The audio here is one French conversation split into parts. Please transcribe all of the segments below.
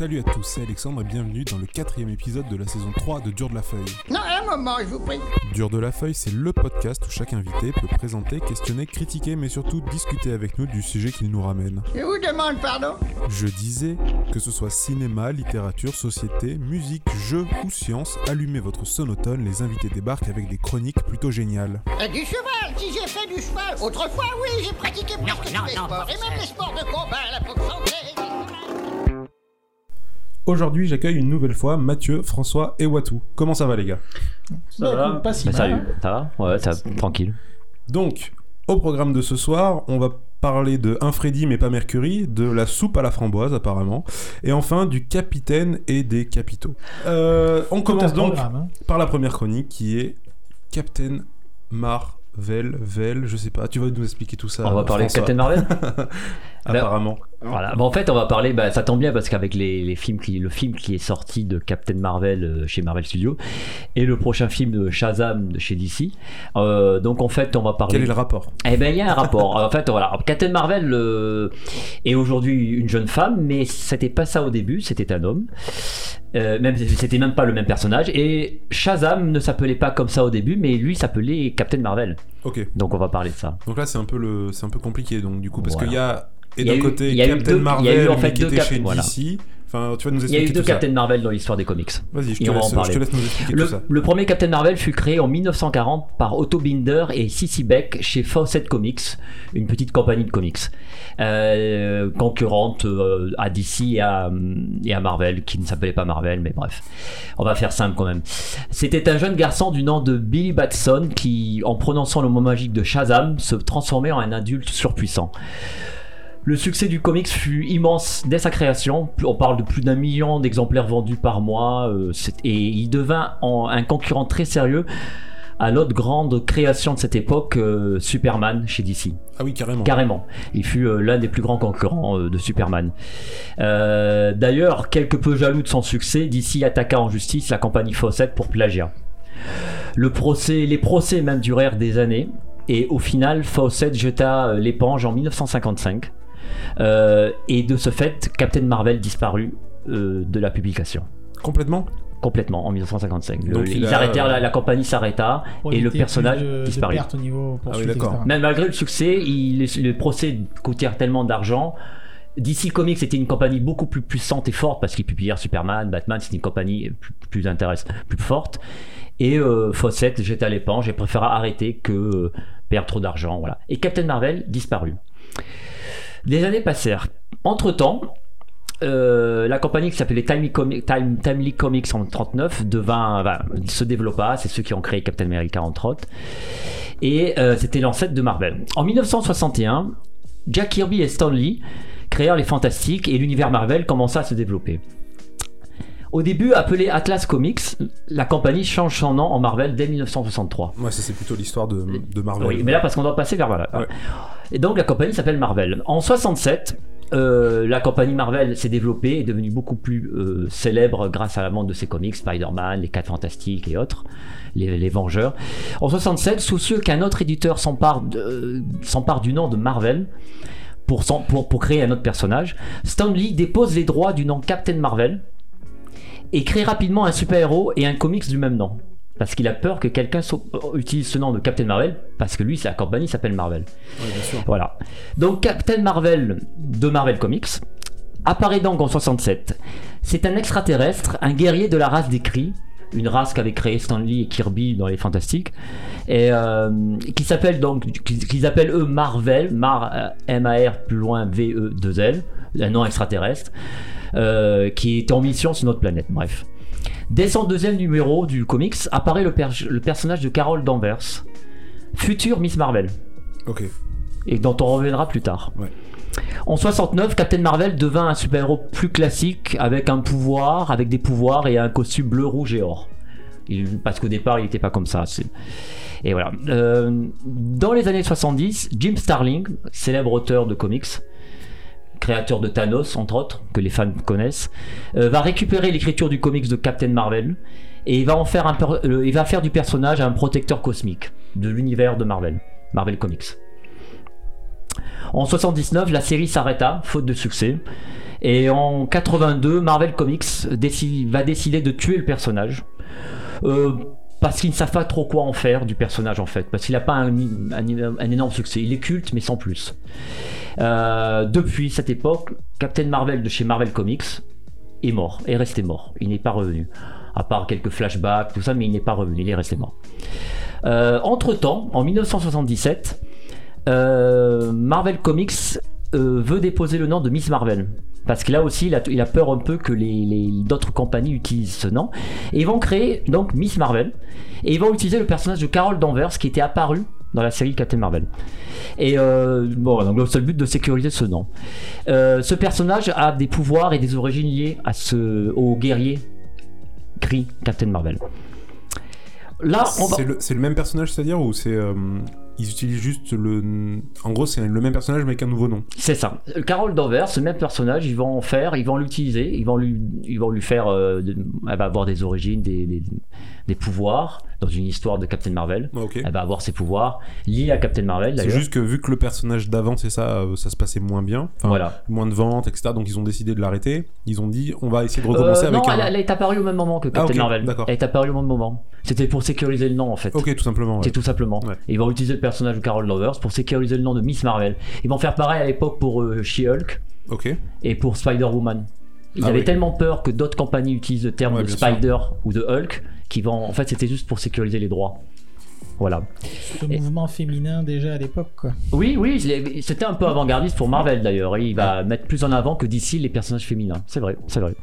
Salut à tous, c'est Alexandre et bienvenue dans le quatrième épisode de la saison 3 de Dur de la Feuille. Non, un moment, je vous prie. Dur de la Feuille, c'est le podcast où chaque invité peut présenter, questionner, critiquer, mais surtout discuter avec nous du sujet qu'il nous ramène. Je vous demande pardon. Je disais, que ce soit cinéma, littérature, société, musique, jeux ou science, allumez votre sonotone, les invités débarquent avec des chroniques plutôt géniales. Euh, du cheval, si j'ai fait du cheval. Autrefois, oui, j'ai pratiqué presque non, tous les non, sports. Et même les sports de combat, la boxe anglaise. Aujourd'hui, j'accueille une nouvelle fois Mathieu, François et Watou. Comment ça va les gars? Ça Bah, va écoute, pas si Bah, mal, ça va Ouais, ça tranquille. Donc, au programme de ce soir, on va parler de Un Freddy mais pas Mercury, de la soupe à la framboise apparemment, et enfin du capitaine et des capitaux. Euh, on Tout commence donc hein. par la première chronique qui est Captain Marvel, Vel, je sais pas, tu vas nous expliquer tout ça. on va parler de. Captain Marvel Apparemment. Voilà. Bon, en fait, on va parler. Bah, ça tombe bien parce qu'avec les, les films qui, le film qui est sorti de Captain Marvel euh, chez Marvel Studios et le prochain film de Shazam de chez DC. euh, donc, en fait, on va parler. Quel est le rapport? Eh ben, il y a un rapport. en fait, voilà. Captain Marvel euh, est aujourd'hui une jeune femme, mais c'était pas ça au début. C'était un homme. Même c'était même pas le même personnage. Et Shazam ne s'appelait pas comme ça au début, mais lui s'appelait Captain Marvel. Ok. Donc, on va parler de ça. Donc là, c'est un peu le, c'est un peu compliqué, donc du coup, parce Voilà. qu'il y a et d'un côté il y a eu Captain deux- Marvel eu, en mais fait qui deux était Cap- chez voilà. DC. Enfin, tu vas nous Il y a eu deux ça. Captain Marvel dans l'histoire des comics. Vas-y, je te laisse, je parler. te laisse nous expliquer Le, tout ça. le premier Captain Marvel fut créé en 1940 par Otto Binder et Cissy Beck chez Fawcett Comics, une petite compagnie de comics euh, concurrente euh, à DC et à, et à Marvel, qui ne s'appelait pas Marvel, mais bref, on va faire simple quand même. C'était un jeune garçon du nom de Billy Batson qui, en prononçant le mot magique de Shazam, se transformait en un adulte surpuissant. Le succès du comics fut immense dès sa création. On parle de plus d'un million d'exemplaires vendus par mois. euh, et il devint un concurrent très sérieux à l'autre grande création de cette époque, euh, Superman chez DC. Ah oui, carrément. Carrément. Il fut euh, l'un des plus grands concurrents euh, de Superman. D'ailleurs, quelque peu jaloux de son succès, DC attaqua en justice la compagnie Fawcett pour plagiat. Le procès, les procès même durèrent des années. Et au final, Fawcett jeta l'éponge en 1955. Euh, et de ce fait, Captain Marvel disparut euh, de la publication. Complètement? Complètement en 1955. Le- Donc, il ils a- arrêtèrent, la, la compagnie s'arrêta Pour et le personnage de- de disparut. pertes au niveau poursuite, Ah oui. Même malgré le succès, il, les, les procès coûtèrent tellement d'argent. DC Comics était une compagnie beaucoup plus puissante et forte parce qu'ils publièrent Superman, Batman, c'était une compagnie plus, plus intéressante, plus forte. Et euh, Fawcett jeta l'éponge et préféra arrêter que euh, perdre trop d'argent. Voilà. Et Captain Marvel disparut. Des années passèrent. Entre-temps, euh, la compagnie qui s'appelait Timely, Comi- Time- Timely Comics en 39 devint, se développa, c'est ceux qui ont créé Captain America entre autres, et euh, c'était l'ancêtre de Marvel. En 1961, Jack Kirby et Stan Lee créèrent les Fantastiques et l'univers Marvel commença à se développer. Au début appelé Atlas Comics, la compagnie change son nom en Marvel dès 1963. Ouais, ça c'est plutôt l'histoire de, de Marvel. Oui, mais là parce qu'on doit passer vers voilà. Ouais. Et donc la compagnie s'appelle Marvel. En 67, euh, la compagnie Marvel s'est développée et est devenue beaucoup plus euh, célèbre grâce à la vente de ses comics, Spider-Man, les 4 Fantastiques et autres, les, les Vengeurs. En 67, soucieux qu'un autre éditeur s'empare de- s'empare du nom de Marvel. Pour, pour, pour créer un autre personnage, Stan Lee dépose les droits du nom Captain Marvel et crée rapidement un super-héros et un comics du même nom. Parce qu'il a peur que quelqu'un utilise ce nom de Captain Marvel, parce que lui, sa compagnie s'appelle Marvel. Ouais, bien sûr. Voilà. Donc Captain Marvel de Marvel Comics apparaît donc en 67. C'est un extraterrestre, un guerrier de la race des Kree, une race qu'avaient créé Stan Lee et Kirby dans les Fantastiques, et euh, qui s'appelle donc, qu'ils appellent eux Marvel, Mar, euh, M-A-R plus loin V-E-2-L, un nom extraterrestre, euh, qui est en mission sur notre planète. Bref. Dès son deuxième numéro du comics apparaît le, per- le personnage de Carol Danvers, future Miss Marvel Ok. et dont on reviendra plus tard. Ouais. En 69, Captain Marvel devint un super-héros plus classique avec un pouvoir, avec des pouvoirs et un costume bleu, rouge et or. Il- parce qu'au départ, il n'était pas comme ça. Et voilà. Euh, dans les années 70, Jim Starling, célèbre auteur de comics, créateur de Thanos entre autres, que les fans connaissent, euh, va récupérer l'écriture du comics de Captain Marvel et il va en faire euh, du personnage un protecteur cosmique de l'univers de Marvel, Marvel Comics. En 79, la série s'arrêta, faute de succès. Et en 82, Marvel Comics va décider de tuer le personnage. Euh, parce qu'ils ne savent pas trop quoi en faire du personnage en fait. Parce qu'il n'a pas un énorme succès. Il est culte, mais sans plus. Euh, depuis cette époque, Captain Marvel de chez Marvel Comics est mort, est resté mort. Il n'est pas revenu. À part quelques flashbacks, tout ça, mais il n'est pas revenu, il est resté mort. Euh, entre-temps, en 1977, euh, Marvel Comics veut déposer le nom de Miss Marvel. Parce que là aussi, il a, peur un peu que d'autres compagnies utilisent ce nom. Et ils vont créer donc Miss Marvel. Et ils vont utiliser le personnage de Carol Danvers qui était apparu dans la série Captain Marvel. Et euh, bon, donc le seul but de sécuriser ce nom. Euh, ce personnage a des pouvoirs et des origines liées à ce, au guerrier gris Captain Marvel. Là, on va... C'est le, c'est le même personnage, c'est-à-dire, ou c'est. euh, ils utilisent juste le. En gros, c'est le même personnage, mais avec un nouveau nom. C'est ça. Carol Danvers, ce même personnage, ils vont en faire, ils vont l'utiliser, ils vont lui, ils vont lui faire, de- elle va avoir des origines, des, des, des pouvoirs dans une histoire de Captain Marvel. Ah. Elle va avoir ses pouvoirs liés à Captain Marvel C'est juste que vu que le personnage d'avant, c'est ça, euh, ça se passait moins bien. Voilà. Moins de ventes, etc. Donc ils ont décidé de l'arrêter. Ils ont dit, on va essayer de recommencer Euh, avec non, un. elle, elle est apparue au même moment que Captain ok, Marvel. d'accord. Elle est apparue au même moment. C'était pour sécuriser le nom en fait. Ok, tout simplement. ouais. C'est tout simplement. Ouais. Ils vont utiliser le personnage de Carol Danvers pour sécuriser le nom de Miss Marvel. Ils vont faire pareil à l'époque pour euh, She-Hulk Ok. et pour Spider-Woman. Ils Ah avaient oui. tellement peur que d'autres compagnies utilisent le terme Ouais, de Spider ou de Hulk qui vont. En fait, c'était juste pour sécuriser les droits. Voilà. Ce mouvement féminin déjà à l'époque, quoi. Oui, oui, c'était un peu avant-gardiste pour Marvel d'ailleurs. et Il va mettre plus en avant que DC les personnages féminins. C'est vrai, c'est vrai.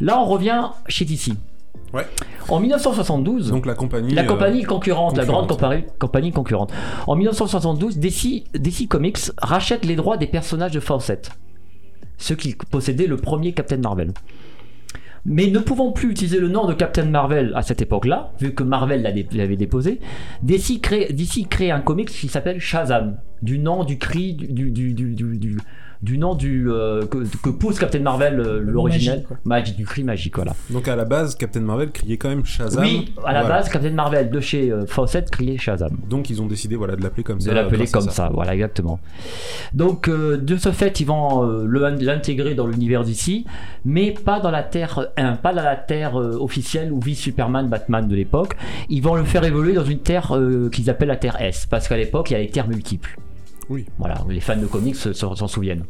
Là, on revient chez DC. Ouais. En 1972. Donc la compagnie. La euh, compagnie concurrente, la grande compari- compagnie concurrente. En 1972, DC, DC Comics rachète les droits des personnages de Fawcett, ceux qui possédaient le premier Captain Marvel. Mais ne pouvant plus utiliser le nom de Captain Marvel à cette époque-là, vu que Marvel l'avait déposé, DC crée, DC crée un comics qui s'appelle Shazam, du nom du cri, du, du, du, du, du- nom du, euh, que, que pousse Captain Marvel, euh, l'original. magique, du cri magique, voilà. Donc à la base, Captain Marvel criait quand même Shazam. Oui, à la Voilà. base, Captain Marvel de chez euh, Fawcett criait Shazam. Donc ils ont décidé voilà, de l'appeler comme ça. de l'appeler comme ça. voilà exactement. Donc euh, de ce fait, ils vont euh, l'intégrer dans l'univers d'ici, mais pas dans la Terre 1, pas dans la Terre euh, officielle où vit Superman, Batman de l'époque. Ils vont le faire évoluer dans une Terre euh, qu'ils appellent la Terre S, parce qu'à l'époque il y a les Terres multiples. Oui. Voilà, les fans de comics se- s'en s'en souviennent.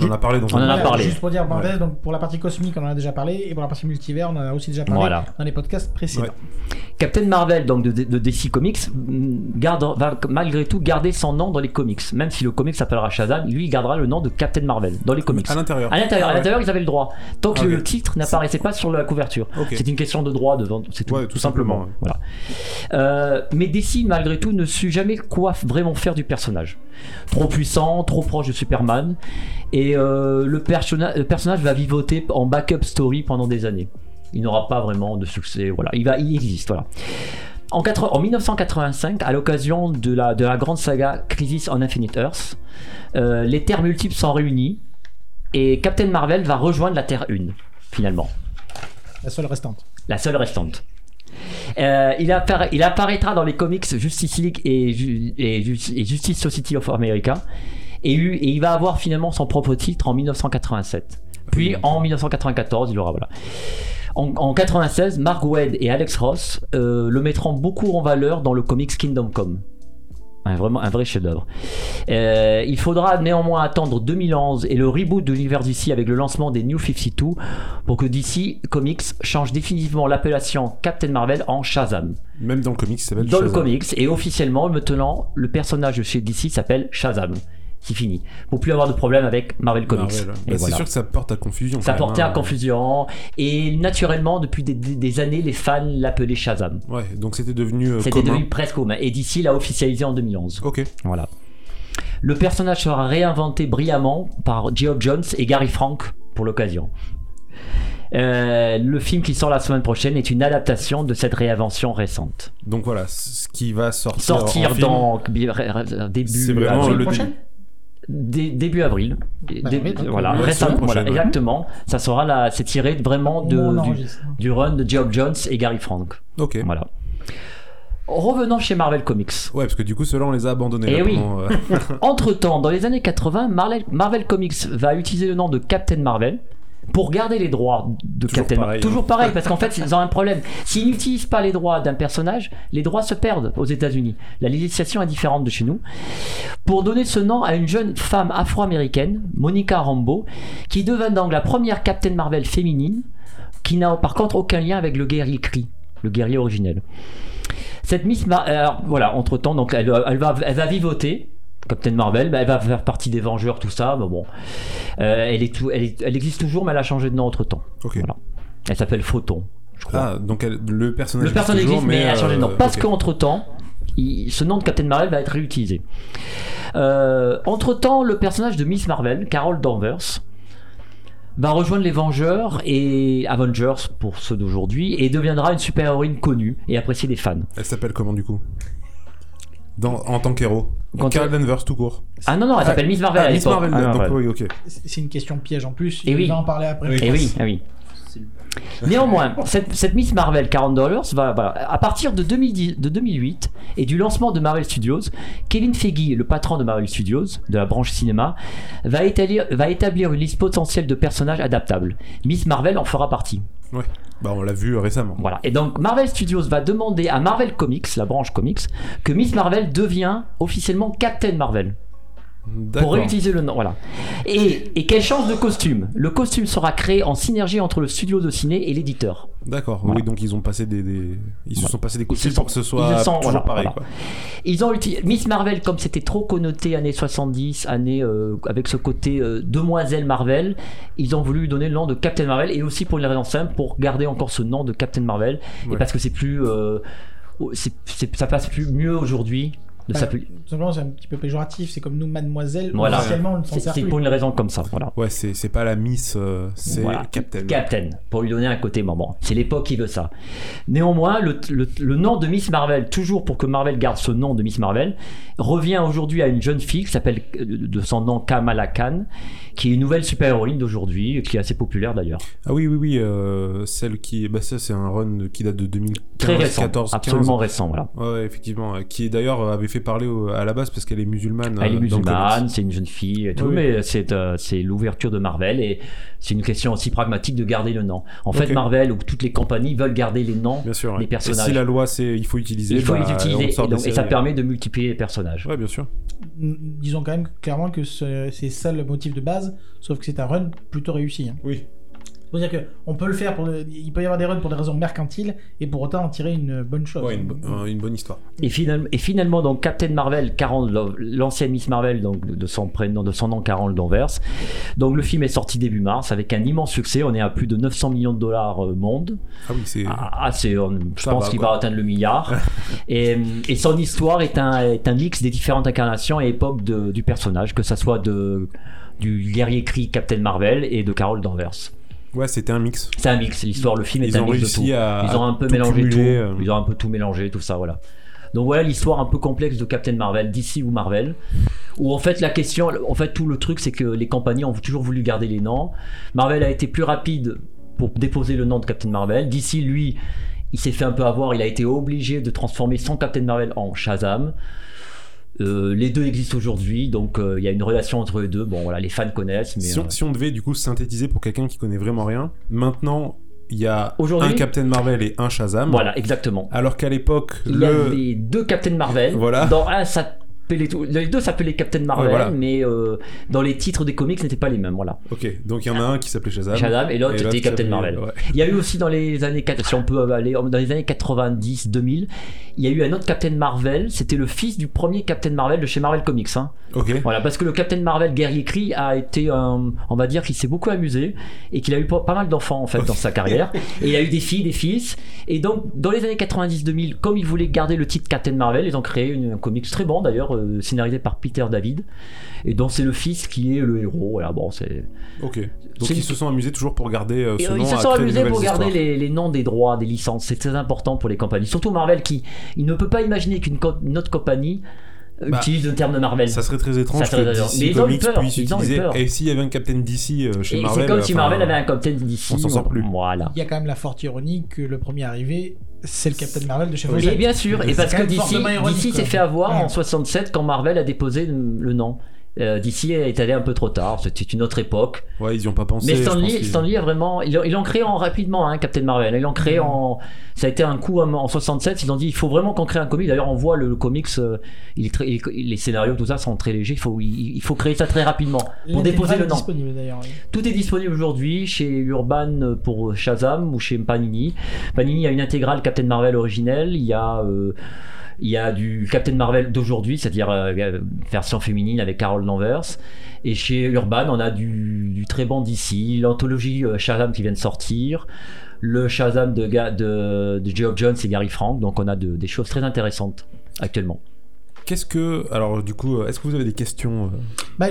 On en a parlé dans On en un a Voilà, parlé. Juste pour dire, Marvel, donc pour la partie cosmique, on en a déjà parlé, et pour la partie multivers, on en a aussi déjà parlé Voilà. dans les podcasts précédents. Ouais. Captain Marvel, donc de, de DC Comics, mm, garde, va malgré tout garder son nom dans les comics. Même si le comic s'appellera Shazam, lui il gardera le nom de Captain Marvel dans les comics. À l'intérieur. À l'intérieur, Ah à ouais. l'intérieur, ils avaient le droit. Tant que Ah, le titre n'apparaissait pas sur la couverture. Ok. C'est une question de droit devant, c'est tout, Ouais, tout tout simplement. simplement, Voilà. Euh, mais DC, malgré tout, ne sut jamais quoi vraiment faire du personnage. Trop puissant, trop proche de Superman, et euh, le, personna- le personnage va vivoter en backup story pendant des années. Il n'aura pas vraiment de succès. Voilà, il va, il existe. Voilà. En, quatre- en 1985, à l'occasion de la, de la grande saga Crisis on Infinite Earth, euh, les Terres multiples sont réunies et Captain Marvel va rejoindre la Terre 1, finalement, La seule restante. la seule restante. Euh, il, appara- il apparaîtra dans les comics Justice League et, Ju- et Ju- et Justice Society of America et, eu- et il va avoir finalement son propre titre en 1987. Puis en 1994, il aura voilà. En, en 96, Mark Waid et Alex Ross euh, le mettront beaucoup en valeur dans le comics Kingdom Come. Un, vraiment un vrai chef-d'œuvre. Euh, il faudra néanmoins attendre 2011 et le reboot de l'univers DC avec le lancement des New 52 pour que DC Comics change définitivement l'appellation Captain Marvel en Shazam. Même dans le comics, il s'appelle Dans le comics et officiellement maintenant le personnage de chez DC s'appelle Shazam. C'est fini. Pour plus avoir de problème avec Marvel Comics. Marvel. Bah, C'est sûr que ça porte à confusion. Ça portait à hein. confusion et naturellement depuis des, des- des années les fans l'appelaient Shazam. Ouais, donc c'était devenu euh, C'était devenu presque commun et DC l'a officialisé en 2011. Ok. Voilà. Le personnage sera réinventé brillamment par Geoff Jones et Gary Frank pour l'occasion. Euh, le film qui sort la semaine prochaine est une adaptation de cette réinvention récente. Donc voilà, ce qui va sortir. Sortir en film, dans début C'est vraiment avril. le prochaine début. Dé- début avril. Dé- Bah dé- voilà, semaine récemment, voilà, exactement. Ça sera la, c'est tiré vraiment de, du, run de Geoff Jones et Gary Frank. Ok. Voilà. revenons chez Marvel Comics. Ouais, parce que du coup, ceux-là, on les a abandonnés. Eh là, oui. pendant, euh, Entre-temps, dans les années 80, Marvel, Marvel Comics va utiliser le nom de Captain Marvel pour garder les droits de Toujours Captain pareil, Marvel. Toujours hein. pareil, parce qu'en fait, ils ont un problème. S'ils n'utilisent pas les droits d'un personnage, les droits se perdent aux États-Unis. La législation est différente de chez nous. Pour donner ce nom à une jeune femme afro-américaine, Monica Rambeau, qui devint donc la première Captain Marvel féminine, qui n'a par contre aucun lien avec le guerrier Kree, le guerrier originel. Cette Miss Mar- alors, voilà, entre temps, donc elle, elle va, elle va vivoter. Captain Marvel, bah, elle va faire partie des Vengeurs, tout ça, mais bon. Euh, elle, est tout, elle, est- elle existe toujours, mais elle a changé de nom entre temps. Voilà. Elle s'appelle Photon, je crois. Ah, donc elle- le personnage. Le personnage toujours, existe, mais, elle a changé de nom. euh, Parce ok. qu'entre temps, ce nom de Captain Marvel va être réutilisé. Euh, entre temps, le personnage de Miss Marvel, Carol Danvers, va rejoindre les Vengeurs et Avengers pour ceux d'aujourd'hui et deviendra une super-héroïne connue et appréciée des fans. Elle s'appelle comment du coup? Dans, En tant qu'héros Quand Carol Danvers tout court. Ah non, non, elle s'appelle Miss Marvel Ah, à Miss. Marvel, Ah, donc oui, ok. C'est une question piège en plus. Il oui. va en parler après. Eh oui, ah oui. Néanmoins, cette, cette Miss Marvel 40 dollars va, à partir de, 2010 de 2008 et du lancement de Marvel Studios, Kevin Feige, le patron de Marvel Studios, de la branche cinéma, va établir, va établir une liste potentielle de personnages adaptables. Miss Marvel en fera partie. Ouais. Bah, on l'a vu récemment. Voilà. Et donc Marvel Studios va demander à Marvel Comics, la branche comics, que Miss Marvel devient officiellement Captain Marvel pour réutiliser le nom. Voilà. Et, et qu'elle change de costume. Le costume sera créé en synergie entre le studio de ciné et l'éditeur. D'accord. Voilà. Oui, donc ils ont passé des, des- ils se Voilà. sont passés des sont- pour que ce soit sont- toujours voilà, pareil. Quoi. Ils ont utilisé Miss Marvel comme c'était trop connoté années 70, années euh, avec ce côté euh, demoiselle Marvel. Ils ont voulu donner le nom de Captain Marvel et aussi pour une raison simple pour garder encore ce nom de Captain Marvel et parce que c'est plus euh, c'est- ça passe plus mieux aujourd'hui de Bah. Tout simplement, c'est un petit peu péjoratif. C'est comme nous, mademoiselle. Voilà. Officiellement, on ne s'en C'est sert c'est pour une raison comme ça. Voilà. Ouais, c'est c'est pas la Miss, euh, c'est Voilà. Captain. Captain, pour lui donner un côté maman. C'est l'époque qui veut ça. Néanmoins, le, le- le nom de Miss Marvel, toujours pour que Marvel garde ce nom de Miss Marvel, revient aujourd'hui à une jeune fille qui s'appelle euh, de son nom Kamala Khan, qui est une nouvelle super-héroïne d'aujourd'hui, qui est assez populaire d'ailleurs. Ah oui, oui, oui. euh, celle qui. Bah, ça, c'est un run qui date de 2015, Très récent, 14, 15. absolument récent, voilà. Ouais, effectivement. Qui d'ailleurs avait fait parler au- à la base parce qu'elle est musulmane. Elle est euh, musulmane, c'est une jeune fille et tout, Oui. mais c'est euh, c'est l'ouverture de Marvel et c'est une question aussi pragmatique de garder le nom. En fait. Marvel ou toutes les compagnies veulent garder les noms Bien sûr. les ouais. Et personnages. si la loi, c'est il faut utiliser. il faut bah, les utiliser et, sort des donc- et ça permet de multiplier les personnages. Ouais, bien sûr. Disons quand même clairement que ce- c'est ça le motif de base, sauf que c'est un run plutôt réussi. hein. Oui. C'est-à-dire que on peut le faire pour, le- il peut y avoir des runs pour des raisons mercantiles et pour autant en tirer une bonne chose. Ouais, une, bo- euh, une bonne histoire. Et, finalement, et finalement, donc Captain Marvel, l'ancienne Miss Marvel, donc de son prénom, de son nom, Carol Danvers. Donc le film est sorti début mars avec un immense succès. On est à plus de 900 millions de dollars euh, monde. Ah oui, c'est. Ah, c'est, on- je Ça pense qu'il va atteindre le milliard. et, et son histoire est un, est un mix des différentes incarnations et époques de- du personnage, que ça soit de du guerrier Kree Captain Marvel et de Carol Danvers. Ouais, c'était un mix. C'est un mix. L'histoire, le film est Ils un ont mix de réussi tout. à. Ils ont un peu tout mélangé cumuler, tout. euh. Ils ont un peu tout mélangé, tout ça, voilà. Donc voilà l'histoire un peu complexe de Captain Marvel, DC ou Marvel, où en fait la question, en fait tout le truc c'est que les compagnies ont toujours voulu garder les noms. Marvel a été plus rapide pour déposer le nom de Captain Marvel. DC lui, il s'est fait un peu avoir, il a été obligé de transformer son Captain Marvel en Shazam. Euh, les deux existent aujourd'hui, donc euh, il y a une relation entre les deux. Bon voilà, les fans connaissent, mais Si on, euh, si on devait du coup synthétiser pour quelqu'un qui connaît vraiment rien, maintenant il y a un Captain Marvel et un Shazam. voilà exactement. Alors qu'à l'époque, Il y le. avait deux Captain Marvel. Voilà. Dans un, s'appelait les deux s'appelaient Captain Marvel, Ouais, voilà. mais euh, dans les titres des comics, ce n'étaient pas les mêmes. Voilà. Ok, donc il y en a un qui s'appelait Shazam. Shazam et l'autre était Captain Marvel. ouais. Il y a eu aussi dans les années 4, si on peut aller dans les années 90, 2000, il y a eu un autre Captain Marvel. C'était le fils du premier Captain Marvel de chez Marvel Comics. hein. Ok. Voilà, parce que le Captain Marvel Guerrier Kree a été, un- on va dire, qu'il s'est beaucoup amusé et qu'il a eu pas, pas mal d'enfants en fait dans sa carrière. Et il a eu des filles, des fils. Et donc, dans les années 90-2000, comme ils voulaient garder le titre Captain Marvel, ils ont créé une, un comics très bon d'ailleurs, euh, scénarisé par Peter David. Et donc, c'est le fils qui est le héros. Voilà, bon, c'est. Ok. Donc ils une- se sont amusés toujours pour garder euh, ce nom. ils se sont amusés pour garder les, les noms des droits, des licences. C'est très important pour les compagnies. Surtout Marvel qui il ne peut pas imaginer qu'une co- autre compagnie euh, Bah, utilise le terme de Marvel. Ça serait très étrange serait que DC Mais ils ont eu Comics peur, puisse ils ont utiliser. peur. Et s'il y avait un Captain DC chez Et Marvel. c'est comme si Marvel avait un Captain DC. on s'en sort plus. Voilà. Il y a quand même la forte ironie que le premier arrivé C'est le Captain Marvel de chez Et Fawcett. bien sûr, et parce que DC, DC s'est fait avoir en 67 quand Marvel a déposé le nom. Euh, DC est allé un peu trop tard, c'était une autre époque. Ouais, ils y ont pas pensé. Mais je Stan pense Lee, qu'ils- Stan Lee a vraiment. Ils l'ont- créé en rapidement, hein, Captain Marvel. Ils l'ont créé en. Ça a été un coup en en 67. Ils ont dit il faut vraiment qu'on crée un comic. D'ailleurs, on voit le, le comics, euh, il est très- il les scénarios, tout ça sont très légers. Il faut, il, il faut créer ça très rapidement pour déposer le est nom. disponible d'ailleurs. oui. Tout est disponible aujourd'hui chez Urban pour Shazam ou chez Panini. Panini a une intégrale Captain Marvel originelle. Il y a. euh, il y a du Captain Marvel d'aujourd'hui, c'est-à-dire euh, version féminine avec Carol Danvers. Et chez Urban, on a du, du très bon DC, l'anthologie euh, Shazam qui vient de sortir, le Shazam de, de, de Geoff Jones et Gary Frank. Donc on a de- des choses très intéressantes actuellement. Qu'est-ce que. Alors, du coup, euh, est-ce que vous avez des questions euh? Bah,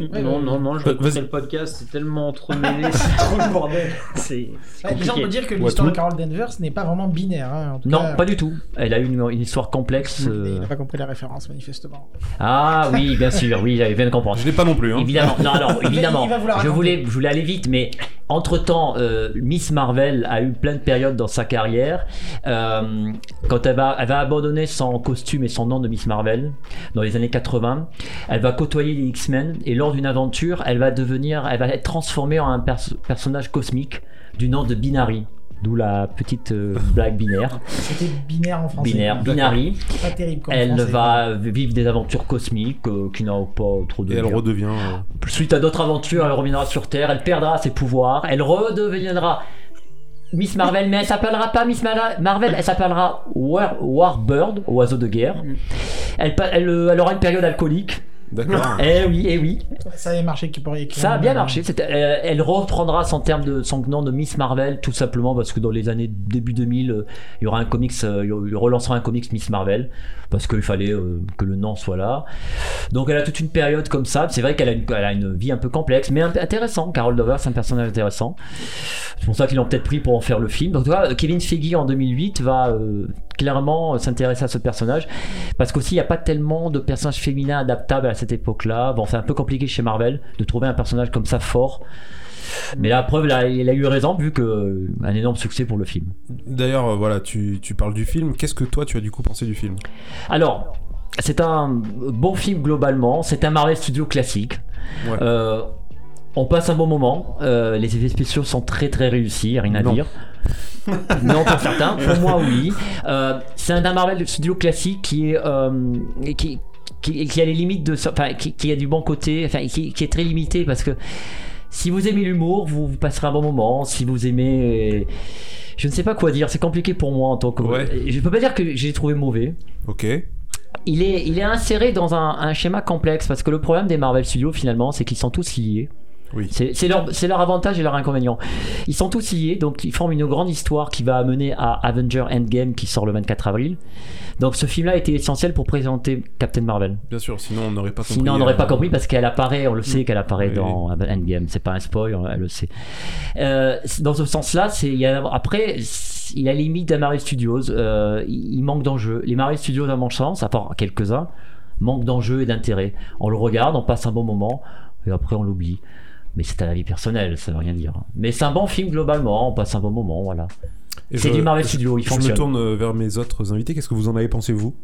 oui, ouais, non, ouais. non, non, je vas-y. le podcast, c'est tellement entremêlé, c'est trop le bordel. C'est Ouais, déjà, on peut dire que l'histoire de. Carol Danvers n'est pas vraiment binaire. hein, en tout Non, cas. pas du tout. Elle a une, une histoire complexe. Euh. Il n'a pas compris la référence, manifestement. Ah oui, bien sûr, oui, j'avais bien comprendre. Je l'ai pas non plus. Hein. Évidemment, non, alors évidemment, je voulais, je voulais aller vite, mais entre temps, Miss Marvel a eu plein de périodes dans sa carrière. Euh, quand elle va, elle va abandonner son costume et son nom de Miss Marvel dans les années 80, elle va côtoyer les X-Men et lors d'une aventure, elle va devenir, elle va être transformée en un pers- personnage cosmique du nom de Binary. D'où la petite euh, blague binaire. C'était binaire en français. Binaire, Binary. Pas terrible comme Elle français. va vivre des aventures cosmiques euh, qui n'ont pas trop de Et elle redevient. euh, Suite à d'autres aventures, elle reviendra sur Terre, elle perdra ses pouvoirs, elle redeviendra Miss Marvel, mais elle s'appellera pas Miss Mar- Marvel, elle s'appellera War, Warbird, oiseau de guerre. Elle, pa- elle, euh, elle aura une période alcoolique. D'accord. Eh oui, eh oui, Ça a marché qui pourrait écrire. ça a bien marché. C'était- euh, elle reprendra son terme de son nom de Miss Marvel, tout simplement parce que dans les années début 2000, euh, il y aura un comics, euh, il relancera un comics Miss Marvel parce qu'il fallait euh, que le nom soit là. Donc elle a toute une période comme ça. C'est vrai qu'elle a, une- elle a une vie un peu complexe, mais un- intéressant. Carol Dover, c'est un personnage intéressant. C'est pour ça qu'ils l'ont peut-être pris pour en faire le film. Donc tu vois, Kevin Feige en 2008 va euh, clairement s'intéresser à ce personnage parce qu'aussi il n'y a pas tellement de personnages féminins adaptables à cette époque-là. Bon, c'est un peu compliqué chez Marvel de trouver un personnage comme ça fort. Mais la preuve, là, il a eu raison vu que euh, un énorme succès pour le film. D'ailleurs, euh, voilà, tu, tu parles du film. Qu'est-ce que toi, tu as du coup pensé du film? Alors, c'est un bon film globalement. C'est un Marvel Studio classique. Ouais. Euh, on passe un bon moment. Euh, les effets spéciaux sont très très réussis, rien à Non. dire. non, pour certains. Pour moi, oui. Euh, c'est un Marvel Studio classique qui est euh, qui, qui, qui a les limites de, enfin, qui, qui a du bon côté, enfin, qui, qui est très limité parce que si vous aimez l'humour, vous, vous passerez un bon moment. Si vous aimez, je ne sais pas quoi dire. C'est compliqué pour moi en tant que. Ouais. Je peux pas dire que j'ai trouvé mauvais Ok. il est, il est inséré dans un, un schéma complexe parce que le problème des Marvel Studios finalement c'est qu'ils sont tous liés. Oui. C'est leur, avantage et leur inconvénient. Ils sont tous liés, donc ils forment une grande histoire qui va amener à Avenger Endgame qui sort le 24 avril. Donc ce film-là était essentiel pour présenter Captain Marvel. Bien sûr, sinon on n'aurait pas compris. Sinon on n'aurait pas euh, compris parce qu'elle apparaît, on le sait qu'elle apparaît Oui. dans Endgame. C'est pas un spoil, on- elle le sait. Euh, dans ce sens-là, après il a les limites des Marvel Studios. euh, il il manque d'enjeux. Les Marvel Studios, à mon sens, à part quelques-uns, manquent d'enjeux et d'intérêt. On le regarde, on passe un bon moment et après on l'oublie. Mais c'est à la vie personnelle, ça veut rien dire. Mais c'est un bon film globalement, on passe un bon moment, voilà. et C'est je- du Marvel Studio, il Je me fonctionne. tourne euh, vers mes autres invités. Qu'est-ce que vous en avez pensé, vous?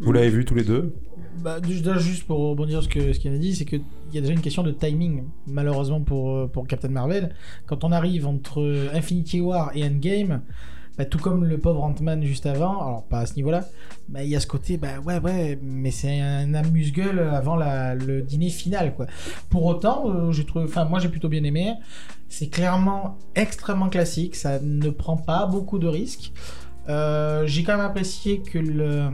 Vous l'avez vu tous les deux? Bah, juste pour rebondir sur ce que- ce qu'il a dit, c'est qu'il y a déjà une question de timing, malheureusement pour, euh, pour Captain Marvel. Quand on arrive entre Infinity War et Endgame, bah, tout comme le pauvre Ant-Man juste avant, alors pas à ce niveau-là, bah, il y a ce côté, bah ouais, ouais, mais c'est un amuse-gueule avant le dîner final, quoi. Pour autant, euh, trouvé, enfin, moi j'ai plutôt bien aimé. C'est clairement extrêmement classique, ça ne prend pas beaucoup de risques. Euh, j'ai quand même apprécié que le,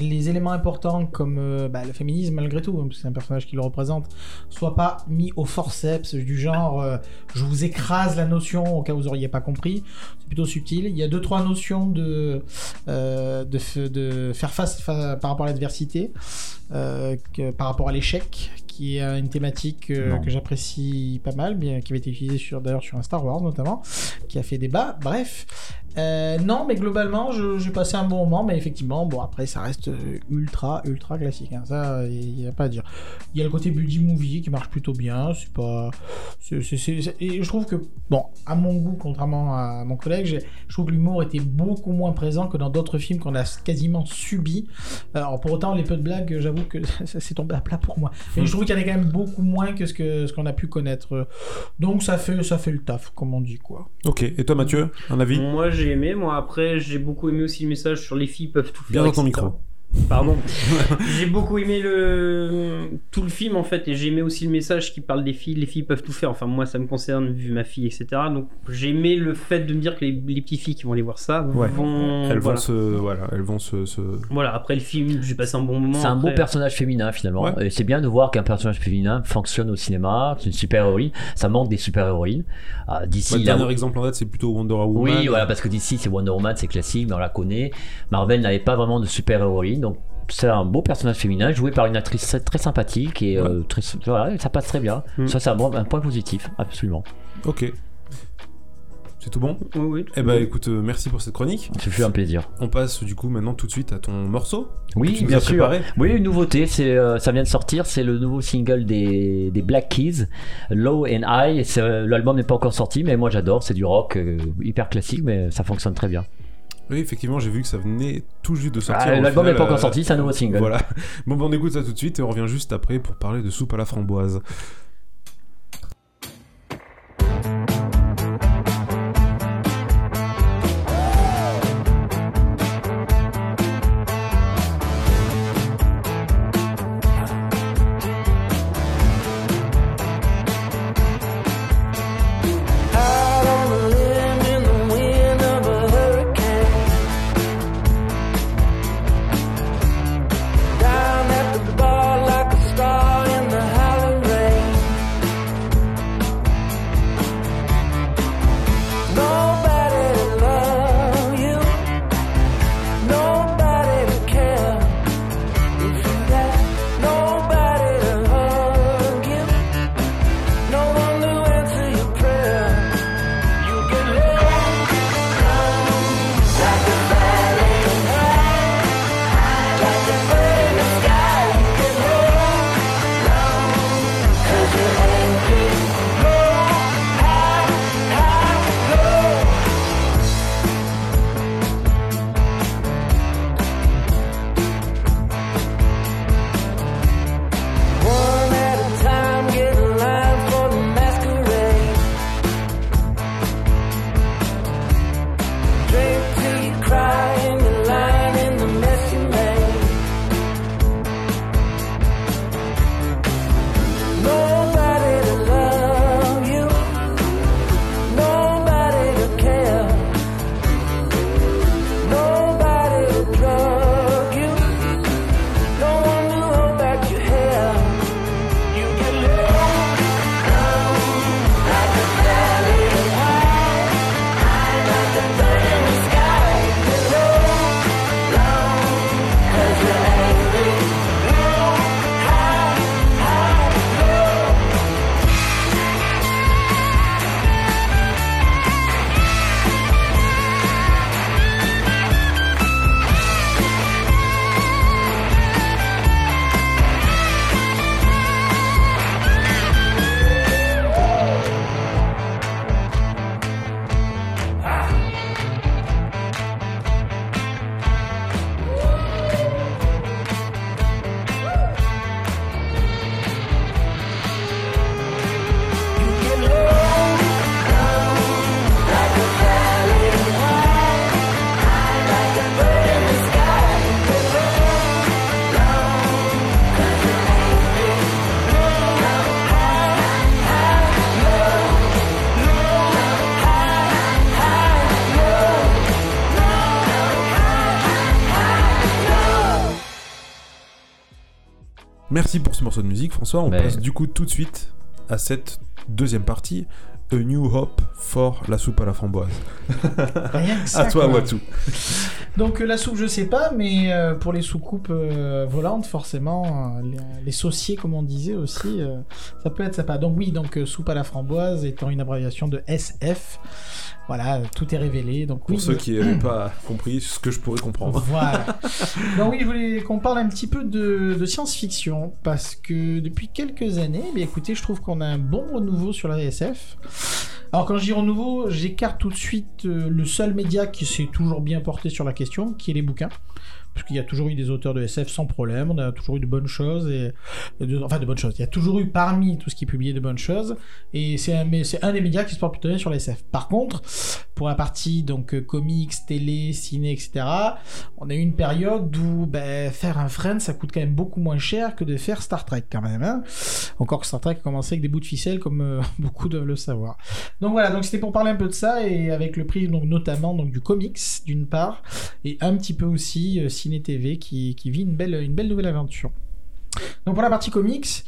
les éléments importants comme euh, bah, le féminisme malgré tout, hein, parce que c'est un personnage qui le représente, soient pas mis au forceps du genre euh, je vous écrase la notion au cas où vous auriez pas compris. C'est plutôt subtil. Il y a deux trois notions de euh, de, faire face fa- par rapport à l'adversité, par rapport à l'échec qui a une thématique euh, que j'apprécie pas mal, bien, qui avait été utilisée sur, d'ailleurs sur un Star Wars notamment, qui a fait débat. Bref, Euh, non, mais globalement, j'ai passé un bon moment, mais effectivement, bon, après, ça reste euh, ultra, ultra classique. hein. Ça, il n'y a pas à dire. Il y a le côté buddy movie qui marche plutôt bien. C'est pas. Et je trouve que, bon, à mon goût, contrairement à mon collègue, je trouve que l'humour était beaucoup moins présent que dans d'autres films qu'on a quasiment subi. Alors, pour autant, les peu de blagues, j'avoue que ça s'est tombé à plat pour moi. Mais je trouve qu'il y en a quand même beaucoup moins que ce que ce qu'on a pu connaître. Donc, ça fait, ça fait le taf, comme on dit, quoi. Ok, et toi Mathieu, un avis? Moi j'ai aimé, moi après j'ai beaucoup aimé aussi le message sur les filles peuvent tout faire. Bien dans ton micro. Pardon. j'ai beaucoup aimé le tout le film en fait et j'ai aimé aussi le message qui parle des filles. Les filles peuvent tout faire. Enfin moi ça me concerne vu ma fille etc. Donc j'ai aimé le fait de me dire que les, les petites filles qui vont aller voir ça Ouais. vont. Elles voilà. vont se, voilà, elles vont se, se- Voilà après le film j'ai passé un bon moment. C'est un beau personnage féminin finalement. Ouais. Et c'est bien de voir qu'un personnage féminin fonctionne au cinéma. C'est une super héroïne. Ça manque des super héroïnes. Ah, D'ici, le dernier exemple en date, c'est plutôt Wonder Woman. Oui, voilà, parce que d'ici c'est Wonder Woman, c'est classique, mais on la connaît. Marvel n'avait pas vraiment de super héroïne, donc c'est un beau personnage féminin joué par une actrice très sympathique et euh, très, voilà, ça passe très bien. Mm. Ça, c'est un, bon- un point positif, absolument. Ok. C'est tout bon? Oui, oui, Eh ben écoute, euh, merci pour cette chronique. Ce fut un plaisir. On passe du coup maintenant tout de suite à ton morceau. que Oui, bien sûr. Oui, une nouveauté, c'est, euh, ça vient de sortir, c'est le nouveau single des, des Black Keys, Low and High. Euh, L'album n'est pas encore sorti, mais moi j'adore, c'est du rock euh, hyper classique, mais ça fonctionne très bien. Oui, effectivement, j'ai vu que ça venait tout juste de sortir. Ah, l'album n'est pas encore euh, sorti, c'est un nouveau single. Voilà. Bon, ben, on écoute ça tout de suite et on revient juste après pour parler de soupe à la framboise. Merci pour ce morceau de musique, François. On Mais- passe du coup tout de suite à cette deuxième partie A New Hope for la soupe à la framboise. Rien que ça. À toi. Watu. Donc euh, la soupe, je sais pas, mais euh, pour les soucoupes euh, volantes, forcément, euh, les, les sauciers, comme on disait aussi, euh, ça peut être sympa. Donc oui, donc euh, soupe à la framboise étant une abréviation de SF. Voilà, euh, tout est révélé. Donc Pour ceux qui n'avaient pas compris ce que je pourrais comprendre. Voilà. Donc oui, je voulais qu'on parle un petit peu de, de science-fiction parce que depuis quelques années, eh bien, écoutez, je trouve qu'on a un bon renouveau sur la SF. Alors quand je dis renouveau, j'écarte tout de suite euh, le seul média qui s'est toujours bien porté sur la question, qui est les bouquins. Parce qu'il y a toujours eu des auteurs de SF sans problème, on a toujours eu de bonnes choses, et, enfin de bonnes choses. Il y a toujours eu parmi tout ce qui est publié de bonnes choses, et c'est un, des médias qui se porte plutôt bien sur la SF. Par contre, pour la partie donc euh, comics, télé, ciné, etc., on a eu une période où ben, faire un Friends, ça coûte quand même beaucoup moins cher que de faire Star Trek quand même. hein. Encore que Star Trek a commencé avec des bouts de ficelle, comme euh, beaucoup doivent le savoir. Donc voilà, donc c'était pour parler un peu de ça, et avec le prix donc, notamment donc, du comics, d'une part, et un petit peu aussi euh, Ciné TV qui, vit une belle nouvelle aventure. Donc pour la partie comics,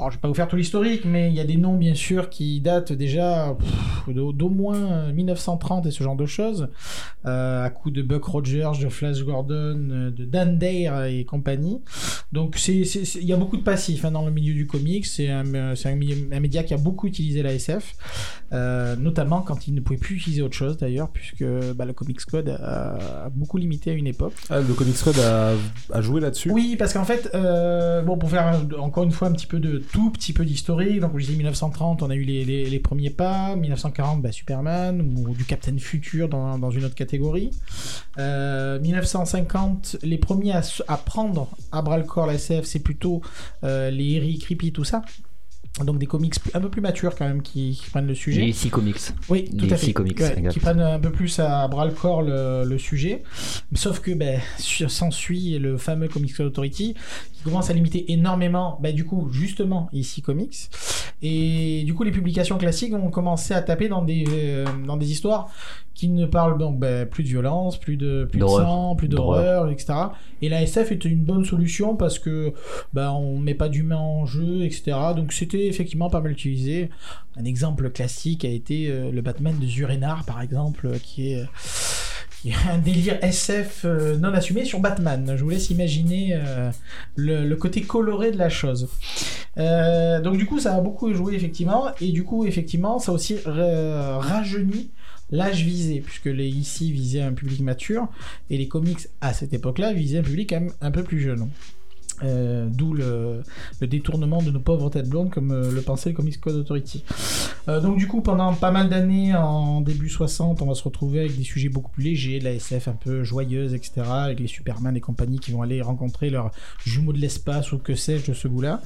alors, je vais pas vous faire tout l'historique, mais il y a des noms bien sûr qui datent déjà d'au moins 1930 et ce genre de choses, euh, à coup de Buck Rogers, de Flash Gordon, euh, de Dan Dare et compagnie. Donc il y a beaucoup de passifs hein, dans le milieu du comics, c'est un, euh, média qui a beaucoup utilisé la SF, euh, notamment quand il ne pouvait plus utiliser autre chose d'ailleurs, puisque bah, le Comics Code a, a beaucoup limité à une époque. Ah, le Comics Code a, a joué là-dessus? Oui, parce qu'en fait, euh, pour faire encore une fois un petit peu de tout petit peu d'historique, donc je dis 1930, on a eu les, premiers pas, 1940, bah, Superman, ou du Captain Future dans, une autre catégorie. Euh, 1950, les premiers à prendre à bras le corps la SF, c'est plutôt euh, les Harry Creepy, tout ça. Donc des comics un peu plus matures quand même qui, qui prennent le sujet. Les six comics. Oui, tout Les à fait. comics, Ouais, qui prennent un peu plus à bras le corps le, le sujet. Sauf que ben, su- s'ensuit le fameux Comics Authority qui commence à limiter énormément, ben, du coup, justement, ici Comics. Et du coup, les publications classiques ont commencé à taper dans des, euh, dans des histoires qui ne parlent donc ben, plus de violence, plus de, plus de sang, plus d'horreur, etc. Et la SF était une bonne solution parce que ben, on met pas d'humain en jeu, etc. Donc c'était effectivement pas mal utilisé. Un exemple classique a été euh, le Batman de Zurenar, par exemple, euh, qui est, qui est un délire SF euh, non assumé sur Batman. Je vous laisse imaginer euh, le, le côté coloré de la chose. Euh, donc du coup, ça a beaucoup joué effectivement, et du coup, effectivement, ça a aussi ra- rajeuni l'âge visé, puisque les ici visaient un public mature, et les comics à cette époque-là visaient un public un peu plus jeune. Euh, D'où le, détournement de nos pauvres têtes blondes, comme euh, le pensait le Comics Code Authority. Euh, donc du coup, pendant pas mal d'années, en début 60, on va se retrouver avec des sujets beaucoup plus légers, de la SF un peu joyeuse, etc., avec les Superman et compagnie qui vont aller rencontrer leurs jumeaux de l'espace ou que sais-je de ce goût-là.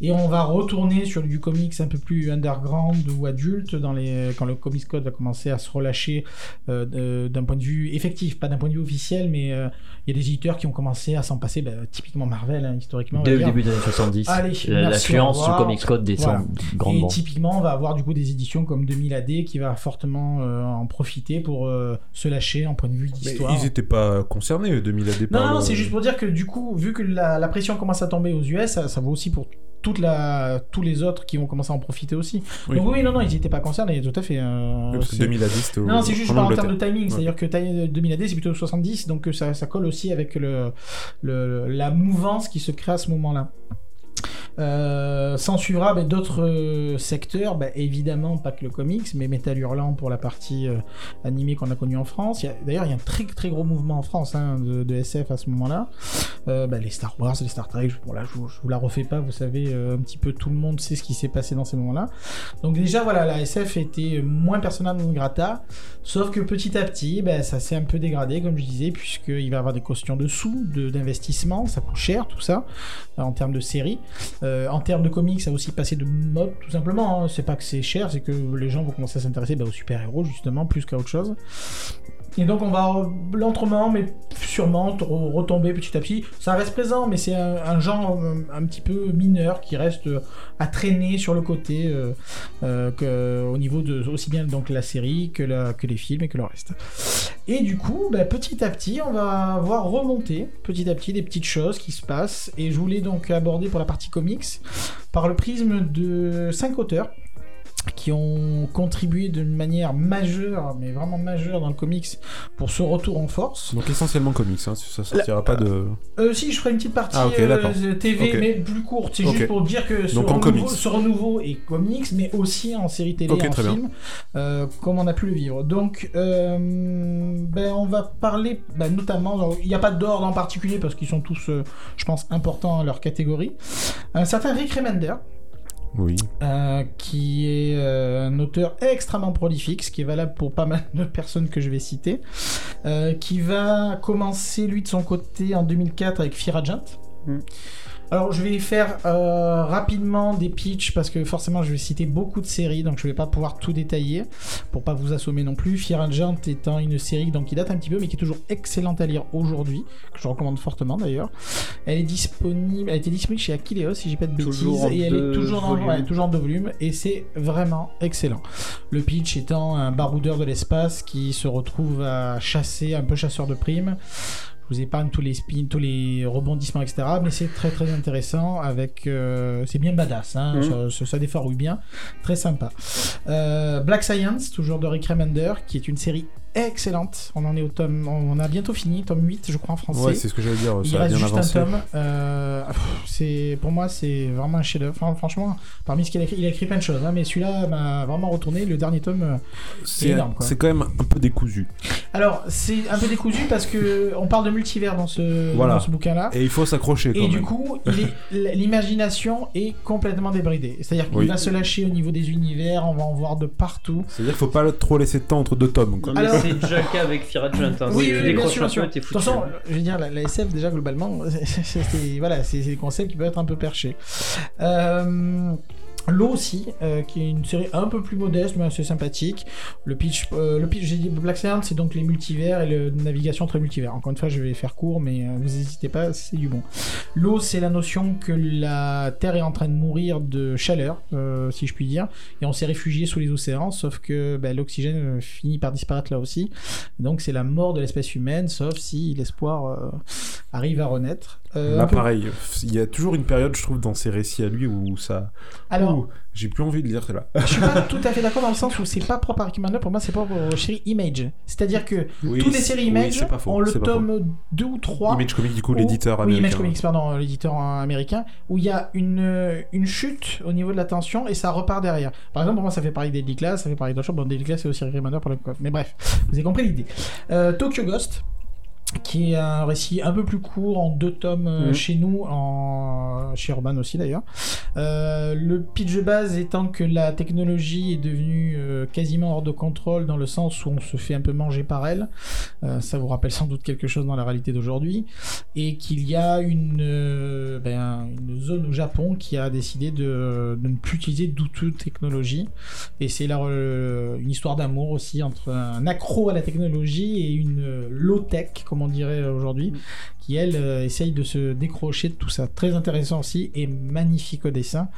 Et on va retourner sur du comics un peu plus underground ou adulte, dans les... quand le Comics Code va commencer à se relâcher d'un point de vue effectif, pas d'un point de vue officiel, mais il y a des éditeurs qui ont commencé à s'en passer, bah, typiquement Marvel, hein, historiquement. Dès le début des années 70, Allez, la- merci, l'influence au du revoir. Comics Code descend Voilà. grandement. Et typiquement, on va avoir du coup des éditions comme 2000 AD qui va fortement euh, en profiter pour euh, se lâcher en point de vue d'histoire. ils étaient pas concernés, 2000 AD Non, non, le- c'est juste pour dire que du coup, vu que la, la pression commence à tomber aux US, ça, ça vaut aussi pour toute la, tous les autres qui vont commencer à en profiter aussi. Oui. Donc oui, non, non, ils n'étaient pas concernés, tout à fait. euh, Oui, que c'est- 2000 AD c'était au- non, c'est juste en je parle en termes de timing, Ouais. c'est-à-dire que taille- 2000 AD c'est plutôt 70, donc euh, ça, ça colle aussi avec le, le- la mouvance qui se crée à ce moment-là. Euh, S'en suivra ben, d'autres euh, secteurs, ben, évidemment pas que le comics, mais Metal Hurlant pour la partie euh, animée qu'on a connue en France. D'ailleurs, il y a un très très gros mouvement en France hein, de, SF à ce moment-là. Euh, ben, les Star Wars, les Star Trek, je, je, vous- la refais pas, vous savez euh, un petit peu tout le monde sait ce qui s'est passé dans ces moments-là. Donc déjà, voilà, la SF était moins persona non grata, sauf que petit à petit, ben, ça s'est un peu dégradé, comme je disais, puisqu'il va y avoir des questions de sous, d'investissement, ça coûte cher tout ça, euh, en termes de séries. Euh, en termes de comics, ça a aussi passé de mode, tout simplement. hein. C'est pas que c'est cher, c'est que les gens vont commencer à s'intéresser ben, aux super-héros, justement, plus qu'à autre chose. Et donc on va lentement, mais sûrement retomber petit à petit. Ça reste présent, mais c'est un, genre euh, un petit peu mineur qui reste euh, à traîner sur le côté, euh, au niveau de aussi bien donc la série que, la, que les films et que le reste. Et du coup, bah, petit à petit, on va voir remonter petit à petit des petites choses qui se passent. Et je voulais donc aborder pour la partie comics par le prisme de cinq auteurs qui ont contribué d'une manière majeure, mais vraiment majeure dans le comics pour ce retour en force. Donc essentiellement comics, hein, ça sortira pas de. Euh, si, je ferai une petite partie Ah, ok, euh. TV, mais plus courte. C'est juste pour dire que ce Donc en renouveau, ce renouveau est comics, mais aussi en série télé, en film, euh, comme on a pu le vivre. Donc, euh, ben, on va parler ben, notamment, il n'y a pas d'ordre en particulier parce qu'ils sont tous, euh, je pense, importants à leur catégorie. Un certain Rick Remender, Oui. euh, qui est euh, un auteur extrêmement prolifique, ce qui est valable pour pas mal de personnes que je vais citer, euh, qui va commencer lui de son côté en 2004 avec Fear Agent. Mm. Alors je vais faire euh, rapidement des pitchs parce que forcément je vais citer beaucoup de séries donc je vais pas pouvoir tout détailler pour pas vous assommer non plus. Fear Agent étant une série donc qui date un petit peu mais qui est toujours excellente à lire aujourd'hui que je recommande fortement d'ailleurs. Elle est disponible, elle était disponible chez Akileos si j'ai pas de bêtises et elle est toujours en, ouais, toujours en deux volumes et c'est vraiment excellent. Le pitch étant un baroudeur de l'espace qui se retrouve à chasser, un peu chasseur de primes. Vous épargne tous les spins, tous les rebondissements, etc. Mais c'est très très intéressant. Avec, euh, c'est bien badass, hein, Mhm. ça, ça, ça défarouille bien, très sympa. Euh, Black Science, toujours de Rick Remender, qui est une série excellente. On en est au tome, on a bientôt fini, tome 8 je crois en français. Ouais, c'est ce que j'allais dire, Il ça a reste bien juste avancé. un tome. Euh, c'est pour moi c'est vraiment un chef-d'œuvre. Enfin, franchement, parmi ce qu'il a écrit, il a écrit plein de choses, hein, mais celui-là m'a vraiment retourné. Le dernier tome. euh, C'est énorme, c'est quand même un peu décousu. Alors c'est un peu décousu parce que on parle de multivers dans ce Voilà. dans ce bouquin-là. Et il faut s'accrocher Et même. du coup, il l'imagination est complètement débridée. C'est-à-dire qu'il Oui. va se lâcher au niveau des univers, on va en voir de partout. C'est-à-dire qu'il faut pas trop laisser de temps entre deux tomes. Quoi. Alors- c'est déjà le cas avec Agent. Hein. Oui, tu bien décroches sûr, un peu, t'es De toute façon, je veux dire, la, la SF, déjà, globalement, voilà, c'est des concepts qui peuvent être un peu perchés. Euh, L'eau aussi, euh, qui est une série un peu plus modeste mais assez sympathique. Le pitch, euh, le pitch, j'ai dit Black Science, c'est donc les multivers et la navigation très multivers. Encore une fois, je vais faire court, mais euh, vous n'hésitez pas, c'est du bon. L'eau, c'est la notion que la Terre est en train de mourir de chaleur, euh, si je puis dire, et on s'est réfugié sous les océans, sauf que bah, l'oxygène finit par disparaître là aussi. Donc c'est la mort de l'espèce humaine, sauf si l'espoir arrive à renaître. Euh, Là, pareil, il y a toujours une période, je trouve, dans ces récits à lui où ça. Alors, Ouh, j'ai plus envie de lire cela. je suis pas tout à fait d'accord dans le sens où c'est pas propre à Rick Manor, pour moi c'est propre aux séries Image. C'est-à-dire que Oui, toutes les séries oui, Image faux, ont le tome 2 ou 3. Image Comics, du coup, où- l'éditeur Oui, américain. Image Comics, pardon, l'éditeur américain, où il y a une, euh, une chute au niveau de la tension et ça repart derrière. Par exemple, pour moi, ça fait pareil des Class, ça fait pareil d'autres choses. Bon, Deadly Class, c'est aussi Rick Remender pour le coffre. Mais bref, vous avez compris l'idée. Euh, Tokyo Ghost, qui est un récit un peu plus court en deux tomes euh, Mhm. chez nous, en... chez Urban aussi d'ailleurs. Euh, le pitch de base étant que la technologie est devenue euh, quasiment hors de contrôle dans le sens où on se fait un peu manger par elle. Euh, ça vous rappelle sans doute quelque chose dans la réalité d'aujourd'hui. Et qu'il y a une, ben, une zone au Japon qui a décidé de, de ne plus utiliser tout technologie. Et c'est là une histoire d'amour aussi entre un accro à la technologie et une low-tech, comme on dirait aujourd'hui, qui elle euh, essaye de se décrocher de tout ça. Très intéressant aussi et magnifique au dessin.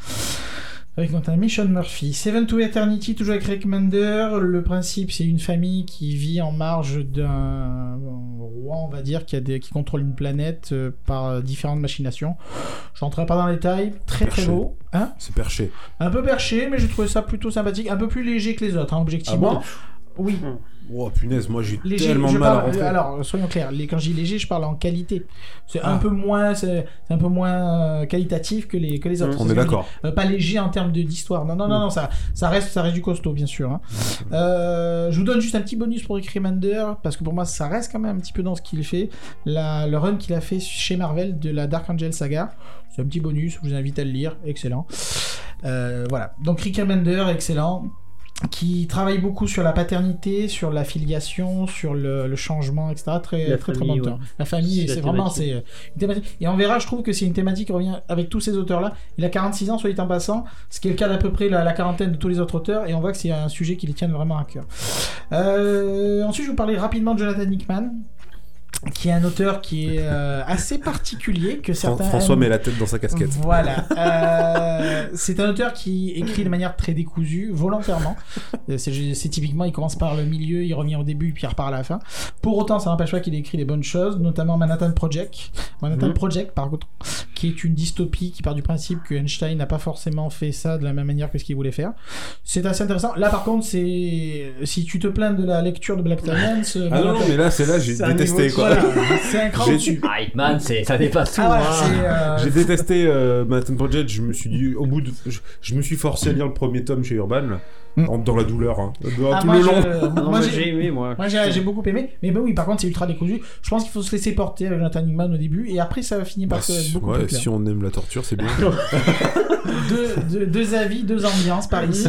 Avec notamment Mission Murphy. Seven to Eternity, toujours avec Rick Mander. Le principe, c'est une famille qui vit en marge d'un roi, on va dire, qui, a des, qui contrôle une planète euh, par différentes machinations. Je rentrerai pas dans les détails. Très très beau. Hein? C'est perché. un peu perché, mais j'ai trouvé ça plutôt sympathique. Un peu plus léger que les autres, hein, objectivement. oui. Oh punaise, moi j'ai tellement je mal à rentrer. alors soyons clairs, les, quand je dis léger, je parle en qualité. C'est un Ah. peu moins, c'est un peu moins euh, qualitatif que les que les autres. On est d'accord. Euh, pas léger en termes d'histoire. Non non non non, ça ça reste ça reste du costaud bien sûr. hein. Euh, je vous donne juste un petit bonus pour Rick Remender parce que pour moi ça reste quand même un petit peu dans ce qu'il fait. La, le run qu'il a fait chez Marvel de la Dark Angel saga, c'est un petit bonus. Je vous invite à le lire, excellent. Euh, voilà. Donc Rick Remender, excellent qui travaille beaucoup sur la paternité, sur la filiation, sur le, le changement, etc. Très La très très famille, bon auteur. ouais. La famille, C'est vraiment c'est euh, une thématique. Et on verra, je trouve que c'est une thématique qui revient avec tous ces auteurs-là. Il a 46 ans, soit dit en passant, ce qui est le cas d'à peu près la, la quarantaine de tous les autres auteurs, et on voit que c'est un sujet qui les tient vraiment à cœur. Euh, ensuite, je vais vous parler rapidement de Jonathan Hickman qui est un auteur qui est euh, assez particulier que certains François aiment. met la tête dans sa casquette. Voilà. Euh, c'est un auteur qui écrit de manière très décousue, volontairement. Euh, C'est c'est typiquement, il commence par le milieu, il revient au début, puis il repart à la fin. Pour autant, ça n'empêche pas qu'il écrit des bonnes choses, notamment Manhattan Project. Manhattan Mhm. Project, par contre, qui est une dystopie qui part du principe que Einstein n'a pas forcément fait ça de la même manière que ce qu'il voulait faire. C'est assez intéressant. Là, par contre, c'est si tu te plains de la lecture de Black Alliance, euh, Ah non, non, mais là, c'est là, j'ai détesté quoi. voilà, c'est un cran J'ai- au-dessus. Ah, Hitman, ça dépasse tout. Ah voilà, hein. euh, J'ai détesté euh, Manhattan Project, je me suis dit, au bout de. Je, je me suis forcé à lire le premier tome chez Urban, là, Mm. en- dans la douleur, hein, dans ah, tout moi, le long. Ah non, moi, j'ai- j'ai aimé, moi. Moi j'ai beaucoup aimé, mais bah oui, par contre c'est ultra décousu. Je pense qu'il faut se laisser porter avec Jonathan Hickman au début, et après ça va finir par Bah, se si- beaucoup ouais, plus clair. si on aime la torture, c'est bien. deux, deux- deux avis, deux ambiances par ici.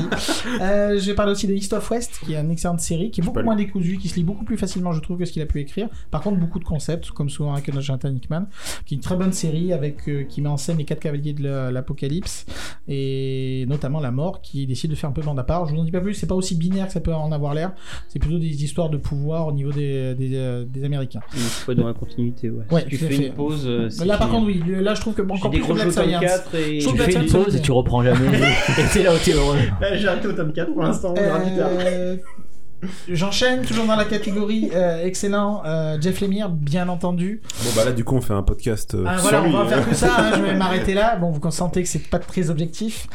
Euh, je vais parler aussi de East of West, qui est une excellente série, qui est beaucoup moins décousue, qui se lit beaucoup plus facilement, je trouve, que ce qu'il a pu écrire. Par contre, beaucoup de concepts, comme souvent avec Jonathan Hickman, qui est une très bonne série avec euh, qui met en scène les quatre cavaliers de la- l'apocalypse et notamment la mort, qui décide de faire un peu bande à part. Je vous en dis pas plus, c'est pas aussi binaire que ça peut en avoir l'air. C'est plutôt des histoires de pouvoir au niveau des, des, euh, des Américains. Être dans la continuité, ouais. Ouais, si tu fais fait. une pause, euh, c'est Là, par contre, oui, là, je trouve que encore plus que décroché Black au tome Science. 4 et... Je trouve Tu fais une pause c'est et tu reprends jamais. et c'est là où t'es heureux. J'ai arrêté au tome 4 pour l'instant, on verra plus tard. J'enchaîne toujours dans la catégorie euh, excellent euh, Jeff Lemire bien entendu bon, bah là, du coup, on fait un podcast. euh, Ah, voilà on va hein. faire que ça hein, je vais m'arrêter là bon vous consentez que c'est pas très objectif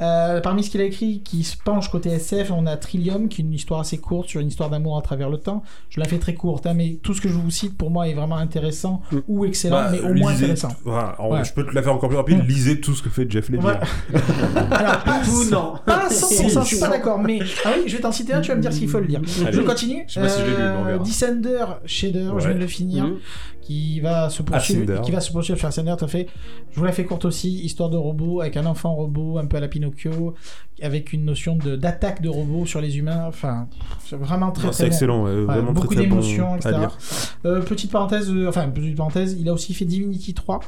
Euh, parmi ce qu'il a écrit qui se penche côté SF on a Trillium qui est une histoire assez courte sur une histoire d'amour à travers le temps je la fais très courte hein, mais tout ce que je vous cite pour moi est vraiment intéressant Mm. ou excellent Bah, mais au moins intéressant Voilà, alors, Ouais. Je peux te la faire encore plus rapide. Mm. Lisez tout ce que fait Jeff Lemire. Voilà. Alors, pas Tout, non. Pas à 100%, je suis pas d'accord, mais. Ah oui, je vais t'en citer un, tu vas me dire s'il faut le lire. Allez. Je continue. Je sais pas si je l'ai lu, mais on verra. Descender, Shader, je viens de le finir, Mhm. Qui va se poursuivre, Ascender. qui va se poursuivre sur Ascender, tout à fait. Je vous la fais courte aussi, histoire de robot, avec un enfant robot, un peu à la Pinocchio, avec une notion de d'attaque de robots sur les humains. Enfin, c'est vraiment très Non, très C'est excellent, ouais, vraiment beaucoup très très d'émotions, etc. Euh, petite parenthèse, euh, enfin petite parenthèse, il a aussi fait Divinity 3,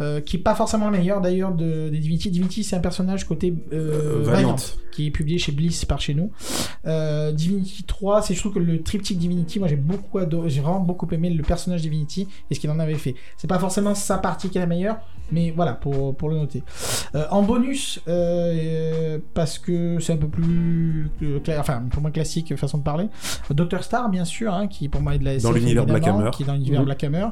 euh, qui est pas forcément le meilleur d'ailleurs de, des Divinity. Divinity c'est un personnage côté Valiant, qui est publié chez Bliss par chez nous. Divinity 3, c'est je trouve que le triptyque Divinity, moi j'ai beaucoup adoré, j'ai vraiment beaucoup aimé le personnage Divinity et ce qu'il en avait fait. C'est pas forcément sa partie qui est la meilleure, mais voilà pour, pour le noter. Euh, en bonus, euh, euh, parce que c'est un peu plus enfin pour moi classique façon de parler. Doctor Star bien sûr, hein, qui pour moi est de la SF, Dans l'univers Black Hammer. qui est dans l'univers Mhm. Black Hammer,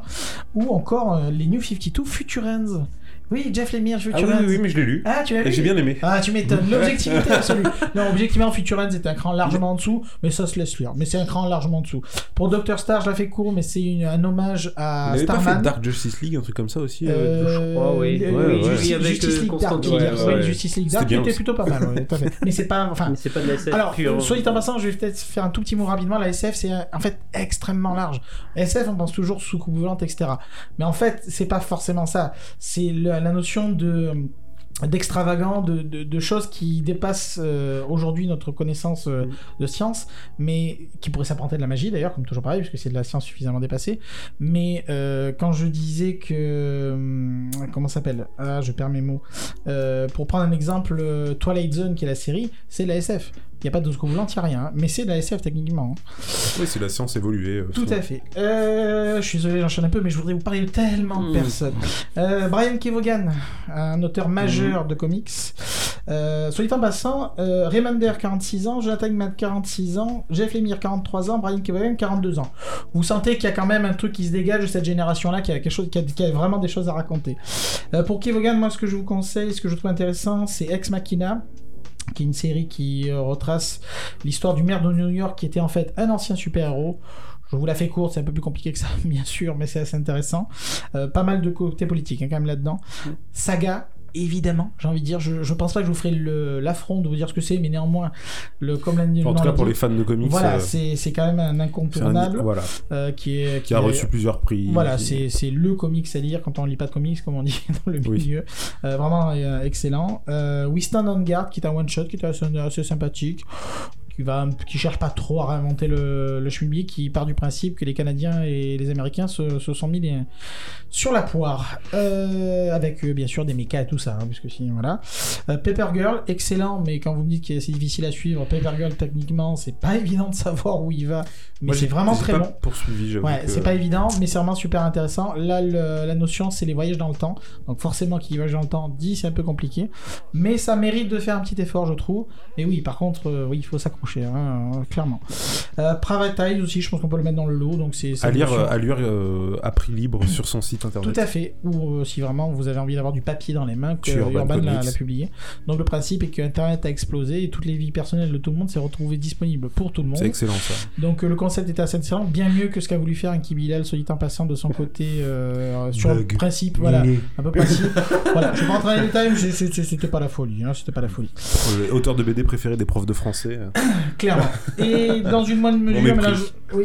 ou encore les New 52 Futurans. Oui, Jeff Lemire, Ah oui, Futurans. oui, oui, mais je l'ai lu. Ah, tu l'as Et lu j'ai bien aimé. ah, tu m'étonnes. L'objectivité absolue. Non, objectivement, Futurans est un cran largement en dessous, mais ça se laisse lire. Mais c'est un cran largement en dessous. Pour Doctor Star, je la fais court, mais c'est une- un hommage Il à avait pas fait Starman. Dark Justice League, un truc comme ça aussi euh, Euh, je crois, oui. euh, Ouais, ouais. Justice, Oui, avec, Justice euh, League Dark. Ouais, Oui. Justice League Dark, qui était plutôt pas mal, ouais, tout à fait. Mais c'est pas, enfin, Mais c'est pas de la SF alors, pure. soit dit en passant, je vais peut-être faire un tout petit mot rapidement. La SF, c'est en fait extrêmement large. La SF, on pense toujours sous coupe volante, etc. Mais en fait, c'est pas forcément ça. C'est le- la notion de d'extravagant, de, de, de choses qui dépassent euh, aujourd'hui notre connaissance euh, de science, mais qui pourraient s'apparenter de la magie d'ailleurs, comme toujours pareil, puisque c'est de la science suffisamment dépassée. Mais euh, quand je disais que... comment ça s'appelle? Ah, je perds mes mots. Euh, pour prendre un exemple, euh, Twilight Zone, qui est la série, c'est de la SF. Il n'y a pas de secours volant, il n'y a rien, mais c'est de la SF techniquement. hein. Oui, c'est la science évoluée. euh, Tout à fait. Euh, je suis désolé, j'enchaîne un peu, mais je voudrais vous parler de tellement de Mm. personnes. Euh, Brian Kevogan, un auteur majeur de comics. Euh, soit dit en passant, euh, Remender, 46 ans, Jonathan Hickman, 46 ans, Jeff Lemire, 43 ans, Brian Kevogan, 42 ans. Vous sentez qu'il y a quand même un truc qui se dégage de cette génération-là, qui a quelque chose, qui a, qui a vraiment des choses à raconter. Euh, pour Kevogan, moi, ce que je vous conseille, ce que je trouve intéressant, c'est Ex Machina qui est une série qui euh, retrace l'histoire du maire de New York qui était en fait un ancien super-héros. Je vous la fais courte, c'est un peu plus compliqué que ça, bien sûr, mais c'est assez intéressant. Euh, pas mal de côté politique hein, quand même là-dedans. Saga, évidemment, j'ai envie de dire, je, je pense pas que je vous ferai le- l'affront de vous dire ce que c'est, mais néanmoins, le, comme l'a En tout cas, pour les fans de comics, voilà, euh, c'est c'est quand même un incontournable voilà, euh, qui est qui a est- reçu plusieurs prix. voilà, qui- c'est c'est le comics à lire quand on lit pas de comics, comme on dit dans le Oui. milieu. Euh, vraiment euh, excellent. Euh, We Stand on Guard, qui est un one-shot, qui est assez, assez sympathique, qui, cherche pas trop à réinventer le, le qui part du principe que les Canadiens et les Américains se, sont mis sur la poire. Euh, avec euh, bien sûr des mechas et tout ça, hein, puisque si, voilà. Euh, Paper Girl, excellent, mais quand vous me dites que c'est difficile à suivre, Paper Girl, techniquement, c'est pas évident de savoir où il va Mais c'est vraiment très pas bon. poursuivi, j'avoue. Ouais, que- c'est pas évident, mais c'est vraiment super intéressant. Là, le- la notion, c'est les voyages dans le temps. Donc, forcément, qui voyage dans le temps dit c'est un peu compliqué. Mais ça mérite de faire un petit effort, je trouve. Et oui, par contre, euh, oui, il faut s'accrocher, hein, euh, clairement. Euh, Private Eyes aussi, je pense qu'on peut le mettre dans le lot. Donc, c'est À lire, notion- à lire euh, à prix libre sur son site internet. Tout à fait. Ou si vraiment vous avez envie d'avoir du papier dans les mains, que Urban Urban l'a publié. Donc le principe est que Internet a explosé et toutes les vies personnelles de tout le monde s'est retrouvées disponibles pour tout le monde. C'est excellent ça. Donc le concept était assez excellent, bien mieux que ce qu'a voulu faire un Kibilal, soit dit en passant de son côté euh, sur Bug. le principe, voilà, un peu principe. voilà, je vais pas rentrer dans les détails, c'était pas la folie, hein, c'était pas la folie, Euh, Auteur de BD préféré des profs de français. euh. clairement. Et dans une moindre mesure, mais là, je- oui,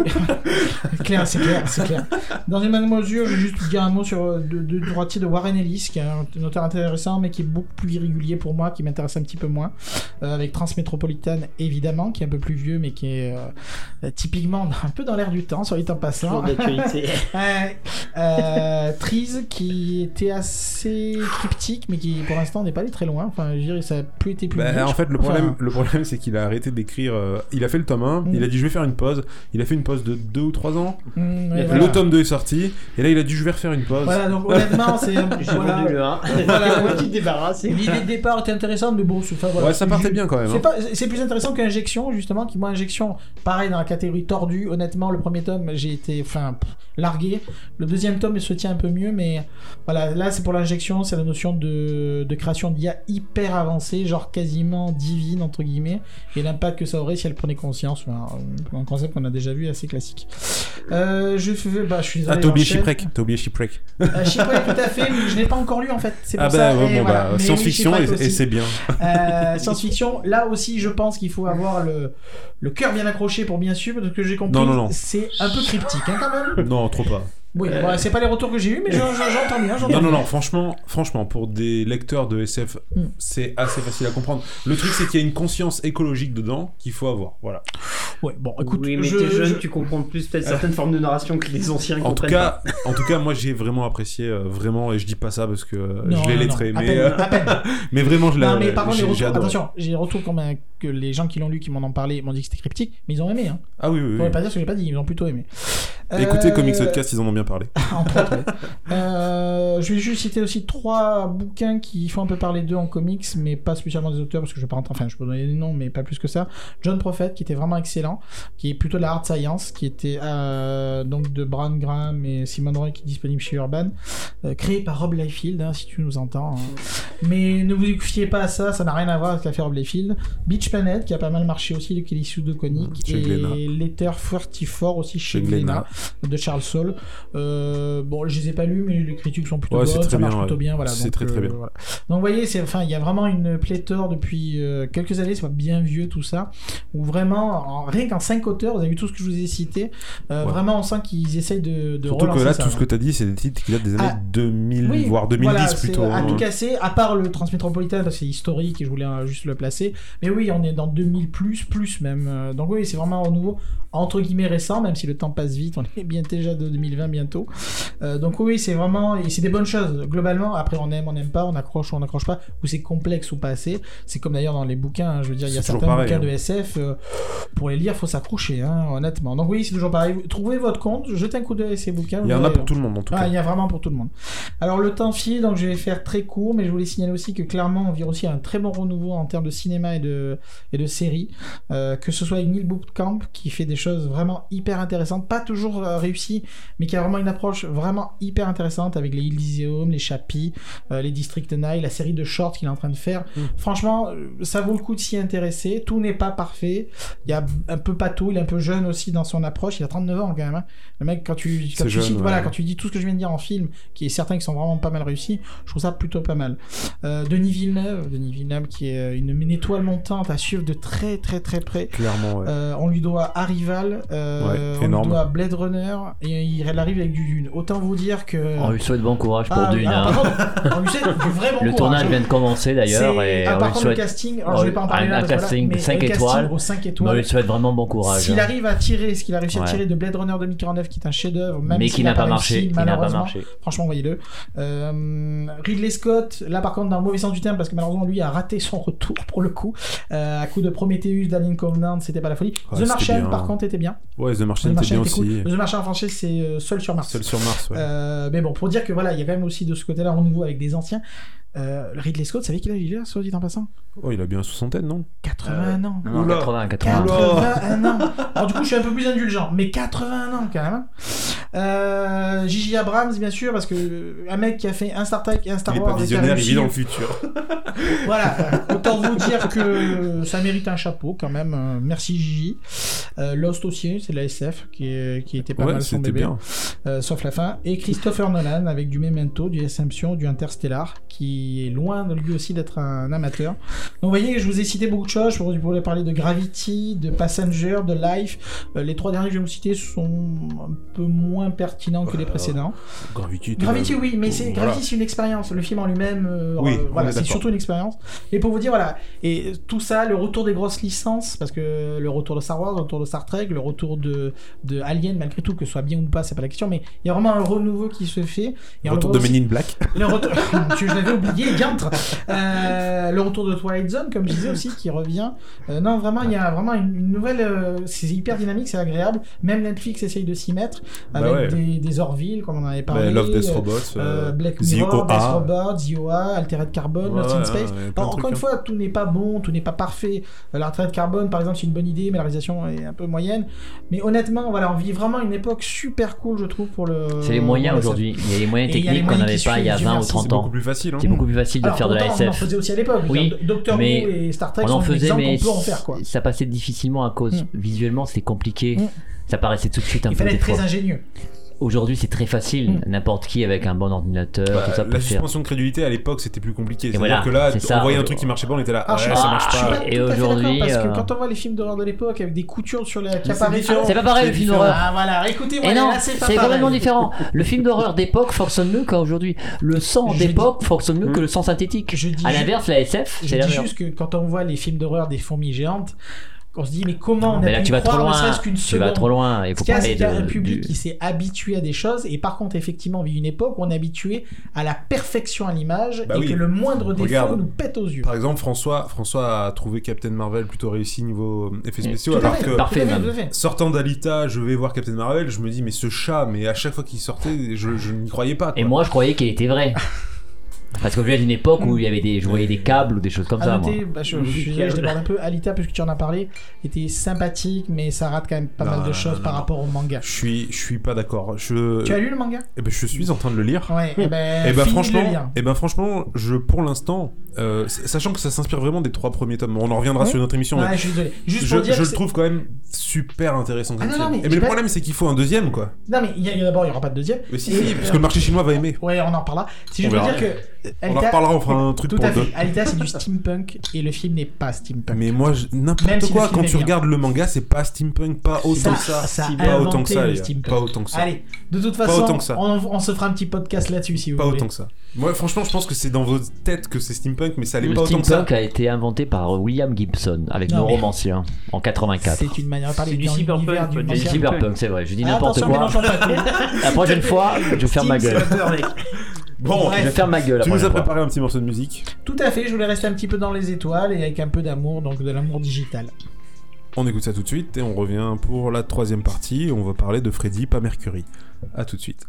clair, c'est clair, c'est clair. Dans une moindre mesure, je vais juste dire un mot sur euh, de, de droitier de Warren Ellis, qui est un, un auteur intéressant, mais qui est beaucoup plus irrégulier pour moi, qui m'intéresse un petit peu moins, euh, avec Transmétropolitan évidemment, qui est un peu plus vieux, mais qui est euh, euh, un peu dans l'air du temps, soit dit en passant. Toujours d'actualité. Ouais. Euh, Trees qui était assez cryptique mais qui pour l'instant n'est pas allé très loin enfin je dirais ça a plus été plus Bah, en fait, le problème, le problème c'est qu'il a arrêté d'écrire. euh, il a fait le tome 1, Mm. il a dit je vais faire une pause. Il a fait une pause de 2 ou 3 ans. mm, ouais, Le voilà. Le tome 2 est sorti. Et là, il a dit je vais refaire une pause. voilà donc honnêtement c'est J'ai voilà. le 1. Voilà. Moi, tu te débarrasses. et- l'idée de départ était intéressante mais bon enfin, voilà. ouais, ça partait bien quand même. C'est hein. pas- c'est plus intéressant qu'injection justement qui moi injection pareil dans la catégorie honnêtement le premier tome j'ai été enfin largué le deuxième tome se tient un peu mieux mais voilà là c'est pour l'injection c'est la notion de, de création d'IA hyper avancée genre quasiment divine entre guillemets et l'impact que ça aurait si elle prenait conscience un concept qu'on a déjà vu assez classique euh, je fais bah je suis Ah, désolé, t'as oublié. Shipwreck. T'as oublié Shipwreck. Euh, Shipwreck, tout à fait mais je l'ai pas encore lu en fait c'est pour Ah, ça bah, ouais, bon, voilà. bah, science-fiction et, c'est bien. Euh, science-fiction, là aussi, je pense qu'il faut avoir le, le cœur bien accroché pour bien suivre, parce que j'ai compris, Non, non, non. c'est un peu cryptique hein, quand même. Non, trop pas. Oui, bon, c'est pas les retours que j'ai eu, mais je- je- j'entends bien, Non, non, non, franchement, franchement, pour des lecteurs de SF, Mm. c'est assez facile à comprendre. Le truc, c'est qu'il y a une conscience écologique dedans qu'il faut avoir. Voilà. Ouais, bon, écoute, oui, mais je, t'es jeune, je- tu comprends plus peut-être certaines formes de narration que les anciens En tout cas, en tout cas, moi, j'ai vraiment apprécié, euh, vraiment, et je dis pas ça parce que euh, Non, je l'ai non, lettré, mais, peine, euh, mais vraiment, je l'ai. Non, mais par contre, retours, attention, j'ai retours comme euh, que les gens qui l'ont lu, qui m'en ont parlé, m'ont dit que c'était cryptique, mais ils ont aimé, hein. Ah oui, oui, Faut oui. pas dire ce que j'ai pas dit, ils ont plutôt aimé. Écoutez Euh, Comics Podcast, ils en ont bien parlé. ouais. Euh, je vais juste citer aussi trois bouquins qui font un peu parler d'eux en comics, mais pas spécialement des auteurs, parce que je vais pas rentrer, enfin, je peux donner des noms, mais pas plus que ça. John Prophet, qui était vraiment excellent, qui est plutôt de la hard science, qui était euh, donc de Brian Graham et Simon Roy, qui est disponible chez Urban, créé par Rob Liefeld, hein, si tu nous entends. hein. Mais ne vous fiez pas à ça, ça n'a rien à voir avec l'affaire Rob Liefeld. Beach Planet, qui a pas mal marché aussi, de Kelly Chez et. Letter 44 aussi chez, Chez Glénat. De Charles Saul. Euh, bon, je les ai pas lus, mais les critiques sont plutôt Ouais, bonnes, ça marche bien, plutôt ouais. bien. Voilà, C'est très, très euh, bien. voilà. Donc, vous voyez, c'est, enfin, il y a vraiment une pléthore depuis euh, quelques années, c'est pas bien vieux tout ça, où vraiment, en- rien qu'en 5 auteurs, vous avez vu tout ce que je vous ai cité, Ouais. vraiment, on sent qu'ils essayent de, de Surtout que là, ça, tout ce hein. que t'as dit, c'est des titres qui datent des années Ah, 2000, Oui, voire 2010 voilà, c'est plutôt. À hein. tout casser, à part le Transmétropolitain, parce que c'est historique et je voulais juste le placer. Mais oui, on est dans 2000 plus, plus même. Donc oui, c'est vraiment au nouveau, entre guillemets récent, même si le temps passe vite, on est bien déjà de 2020 bientôt. Euh, donc oui, c'est vraiment, c'est des bonnes choses. Globalement, après on aime, on n'aime pas, on accroche ou on n'accroche pas, ou c'est complexe ou pas assez. C'est comme d'ailleurs dans les bouquins, hein, je veux dire, il y a certains pareil, bouquins hein. de SF, euh, pour les lire, faut s'accrocher, hein, honnêtement. Donc oui, c'est toujours pareil. Trouvez votre compte, jetez un coup d'œil à ces bouquins. Il y en a pour tout le monde en tout ah, cas. il y a vraiment pour tout le monde. Alors le temps file, donc je vais faire très court, mais je voulais signaler aussi que clairement on vit aussi un très bon renouveau en termes de cinéma et de, et de séries. Euh, que ce soit avec Neil Bootcamp qui fait des choses vraiment hyper intéressantes, pas toujours euh, réussies, mais qui a vraiment une approche vraiment hyper intéressante avec les Elysium, les Chappie, euh, les District 9, la série de shorts qu'il est en train de faire. Mm. Franchement, euh, ça vaut le coup de s'y intéresser. Tout n'est pas parfait. Il y a un peu tout, il est un peu jeune aussi dans son approche. Il a 39 ans quand même. hein. Le mec, quand tu, quand tu jeune, cites- ouais. voilà, quand tu dis tout ce que je viens de dire en film, qui est certains qui sont vraiment pas mal réussis, je trouve ça plutôt pas mal. Euh, Denis Villeneuve, Denis Villeneuve qui est une, une étoile montante à suivre de très très très près. Clairement, ouais. Euh, on lui doit Arrival, euh, Ouais, on lui doit Blade Runner, et il arrive avec du Dune. Autant vous dire que. On lui souhaite bon courage pour Ah, Dune. alors, hein. par contre, on lui souhaite du vrai bon Le courage, tournage hein. vient de commencer d'ailleurs et ah, on par lui contre, le souhaite, casting, alors je vais pas en parler un- là, casting mais cinq le casting étoiles. aux 5 mais on étoiles. lui souhaite vraiment bon courage. S'il hein. arrive à tirer ce qu'il a réussi à tirer de Blade Runner 2049, qui est un chef-d'œuvre, même mais s'il qui n'a pas pas malheureusement. marché. Franchement, voyez-le. Euh, Ridley Scott, là par contre, dans le mauvais sens du terme, parce que malheureusement, lui a raté son retour pour le coup. Euh, à coup de Prometheus, d'Alien Covenant, c'était pas la folie. Ouais, The Martian, bien. par contre, était bien. Ouais, The Martian était Martian bien aussi. En français, c'est euh, Seul sur Mars. Seul sur Mars, ouais. Euh, mais bon, pour dire que voilà, il y a quand même aussi de ce côté-là renouveau avec des anciens. Euh, Ridley Scott, vous savez quel âge il a, soit dit en passant Oh, il a bien une soixantaine, non 81 ans. Non, non, Oula. 80, 80. 81 ans. Alors du coup, je suis un peu plus indulgent, mais 81 ans quand même. hein. Euh, Gigi Abrams, bien sûr, parce que un mec qui a fait un Star Trek et un Star Il est Wars, pas a visionnaire, il vit dans le futur. Voilà, euh, autant vous dire que ça mérite un chapeau quand même. Euh, Merci Gigi. Euh, Lost aussi, c'est de la SF qui, est- qui était pas Ouais, mal son c'était bébé. bien. Euh, sauf la fin. Et Christopher Nolan avec du Memento, du Ascension, du Interstellar, qui est loin de lui aussi d'être un amateur. Donc vous voyez, je vous ai cité beaucoup de choses. Je pourrais parler de Gravity, de Passenger, de Life. Euh, les trois derniers que je vais vous citer sont un peu moins pertinents que les précédents. Gravity. Gravity, oui, mais c'est Voilà. Gravity, c'est une expérience. Le film en lui-même, euh, Oui, voilà, est c'est surtout une expérience. Et pour vous dire, voilà, et tout ça, le retour des grosses licences, parce que le retour de Star Wars, le retour de Star Trek, le retour de, de Alien, malgré tout, que ce soit bien ou pas, c'est pas la question, mais il y a vraiment un renouveau qui se fait. Et on Retour le de voit Men aussi- in Black. le retour, je l'avais oublié, Gantre. Euh, le retour de Twilight Zone, comme je disais aussi, qui revient. Euh, non, vraiment, il y a vraiment une, une nouvelle. euh, c'est hyper dynamique, c'est agréable. Même Netflix essaye de s'y mettre Bah avec ouais. des, des Orville, comme on en avait parlé. Bah, Love, Death, euh, Robots. euh, euh, Black The Mirror, Death OA. Robot, The OA, Altered Carbon, Ouais, Lost in ouais, Space. ouais, plein de Alors, encore trucs, une hein. fois, tout n'est pas bon, tout n'est pas parfait. Euh, L'Altered Carbon, par exemple, c'est une bonne idée, mais la réalisation est un peu moyenne. Mais honnêtement, voilà, on vit vraiment une époque super cool, je trouve, pour le. C'est les moyens la aujourd'hui. Il y a les moyens Et il y a les techniques qu'on moyens n'avait pas il y a suivent, 20 ou Dieu merci, 30 C'est beaucoup ans. plus facile. hein. C'est beaucoup plus facile de Alors, faire de la pourtant, On en SF. faisait aussi à l'époque. Oui, Doctor Who et Star Trek On en faisait, mais qu'on peut en faire, quoi. ça passait difficilement à cause Mm. visuellement c'était compliqué. Mm. Ça paraissait tout de suite un Il peu fallait des être très fois. ingénieux. Aujourd'hui, c'est très facile. Mm. N'importe qui avec un bon ordinateur, Bah, tout ça peut la faire. suspension de crédulité à l'époque c'était plus compliqué. C'est-à-dire voilà, que là, c'est on ça. voyait un truc qui marchait pas, on était là. Ah, ouais, je, ça ah, marche pas. Et aujourd'hui, Parce que euh, quand on voit les films d'horreur de l'époque avec des coutures sur les qui c'est. C'est pas pareil le C'est film d'horreur. Ah voilà, non, là c'est c'est complètement différent. Le film d'horreur d'époque fonctionne mieux qu'aujourd'hui. Le sang d'époque fonctionne mieux que le sang synthétique. À l'inverse, la SF, Je c'est juste que quand on voit les films d'horreur des fourmis géantes, on se dit mais comment on a Mais là, pu tu vas croire trop ne loin. serait-ce qu'une Tu vas trop loin. Il Ce faut qu'il y a, c'est parler qu'il y a un de. public du- qui s'est habitué à des choses et par contre effectivement on vit une époque où on est habitué à la perfection à l'image Bah et oui. que le moindre défaut Regarde. nous pète aux yeux. Par exemple, François, François a trouvé Captain Marvel plutôt réussi niveau effets spéciaux, alors fait, que Parfait, même. sortant d'Alita, je vais voir Captain Marvel, je me dis mais ce chat, mais à chaque fois qu'il sortait, je, je n'y croyais pas. quoi. Et moi, je croyais qu'il était vrai. Parce que je viens d'une époque où il y avait des, je voyais des câbles ou des choses comme À ça. moi. bah, je, je suis désolé, je déborde un peu. Alita, puisque tu en as parlé, était sympathique, mais ça rate quand même pas Non, mal de non, choses non, par non. rapport au manga. Je suis, je suis pas d'accord. Je, Tu as lu le manga? eh ben, je suis en train de le lire. Ouais, et ben, Et ben de le franchement, lire. et ben franchement, je pour l'instant, euh, sachant que ça s'inspire vraiment des trois premiers tomes, on en reviendra Ouais. sur notre émission. mais Ouais, je suis désolé. Juste je pour dire je le trouve quand même super intéressant. Ah comme non, film. non, mais Et mais j'ai le problème c'est qu'il faut un deuxième quoi. Non, mais d'abord, il n'y aura pas de deuxième. Mais si, si, parce que le marché chinois va aimer. Ouais, on en reparlera. C'est On juste pour dire que. Euh, On en reparlera, on fera un truc Tout pour à fait. deux. Alita, c'est du steampunk et le film n'est pas steampunk. Mais moi, je- Même n'importe si quoi, film quand est tu bien. regardes le manga, c'est pas steampunk, pas autant ça, que ça. ça a pas autant que ça, le les gars. steampunk. Pas autant que ça. Allez, de toute Pas façon, autant que ça. On, on se fera un petit podcast là-dessus si vous Pas voulez. autant que ça. Moi, franchement, je pense que c'est dans vos têtes que c'est steampunk, mais ça l'est Le pas autant que ça. steampunk a été inventé par William Gibson avec Non, mais- Neuromancien en 84. C'est une manière de parler C'est du dans cyberpunk, l'univers du quoi, du C'est manga. cyber- cyberpunk, c'est vrai. Je dis Ah, n'importe attention, quoi. mélangeons pas tout. La prochaine fois, je faire ma gueule. Bon, Je vais faire ma gueule. tu nous as préparé un petit morceau de musique. Tout à fait, je voulais rester un petit peu dans les étoiles et avec un peu d'amour, donc de l'amour digital. On écoute ça tout de suite et on revient pour la troisième partie. On va parler de Freddy, pas Mercury. À tout de suite.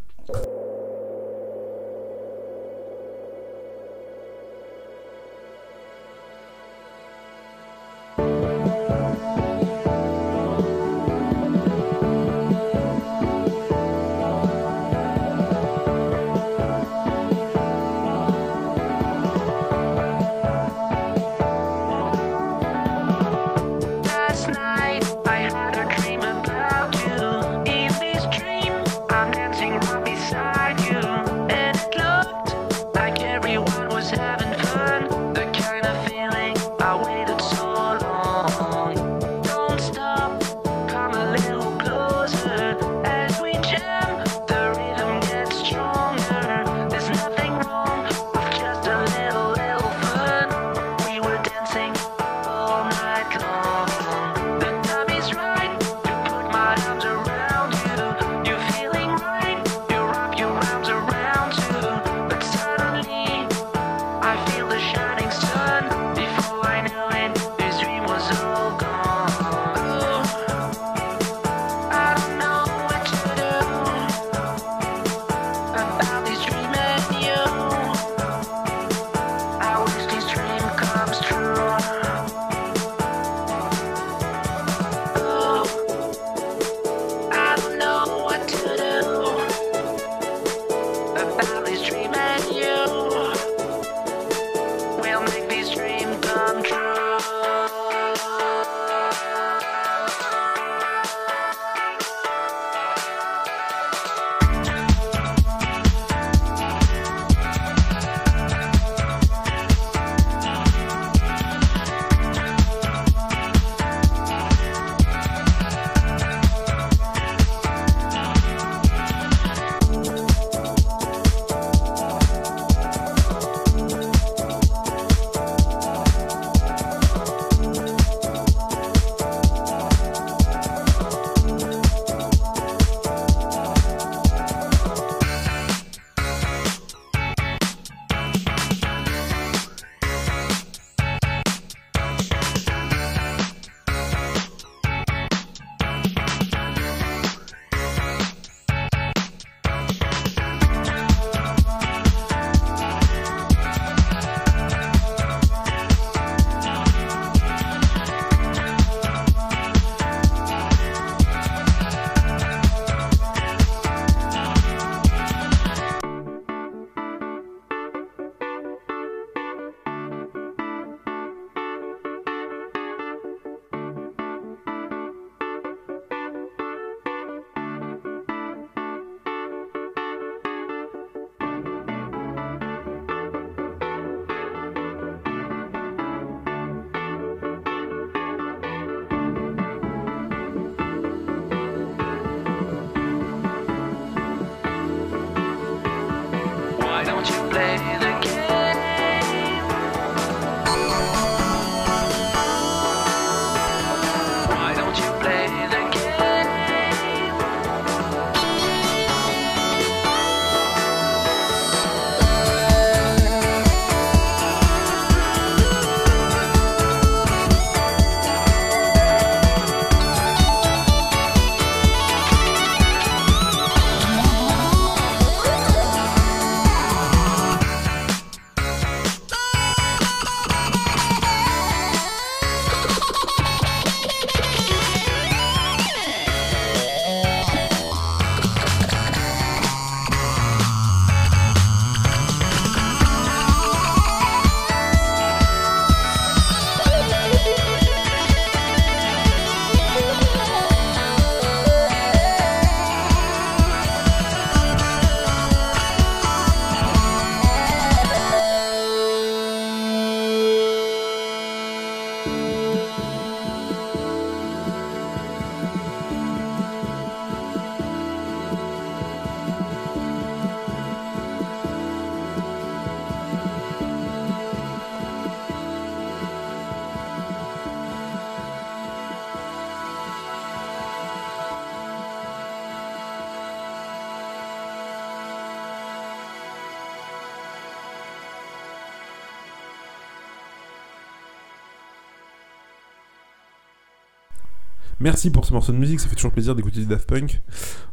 Merci pour ce morceau de musique, ça fait toujours plaisir d'écouter du Daft Punk.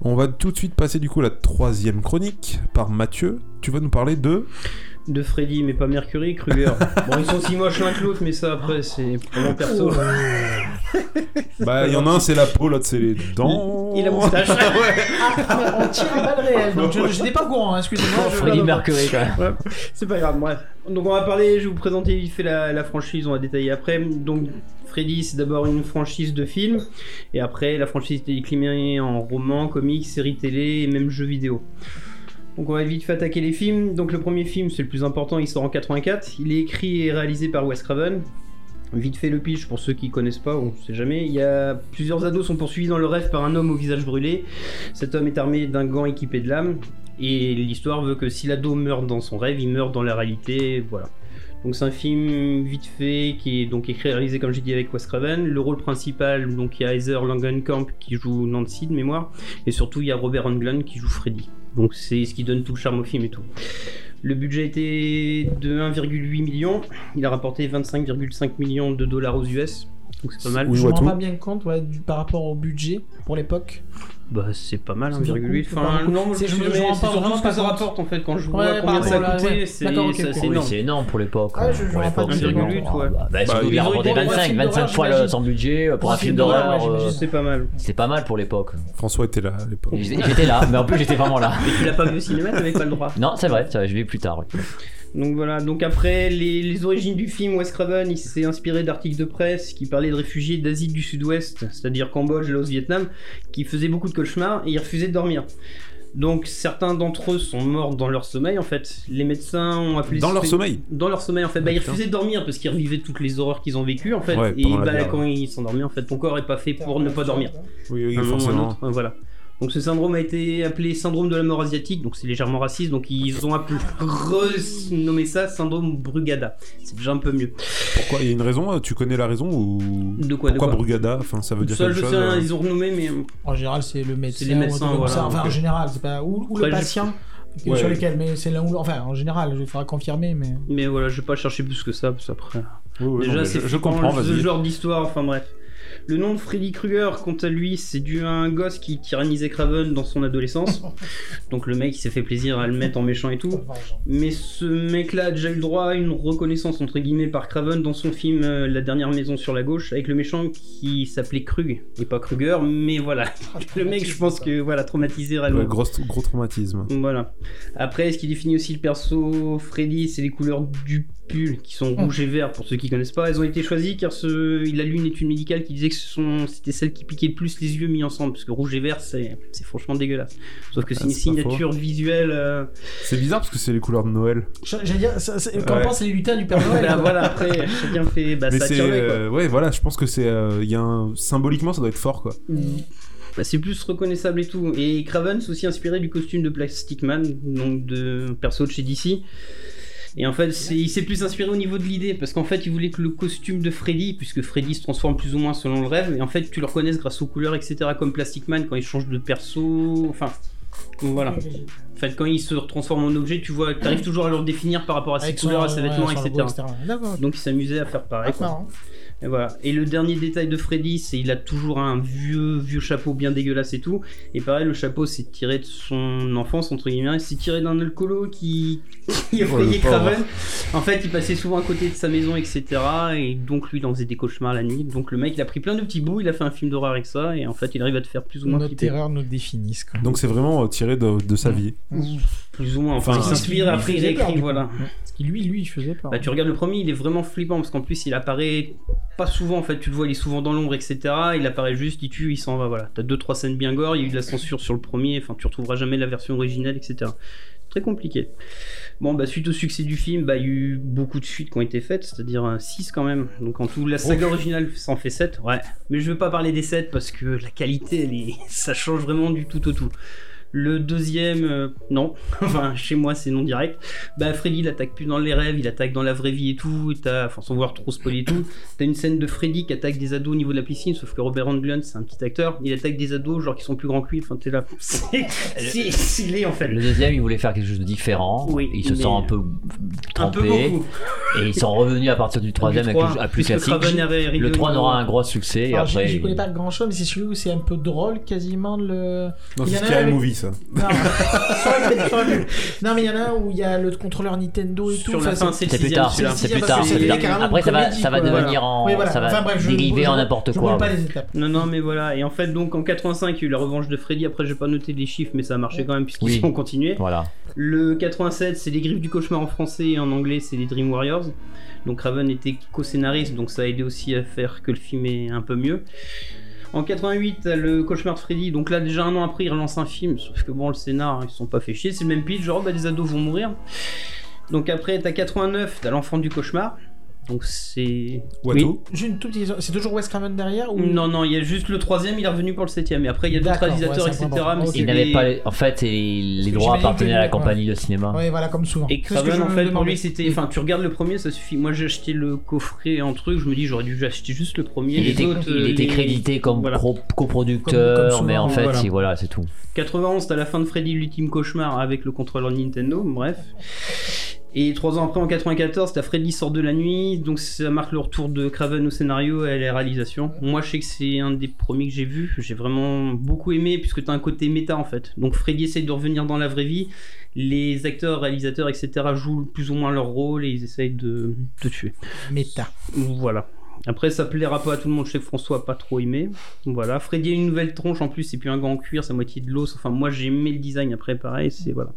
On va tout de suite passer du coup à la troisième chronique par Mathieu. Tu vas nous parler de... De Freddy, mais pas Mercury, Kruger. bon, ils sont aussi moches l'un que l'autre, mais ça après, c'est pour mon perso. Bah, il y en a un c'est la peau, l'autre c'est les dents. Et la moustache. Ah, on tire à balles réelles, donc je je n'étais pas au courant, hein, excusez-moi. je- Freddie Mercury quand même. Ouais, c'est pas grave, bref. Donc on va parler, je vais vous présenter vite fait la, la franchise, on va détailler après. Donc C'est d'abord une franchise de films, et après la franchise est déclinée en romans, comics, séries télé et même jeux vidéo. Donc on va vite fait attaquer les films. Donc le premier film, c'est le plus important, il sort en 84. Il est écrit et réalisé par Wes Craven. Vite fait le pitch pour ceux qui connaissent pas, on sait jamais. Il y a plusieurs ados sont poursuivis dans le rêve par un homme au visage brûlé. Cet homme est armé d'un gant équipé de lames. Et l'histoire veut que si l'ado meurt dans son rêve, il meurt dans la réalité. Voilà. Donc c'est un film vite fait qui est donc écrit et réalisé comme j'ai dit avec Wes Craven. Le rôle principal, donc il y a Heather Langenkamp qui joue Nancy de mémoire, et surtout il y a Robert Englund qui joue Freddy. Donc c'est ce qui donne tout le charme au film et tout. Le budget était de 1,8 million. Il a rapporté 25,5 millions de dollars aux US. Donc c'est pas mal. Oui, Je vois me rends tout. pas bien compte ouais, du- par rapport au budget pour l'époque. Bah c'est pas mal, C'est 1,8. beaucoup, c'est pas Enfin, non, je C'est- me rends pas surtout vraiment ce pas rapporte en fait quand je Ouais, vois par combien ça a rapport à la- coûté. ouais. C'est énorme. c'est énorme pour l'époque. Ah, je- je pour l'époque, du c'est tout. énorme. 1,8, ouais. Ah, bah, ils ont rapporté été- 25, film 25 d'horreur, fois son budget pour Pour un un film d'horreur, euh. C'est pas mal. C'est pas mal pour l'époque. François était là à l'époque. J'étais là, mais en plus j'étais vraiment là. Et tu l'as pas vu au cinéma, t'avais pas le droit. Non, c'est vrai, je vais plus tard. Donc voilà, donc après les, les origines du film, Wes Craven il s'est inspiré d'articles de presse qui parlaient de réfugiés d'Asie du Sud-Ouest, c'est-à-dire Cambodge, Laos, Vietnam, qui faisaient beaucoup de cauchemars et ils refusaient de dormir. Donc certains d'entre eux sont morts dans leur sommeil en fait. Les médecins ont appelé Dans leur sommeil Dans leur sommeil en fait. Bah, Ah, ils refusaient de dormir parce qu'ils revivaient toutes les horreurs qu'ils ont vécues en fait. Ouais, et bah, guerre, quand ils s'endormaient en fait, ton corps est pas fait pour ne pas dormir. Oui, oui, Un moment ou un forcément. autre, Voilà. Donc ce syndrome a été appelé syndrome de la mort asiatique, donc c'est légèrement raciste, donc ils ont appelé, renommé ça syndrome Brugada. C'est déjà un peu mieux. Pourquoi? Il y a une raison euh, Tu connais la raison ou De quoi, de Pourquoi quoi? Brugada? Enfin, ça veut dire Ça, quelque je chose sais, hein, euh, ils ont renommé, mais euh, En général, c'est le médecin. les ou un médecins, comme voilà, ça. Enfin, en général, c'est pas. Ou, ou le je- patient. Ouais. Sur lesquels, mais c'est l'un ou l'autre. Enfin, en général, il faudra confirmer, mais. mais voilà, je vais pas chercher plus que ça, parce qu'après. oui, oui, Déjà, c'est je, je comprends, ce genre d'histoire, enfin bref. Le nom de Freddy Krueger, quant à lui, c'est dû à un gosse qui tyrannisait Craven dans son adolescence. Donc le mec, il s'est fait plaisir à le mettre en méchant et tout. Mais ce mec-là a déjà eu le droit à une reconnaissance entre guillemets par Craven dans son film euh, La dernière maison sur la gauche avec le méchant qui s'appelait Krug et pas Kruger mais voilà le mec je pense que voilà traumatisé réellement. Ouais, gros, gros traumatisme. Voilà. Après, ce qui définit aussi le perso Freddy, c'est les couleurs du pull qui sont rouge et vert pour ceux qui connaissent pas. Elles ont été choisies car ce... il a lu une étude médicale qui disait que ce sont... c'était celles qui piquaient le plus les yeux mis ensemble parce que rouge et vert c'est c'est franchement dégueulasse. Sauf que c'est Ah, une c'est pas signature visuelle. euh, C'est bizarre parce que c'est les couleurs de Noël. J'allais dire, ça- ça- quand Ouais. on pense les lutins du Père Noël. bah, voilà, après chacun fait. Bah, Mais ça c'est. quoi. euh, ouais, voilà, je pense que c'est. euh, il y a un... Symboliquement, ça doit être fort, quoi. Bah, c'est plus reconnaissable et tout. Et Craven s'est aussi inspiré du costume de Plastic Man, donc de perso de chez DC. Et en fait, il s'est plus inspiré au niveau de l'idée, parce qu'en fait, il voulait que le costume de Freddy, puisque Freddy se transforme plus ou moins selon le rêve, et en fait, tu le reconnaisses grâce aux couleurs, etc., comme Plastic Man quand il change de perso. Enfin, voilà. En fait, quand il se transforme en objet, tu vois, t'arrives toujours à le définir par rapport à ses Avec son- couleurs, à ses vêtements, etc. Donc, il s'amusait à faire pareil. Ah, quoi. Et voilà. Et le dernier détail de Freddy, c'est il a toujours un vieux vieux chapeau bien dégueulasse et tout. Et pareil, le chapeau c'est tiré de son enfance entre guillemets. C'est tiré d'un alcoolo qui qui effrayait. Craven. En fait, il passait souvent à côté de sa maison, etc. Et donc lui, il en faisait des cauchemars la nuit. Donc le mec, il a pris plein de petits bouts. Il a fait un film d'horreur avec ça. Et en fait, il arrive à te faire plus ou moins Nos flipper. terreurs nous définissent. Quoi. Donc c'est vraiment euh, tiré de, de sa vie. Plus ou moins. Enfin, il s'inspire. Après, il faisait peur, écrit. du coup. Voilà. Parce que lui, lui, il faisait peur. Bah, tu regardes le premier, il est vraiment flippant parce qu'en plus il apparaît pas souvent en fait, tu le vois, il est souvent dans l'ombre, etc. Il apparaît juste, il tue, il s'en va, voilà. T'as deux trois scènes bien gore, il y a eu de la censure sur le premier, enfin tu retrouveras jamais la version originale, etc. Très compliqué. Bon, bah suite au succès du film, bah il y a eu beaucoup de suites qui ont été faites, c'est-à-dire 6 quand même. Donc en tout, la saga originale s'en fait 7, ouais. Mais je veux pas parler des 7 parce que la qualité, elle est... ça change vraiment du tout au tout. Le deuxième, euh, non. enfin, chez moi, c'est non direct. Bah, Freddy, il attaque plus dans les rêves, il attaque dans la vraie vie et tout. Et t'as, enfin, sans vouloir trop spoiler et tout, t'as une scène de Freddy qui attaque des ados au niveau de la piscine, sauf que Robert Englund, c'est un petit acteur. Il attaque des ados, genre qui sont plus grands que lui. Enfin, t'es là. C'est c'est stylé en fait. Le deuxième, il voulait faire quelque chose de différent. Oui, il se sent un peu Un peu trempé. beaucoup. Et ils sont revenus à partir du troisième Du avec trois, le- à plus classique. Arrivé Le 3 au- aura un gros succès. Alors, après, j'y connais pas grand chose, mais c'est celui où c'est un peu drôle quasiment le. Non, Il y a un avec- Movie, ça. Non, ça aurait été- ça aurait pu. non mais il y en a un où il y a le contrôleur Nintendo et tout. Sur la enfin, fin, c'est le plus sixième, tard, celui-là. c'est plus tard. c'est plus Après, ça va, ça va devenir en, Oui, voilà. ça va Enfin, bref, je- dériver je- en n'importe je quoi. roule pas ouais. les étapes. Non, non, mais voilà. Et en fait, donc en 85, il y a eu la revanche de Freddy. Après, j'ai pas noté les chiffres, mais ça a marché quand même, puisqu'ils Oui. ont continué. Voilà. Le 87, c'est Les Griffes du Cauchemar en français et en anglais, c'est les Dream Warriors. Donc Raven était co-scénariste, donc ça a aidé aussi à faire que le film est un peu mieux. En 88, t'as le Cauchemar de Freddy. Donc là, déjà un an après, il relance un film. Sauf que bon, le scénar, ils se sont pas fait chier. C'est le même pitch, genre, bah, les ados vont mourir. Donc après, t'as 89, t'as l'enfant du cauchemar. Donc c'est. Oui. J'ai une toute petite question. C'est toujours Wes Craven derrière ou... Non, non, il y a juste le troisième, il est revenu pour le septième. Et après, il y a d'autres réalisateurs, ouais, etc. Mais Il n'avait pas. En fait, les, droits appartenaient à la compagnie de cinéma. Ouais, voilà, comme souvent. Et Craven, en fait, pour lui, c'était. Enfin, tu regardes le premier, ça suffit. Moi, j'ai acheté le coffret en truc, je me dis, j'aurais dû acheter juste le premier. Il les était, autres, il euh, était crédité comme Voilà. pro- Comme- coproducteur, comme mais en fait, voilà. il- voilà, c'est tout. 91, t'as la fin de Freddy l'ultime cauchemar avec le contrôleur Nintendo, bref. Et trois ans après, en 94, t'as Freddy sort de la nuit, donc ça marque le retour de Craven au scénario et à la réalisation. Moi, je sais que c'est un des premiers que j'ai vu, j'ai vraiment beaucoup aimé, puisque t'as un côté méta en fait. Donc Freddy essaye de revenir dans la vraie vie, les acteurs, réalisateurs, etc. jouent plus ou moins leur rôle et ils essayent de, de tuer. Méta. Voilà. Après, ça plaira pas à tout le monde. Je sais que François a pas trop aimé. Voilà. Freddy a une nouvelle tronche en plus. C'est plus un gant en cuir, c'est moitié de l'os. Enfin, moi, j'ai aimé le design. Après, pareil, c'est voilà.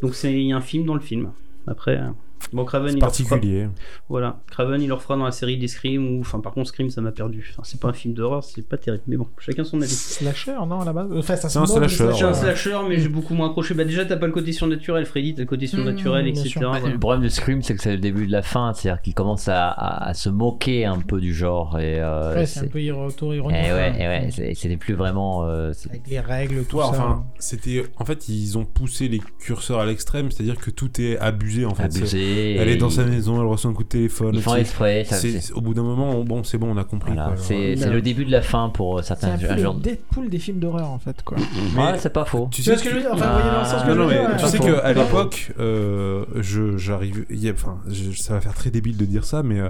Donc, c'est un film dans le film. Après, euh, bon, Craven, il leur fera- particulier. Voilà. Craven, il leur fera dans la série des Scream. Ou, enfin, par contre, Scream, ça m'a perdu. Enfin, c'est pas un film d'horreur, c'est pas terrible. Mais bon, chacun son avis. Slasher, non, à la base? Enfin, ça se C'est un moque de slasher, J'ai un slasher, mais j'ai beaucoup moins accroché. Bah, déjà, t'as pas le côté surnaturel, Freddy. T'as le côté surnaturel, Mmh, etc. Voilà. Le problème de Scream, c'est que c'est le début de la fin, c'est-à-dire qu'il commence à, à- à se moquer un peu du genre. Et, euh, Ouais, c'est un c'est- peu iro- Eh auto-ironique. ouais, quoi. eh ouais, c'est- c'était plus vraiment. euh, Avec les règles, tout Ouais, ça. enfin, c'était. En fait, ils ont poussé les curseurs à l'extrême, c'est-à-dire que tout est abusé en fait. C'est- Elle est dans sa maison, elle reçoit un coup de téléphone. Ils font c'est- exprès. ça- c'est- c'est- Au bout d'un moment, on- bon, c'est bon, on a compris. Voilà, quoi, c'est c'est le début de la fin pour euh, C'est certains un peu genres. le Deadpool des films d'horreur, en fait, quoi. Ouais, c'est pas faux. Tu vois ce que je veux dire mais tu sais Pas qu'à l'époque, euh, je, j'arrive, y enfin, ça va faire très débile de dire ça, mais euh,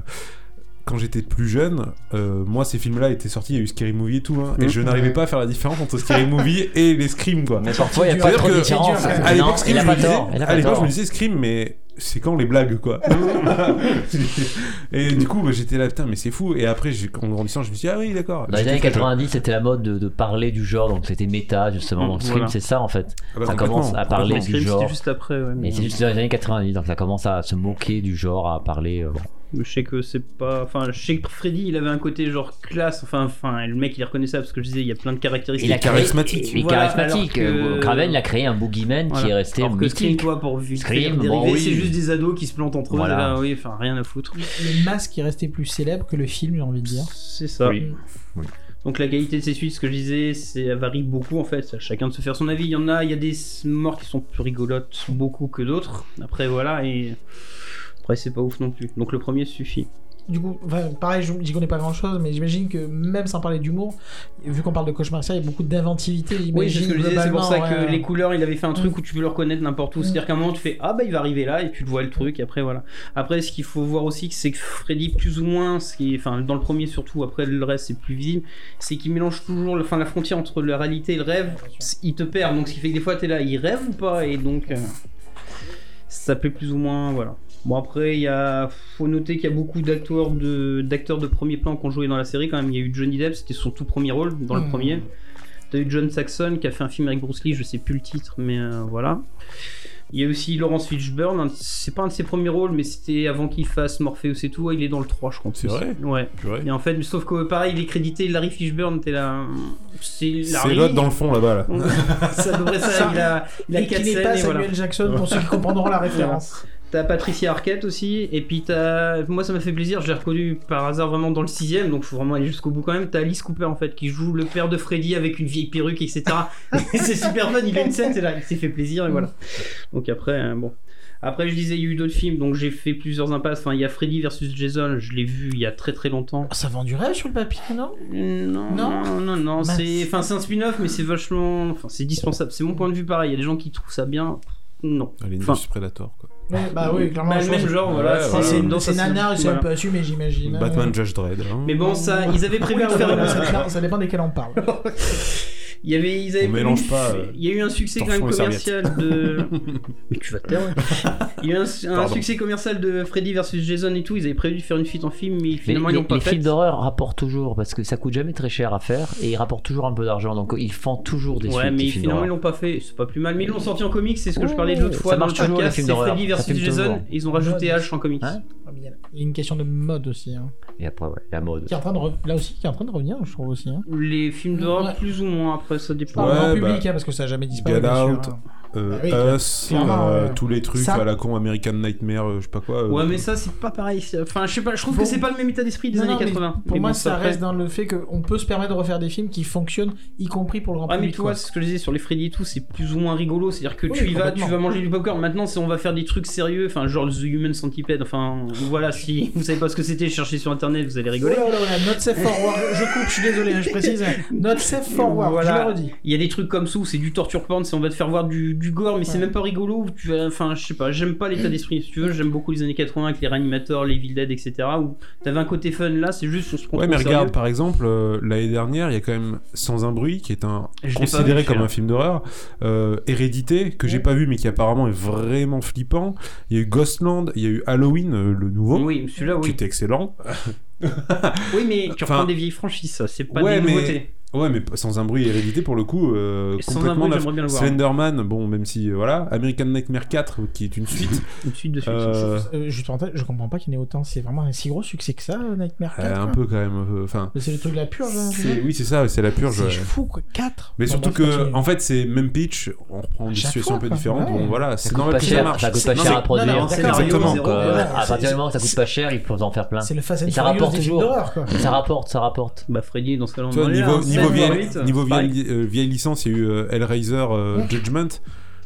quand j'étais plus jeune, euh, moi ces films-là étaient sortis, il y a eu Scary Movie et tout, hein, et je n'arrivais pas à faire la différence entre Scary Movie et les Scream, quoi. Mais parfois, il n'y a pas trop de différence. c'est dur, à l'époque, je me disais Scream, mais c'est quand les blagues, quoi. et du coup, bah, j'étais là, putain, mais c'est fou. Et après, en grandissant, je me suis dit, ah oui, d'accord. Dans les années très jeune. 90, c'était la mode de, de parler du genre, donc c'était méta justement. Donc Scream, Voilà. c'est ça en fait. Ah bah, ça commence à parler du Scream, genre. C'était juste après, ouais. mais- c'est juste dans les années 90, donc ça commence à se moquer du genre, à parler. euh, bon. Je sais que c'est pas. Enfin, je sais que Freddy, il avait un côté genre classe. Enfin, enfin, le mec, il est reconnaissable parce que je disais, il y a plein de caractéristiques. Il a créé- charismatique. Il est Voilà, charismatique. alors que- Euh, Craven, il a créé un boogeyman Voilà. qui est resté Alors que Scream, mythique. toi, pour Scream, bon, oui. c'est juste des ados qui se plantent entre eux. Voilà. Là, oui, enfin, rien à foutre. Le masque est resté plus célèbre que le film, j'ai envie de dire. C'est ça. Oui. Oui. Donc la qualité de ces suites, ce que je disais, c'est varie beaucoup en fait. Chacun de se faire son avis. Il y en a, il y a des morts qui sont plus rigolotes beaucoup que d'autres. Après voilà et après c'est pas ouf non plus. Donc le premier suffit. Du coup, enfin, pareil, je- j'y connais pas grand chose, mais j'imagine que même sans parler d'humour, vu qu'on parle de cauchemar, ça, il y a beaucoup d'inventivité. Oui, c'est ce que je disais. C'est pour ça que ouais. les couleurs, il avait fait un truc où tu peux le reconnaître n'importe où. Mm. C'est-à-dire qu'à un moment tu fais ah bah il va arriver là et tu le vois le truc. Et après voilà. Après ce qu'il faut voir aussi, c'est que Freddy plus ou moins, ce qui est, enfin dans le premier surtout. Après le reste c'est plus visible. C'est qu'il mélange toujours, le- enfin la frontière entre la réalité et le rêve. Il te perd. Donc ce qui fait que des fois t'es là, il rêve ou pas Et donc euh, ça plaît plus ou moins voilà. Bon après il y a faut noter qu'il y a beaucoup d'acteurs de d'acteurs de premier plan qui ont joué dans la série quand même. Il y a eu Johnny Depp, c'était son tout premier rôle dans le Mm. premier. T'as eu John Saxon qui a fait un film avec Bruce Lee, je sais plus le titre, mais euh, voilà. Il y a aussi Laurence Fishburne, c'est pas un de ses premiers rôles, mais c'était avant qu'il fasse Morpheus et tout. Il est dans le 3, je crois. C'est vrai Ouais. Purée. Et en fait, sauf que pareil, il est crédité Larry Fishburne, t'es là. C'est C'est Larry. l'autre dans le fond là-bas là. C'est peu près ça, Ça. il a, il a Et n'est pas Samuel voilà. Jackson, pour ceux qui comprendront la référence. T'as Patricia Arquette aussi, et puis t'as. Moi ça m'a fait plaisir, je l'ai reconnu par hasard vraiment dans le sixième, donc faut vraiment aller jusqu'au bout quand même. T'as Alice Cooper en fait qui joue le père de Freddy avec une vieille perruque, etc. Et c'est super fun, il a une scène, c'est là, il s'est fait plaisir et voilà. Donc après, euh, bon. Après je disais, il y a eu d'autres films, donc j'ai fait plusieurs impasses. Enfin, il y a Freddy versus Jason, je l'ai vu il y a très très longtemps. Ça vend du rêve sur le papier, non? Non, Non? non, non, non, c'est, enfin, c'est un spin-off, mais c'est vachement, enfin, c'est dispensable. C'est mon point de vue pareil. Il y a des gens qui trouvent ça bien, non. Allez, Enfin, Predator quoi. Ouais, bah oui, clairement. Bah, le même genre, voilà. Ouais, C'est- voilà. C'est nanar peu assumé, j'imagine. Batman Judge Dredd. hein. Mais bon, ça, ils avaient prévu de faire ça dépend desquels on parle. Il y avait, ils avaient mélange pas, euh, Il y a eu un succès quand même commercial de. Mais tu vas te taire. ouais. Il y a eu un, succès commercial de Freddy versus Jason et tout. Ils avaient prévu de faire une suite en film, mais finalement les, ils l'ont pas les fait. films d'horreur rapportent toujours parce que ça coûte jamais très cher à faire et ils rapportent toujours un peu d'argent donc ils font toujours des Ouais, suites. mais les finalement ils l'ont pas fait. C'est pas plus mal. Mais ils l'ont sorti en comics. C'est ce que je parlais de l'autre ça fois le marche toujours, les films d'horreur. Freddy Ça versus Jason. ils ont rajouté H en comics. Hein mais Il y a- une question de mode aussi. hein. Et après, ouais, la mode. Qui est en train de re- Là aussi, qui est en train de revenir, je trouve aussi. hein. Les films d'horreur, Ouais. plus ou moins. Après, ça dépend. Ouais, en bah, public, hein, parce que ça n'a jamais disparu. Get sûr, hein. Euh, Ah oui, Us, euh, tous les trucs Ça- à la con American Nightmare, euh, je sais pas quoi. euh, Ouais, mais ça, c'est pas pareil. Enfin, je sais pas, je trouve Bon. que c'est pas le même état d'esprit des Non, années non, mais 80. Pour Mais moi, bon, ça après- reste dans le fait qu'on peut se permettre de refaire des films qui fonctionnent, y compris pour le grand Ah mais tu vois, c'est ce que je disais sur les Freddy et tout, c'est plus ou moins rigolo. C'est-à-dire que Oui, tu y vas, complètement. tu vas manger du popcorn. Maintenant, si on va faire des trucs sérieux, enfin genre The Human Centipede, enfin voilà, si vous savez pas ce que c'était, cherchez sur internet, vous allez Oh rigoler. là là là, not safe for work. Je coupe, je suis désolé, hein, je précise. Not safe for work, Voilà. je le redis. Il y a des trucs comme ça où c'est du torture porn, c'est on va te faire voir du, du gore, mais c'est Ouais. même pas rigolo. Tu vas, enfin, je sais pas, j'aime pas l'état d'esprit. Si tu veux, j'aime beaucoup les années 80 avec les réanimateurs, les Evil Dead, etc. Où t'avais un côté fun là, c'est juste on se prend Ouais, mais regarde, sérieux. par exemple, euh, l'année dernière, il y a quand même Sans un bruit, qui est un Je considéré vu, comme un film d'horreur. Euh, Hérédité, que j'ai pas vu, mais qui apparemment est vraiment flippant. Il y a eu Ghostland, il y a eu Halloween, euh, le nouveau, Oui, celui-là, qui oui. était excellent. Oui, mais tu Enfin, reprends des vieilles franchises, ça, c'est pas ouais, des mais- nouveautés. Ouais, mais Sans un bruit et Hérédité, pour le coup, euh, Sans un complètement bruit, neuf. j'aimerais bien le voir. Slenderman, bon, même si, euh, voilà. American Nightmare 4, qui est une suite. Une suite de suite. euh, Euh, juste en tête, je comprends pas qu'il y en ait autant. C'est vraiment un si gros succès que ça, Nightmare 4. euh, un quoi. peu quand même. euh, Enfin, C'est le truc de la purge. hein, oui, c'est ça, c'est la purge. C'est ouais. fou, quoi. 4. Mais surtout que, en fait, c'est même pitch, on reprend des situations fois, un peu différentes. Ouais. Bon, voilà, c'est normal que ça marche. ça coûte pas cher à produire. exactement À partir du moment où ça coûte pas cher, ils peuvent en faire plein. C'est le ça rapporte toujours. d'horreur, quoi. Ça rapporte, ça rapporte. Bah Freddy dans ce cas-là on Niveau, vieille, vieille, euh, vieille licence, il y a eu euh, Hellraiser euh, Judgment.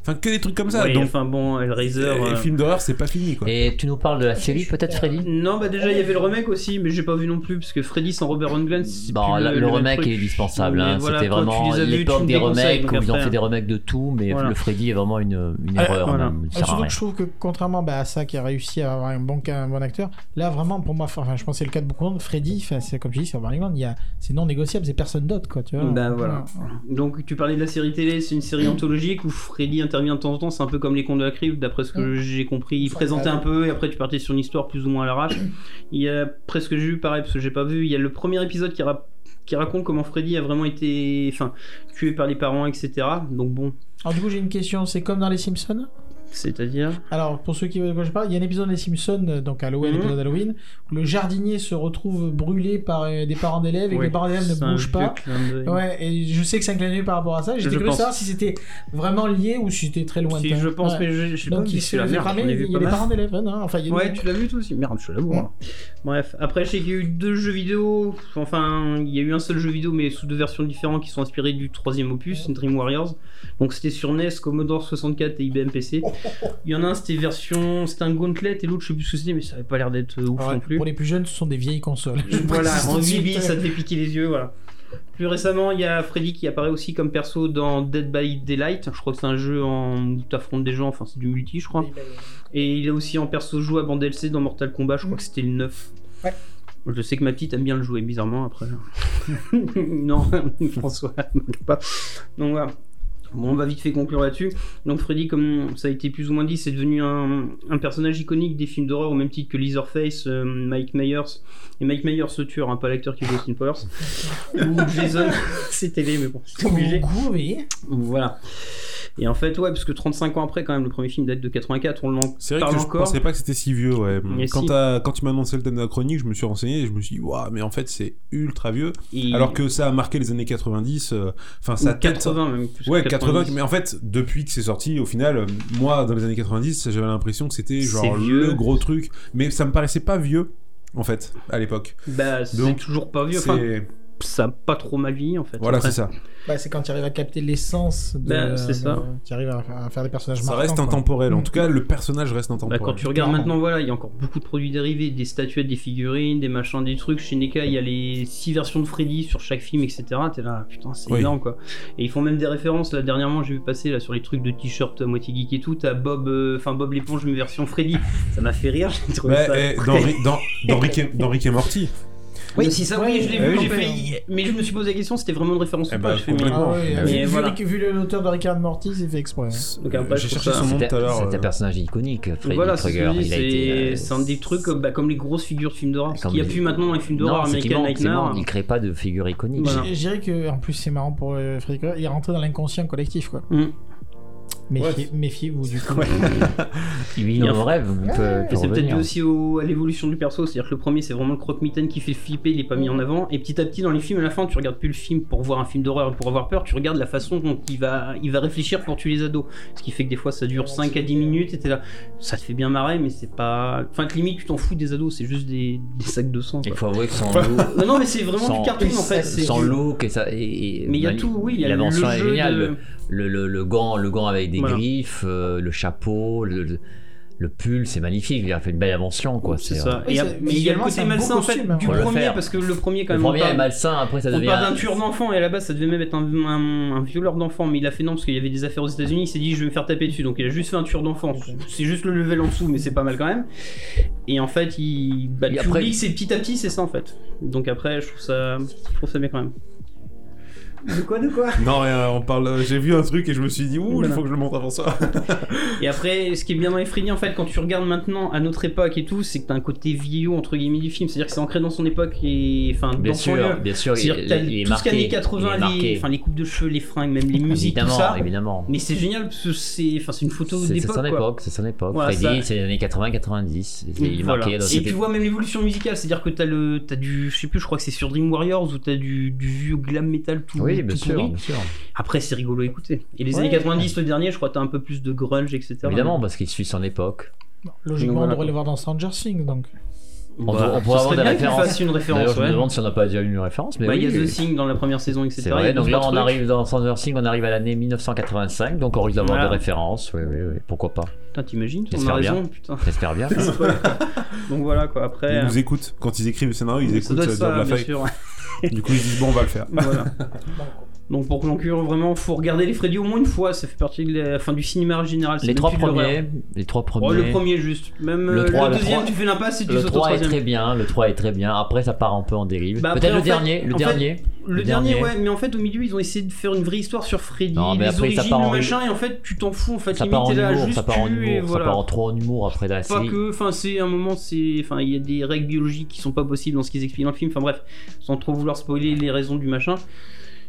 Enfin, que des trucs comme ça. Oui, donc, enfin bon, Hellraiser. et euh, les films d'horreur, c'est pas fini, quoi. Et tu nous parles de la série peut-être Freddy Non, bah déjà il y avait le remake aussi, mais j'ai pas vu non plus parce que Freddy sans Robert Englund, Bon, la- le, le remake truc. est indispensable. Hein. voilà, C'était vraiment les l'époque des remakes où ils ont fait des remakes de tout, mais Voilà. le Freddy est vraiment une, une Ah, erreur. voilà. même. Ah, surtout que je trouve que contrairement bah, à ça qui a réussi à avoir un bon, un bon acteur, là vraiment pour moi, enfin je pense que c'est le cas de beaucoup de monde, Freddy, enfin, c'est comme je dis, c'est Robert Englund, il y a, c'est non négociable, c'est personne d'autre quoi, tu vois. Bah voilà. Donc tu parlais de la série télé, c'est une série anthologique où Freddy intervient de temps en temps, c'est un peu comme les contes de la crypte, d'après ce que j'ai compris. Il Enfin, présentait bah, un peu et après tu partais sur une histoire plus ou moins à l'arrache. Il y a presque que j'ai vu pareil parce que j'ai pas vu. Il y a le premier épisode qui, ra- qui raconte comment Freddy a vraiment été, enfin, tué par les parents, etc. Donc bon, Alors du coup j'ai une question, c'est comme dans les Simpsons? C'est-à-dire. Alors, pour ceux qui veulent quoi je parle, il y a un épisode des Simpsons, euh, donc Halloween, Mhm. l'épisode Halloween, où le jardinier se retrouve brûlé par euh, des parents d'élèves et que les parents d'élèves ne c'est bougent pas. Ouais, et je sais que c'est un clin d'œil par rapport à ça. J'étais Je curieux de savoir si c'était vraiment lié ou si c'était très lointain. Si je pense, Ouais. mais je, je sais pas. Donc, mais il se celui-là, fait merde, cramer, j'en ai il y pas a mal. parents d'élèves, hein, Enfin, il y a Ouais, des- tu l'as vu toi aussi Merde, je suis à la bourre. Ouais. Bref, après, je sais qu'il y a eu deux jeux vidéo. Enfin, il y a eu un seul jeu vidéo, mais sous deux versions différentes qui sont inspirées du troisième opus, Dream Warriors. Donc, c'était sur NES, Commodore 64 et IBM PC. Il y en a un, c'était version. C'était un Gauntlet, et l'autre, je sais plus ce que c'était, mais ça avait pas l'air d'être euh, ouf non plus. Pour les plus jeunes, ce sont des vieilles consoles. Voilà, en tout de 8 suite. bits, ça te fait piquer les yeux, voilà. Plus récemment, il y a Freddy qui apparaît aussi comme perso dans Dead by Daylight. Je crois que c'est un jeu en... où tu affrontes des gens, enfin c'est du multi, je crois. Et il est aussi en perso jouable en DLC dans Mortal Kombat, je crois que c'était le 9. Ouais. Je sais que ma petite aime bien le jouer, bizarrement, après. non, François, pas. Donc voilà. Bon, on va vite fait conclure là-dessus. Donc Freddy, comme ça a été plus ou moins dit, c'est devenu un, un personnage iconique des films d'horreur au même titre que Leatherface, euh, Mike Myers, et Mike Myers le tueur, hein, pas l'acteur qui joue Austin Powers, ou Jason, c'est télé, mais bon, c'est obligé. Oui. Voilà. Et en fait, ouais, parce que 35 ans après, quand même, le premier film date de 84, on en C'est vrai que je encore. pensais pas que c'était si vieux, ouais. Quand, si. t'as- quand tu m'as annoncé le thème de la chronique, je me suis renseigné et je me suis dit, waouh, mais en fait, c'est ultra vieux. Et- Alors que ça a marqué les années 90, euh, enfin, ça ou 80 même. plus Ouais, 80, 90. mais en fait, depuis que c'est sorti, au final, euh, moi, dans les années 90, j'avais l'impression que c'était genre le gros truc, mais ça me paraissait pas vieux, en fait, à l'époque. Bah, c'est Donc, toujours pas vieux. Enfin, ça a pas trop mal vieilli en fait. Voilà, c'est ça. Bah, c'est quand tu arrives à capter l'essence de. Ben, c'est ça. de- Tu arrives à, à faire des personnages Ça marquants, reste quoi. intemporel. En Mm. tout cas, le personnage reste Bah, intemporel. quand tu regardes maintenant, voilà, il y a encore beaucoup de produits dérivés, des statuettes, des figurines, des machins, des trucs. Chez NECA, il y a les 6 versions de Freddy sur chaque film, etc. T'es là, putain, c'est Oui. énorme quoi. Et ils font même des références. Là, dernièrement, j'ai vu passer là sur les trucs de t-shirt à moitié geek et tout. T'as Bob, euh, enfin Bob l'éponge, mais version Freddy. Ça m'a fait rire, j'ai trouvé ça. eh, dans, dans, dans, Rick et, dans Rick et Morty. Oui, si ça, oui, je l'ai vu, fait. Mais je me suis posé la question, c'était vraiment une référence Eh ou bah, pas. Je fais, mais- complètement. Ah ouais, vu, Voilà. vu l'auteur de Rick and Morty, c'est fait exprès. hein. Donc après, J'ai cherché son nom C'était tout à l'heure. c'était un euh, personnage iconique, Freddy Voilà, c'est Krueger. c'est euh, c'est un des trucs euh, bah, comme les grosses figures de films d'horreur. Parce qu'il n'y a plus maintenant dans les films d'horreur c'est c'est Nightmare. Il crée pas de figure iconique. Je dirais que, en plus, c'est marrant pour euh, Freddy Krueger, il est rentré dans l'inconscient collectif, quoi. Mm. Méfiez- Méfiez-vous, du coup. Il vit Il peut, peut Et c'est peut-être dû aussi au- à l'évolution du perso, c'est-à-dire que le premier c'est vraiment le croque-mitaine qui fait flipper, il est pas mis en avant, et petit à petit dans les films à la fin tu regardes plus le film pour voir un film d'horreur pour avoir peur, tu regardes la façon dont il va, il va réfléchir pour tuer les ados, ce qui fait que des fois ça dure 5 à 10 minutes et t'es là, ça te fait bien marrer mais c'est pas... Enfin que limite tu t'en fous des ados, c'est juste des, des sacs de sang. Il faut avouer que son look, Non, non mais c'est vraiment Sans- du cartoon en fait. c'est- son look et ça. et- et- Mais il y a tout, oui, il y a le l'invention jeu est géniale. de- Le, le, le gant, le gant avec des Voilà. griffes, euh, le chapeau, le, le- le pull, c'est magnifique. Il a fait une belle invention, quoi. C'est euh, ça. Et mais il y a le côté malsain en fait costume, hein. du le premier faire. parce que le premier quand Le même. on premier parle- est malsain, après ça On devient. parle d'un tueur d'enfants et à la base ça devait même être un, un- un violeur d'enfants mais il a fait non parce qu'il y avait des affaires aux États-Unis il s'est dit je vais me faire taper dessus donc il a juste fait un tueur d'enfants c'est juste le level en dessous mais c'est pas mal quand même et en fait il bah, Et tu après- oublies c'est petit à petit c'est ça en fait donc après je trouve ça je trouve ça bien quand même de quoi de quoi? Non, rien, on parle. J'ai vu un truc et je me suis dit, ouh, il faut que je le montre avant ça. et après ce qui est bien dans les Freddy en fait quand tu regardes maintenant à notre époque et tout c'est que t'as un côté vieillot entre guillemets du film c'est à dire que c'est ancré dans son époque et enfin Bien dans son sûr, lieu bien sûr, il, c'est-à-dire est tout marqué. années 80 il est les, enfin, les coupes de cheveux les fringues même les musiques tout Évidemment, ça évidemment. Mais c'est génial parce que c'est enfin, c'est une photo C'est c'est d'époque. son époque, c'est son époque. Voilà, Freddy, ça- c'est les années 80-90. Il est Voilà. marqué dans Et cette tu vois même l'évolution musicale, c'est-à-dire que t'as le, t'as du, je sais plus, je crois que c'est sur Dream Warriors où t'as du, du vieux glam metal tout, Oui, bien tout sûr, pourri. bien sûr. Après c'est rigolo à écouter. Et les Ouais. années 90, le dernier, je crois t'as un peu plus de grunge, etc. Évidemment, parce qu'il suit son époque. Logiquement, Voilà, on devrait quoi. le voir dans Stranger Things, donc. On Bah, pourrait- on pourrait avoir des références. une référence. je me demande si on n'a pas déjà eu une référence. Mais Bah, il y a oui. The Thing dans la première saison, etc. Vrai, donc là on trucs. arrive dans Stranger Things, on arrive à l'année 1985, donc on risque d'avoir Voilà. des références, oui, oui, oui, pourquoi pas. Putain, t'imagines On a J'espère raison, bien. putain. J'espère bien. Donc voilà quoi, après. Ils euh, nous écoutent. Quand ils écrivent le scénario, ils écoutent doit ça de la bien sûr. Du coup, ils disent, bon, on va le faire. Voilà. Donc pour conclure, vraiment, faut regarder les Freddy au moins une fois. Ça fait partie de la fin du cinéma en général. Les trois premiers, les trois Oh, premiers. le premier juste. Même Le euh, trois, le le deuxième, trois- tu fais l'impasse et tu Le sautes au 3 est troisième. très bien, le 3 est très bien. Après, ça part un peu en dérive. Bah, Peut-être le fait- dernier, le fait, dernier. Le, Le dernier, ouais, mais en fait, au milieu, ils ont essayé de faire une vraie histoire sur Freddy, Non, mais les après, ça origines, part le en- machin, et en fait, tu t'en fous. En fait, ça part en là, humour, juste ça part en humour, ça voilà. part en trop en humour après la Pas série. que, enfin, c'est un moment, c'est, enfin, il y a des règles biologiques qui sont pas possibles dans ce qu'ils expliquent dans le film. Enfin bref, sans trop vouloir spoiler les raisons du machin,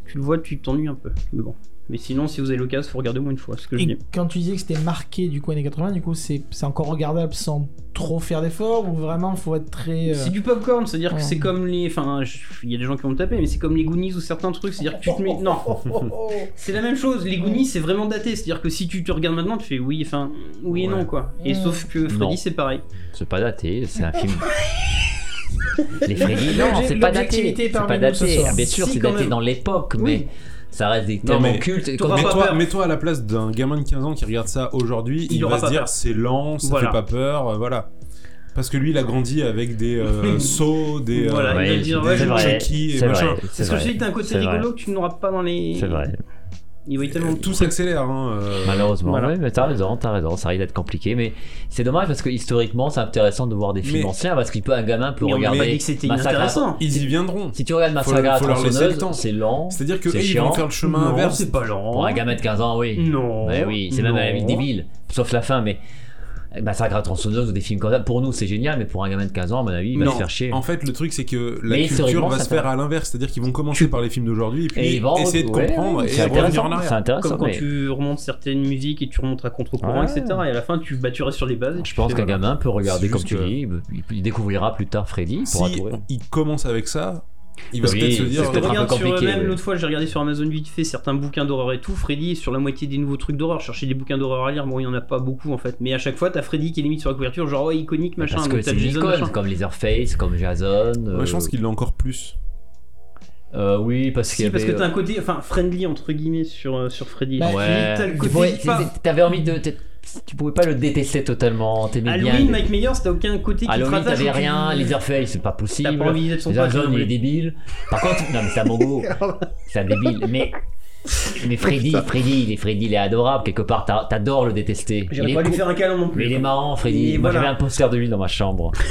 tu le vois, tu t'ennuies un peu. Mais bon. Mais sinon, si vous avez l'occasion, faut regarder au moins une fois. Ce que je Et dis. quand tu disais que c'était marqué du coup années 80, du coup c'est c'est encore regardable sans trop faire d'efforts ou vraiment faut être très. euh, C'est du popcorn, c'est-à-dire que c'est comme les. Enfin, je- il y a des gens qui vont me taper, mais c'est comme les Goonies ou certains trucs, c'est-à-dire que tu te mets. Non, c'est la même chose. Les Goonies, c'est vraiment daté, c'est-à-dire que si tu te regardes maintenant, tu fais oui, enfin, oui et Ouais. non, quoi. Et Mm. sauf que Freddy, c'est pareil. C'est pas daté, c'est un film. Les Freddy, non, c'est pas daté. C'est pas daté. Bien sûr, Si, c'est daté même. dans l'époque, Oui. mais ça reste des Non, tellement mais cultes. t'auras Quand- pas Mets-toi à la place d'un gamin de 15 ans qui regarde ça aujourd'hui, Il va se dire c'est lent, ça Voilà. fait pas peur, euh, voilà. Parce que lui, il a grandi avec des euh, sauts, des, euh, Voilà, il va Ouais, dire, c'est ce que je dis, t'as un côté rigolo que tu n'auras pas dans les. C'est vrai. Il tellement de tout s'accélère. Hein, euh, Malheureusement, Voilà. oui, mais t'as raison, t'as raison, ça risque d'être compliqué, mais c'est dommage parce que historiquement c'est intéressant de voir des films Mais- anciens parce qu'il peut un gamin peut Mais regarder dit que c'était Massacre à- inintéressant. Ils y viendront. Si tu regardes Faut- Massacre à la faut tronçonneuse, temps. c'est lent. C'est-à-dire que eux, ils vont faire le chemin Non, inverse. c'est pas lent. Pour un gamin de 15 ans, oui. Non. Ouais, oui, c'est même à la vie des villes, sauf la fin, mais Massacre à la tronçonneuse ou des films comme ça, pour nous c'est génial, mais pour un gamin de 15 ans, à mon avis, il va Non, se faire chier. En fait, le truc, c'est que la Mais culture va se faire à l'inverse. C'est-à-dire qu'ils vont commencer par les films d'aujourd'hui et puis Et ils vont- essayer de ouais, comprendre ouais, et c'est revenir en arrière. intéressant. Comme quand mais tu remontes certaines musiques et tu remontes à contre-courant, Ouais. etc. Et à la fin, tu, bah, tu restes sur les bases. et Je pense qu'un voilà. gamin peut regarder comme tu que- dis, il- découvrira plus tard Freddy pour Si trouver. il commence avec ça, il va Oui, peut-être se c'est dire. ce que Parce que un peu regarde sur oui. l'autre fois, j'ai regardé sur Amazon vite fait certains bouquins d'horreur et tout. Freddy est sur la moitié des nouveaux trucs d'horreur. Chercher des bouquins d'horreur à lire, bon, il y en a pas beaucoup en fait. Mais à chaque fois, t'as Freddy qui est limite sur la couverture, genre ouais, iconique machin. Parce que c'est icône, comme Leatherface, comme Jason. Ouais, je pense euh, qu'il l'a encore plus. Euh, oui, parce qu'il y Si, parce que t'as un côté, enfin, friendly entre guillemets sur, euh, sur Freddy. Bah, Ouais. T'avais envie de. Tu pouvais pas le détester totalement. T'aimais bien. Halloween, Mike Myers, t'as aucun côté qui te Halloween, t'avais rien. Leatherface, c'est pas possible. Pas envie d'être son Jason, il est débile. Par contre, non, mais c'est un mongo. C'est un débile. Mais. Mais Freddy, Freddy, il est, Freddy, il est adorable. Quelque part, t'a- t'adores le détester. J'irais pas lui faire un câlin non Mais plus. il est marrant, Freddy. Moi, j'avais un poster de lui dans ma chambre.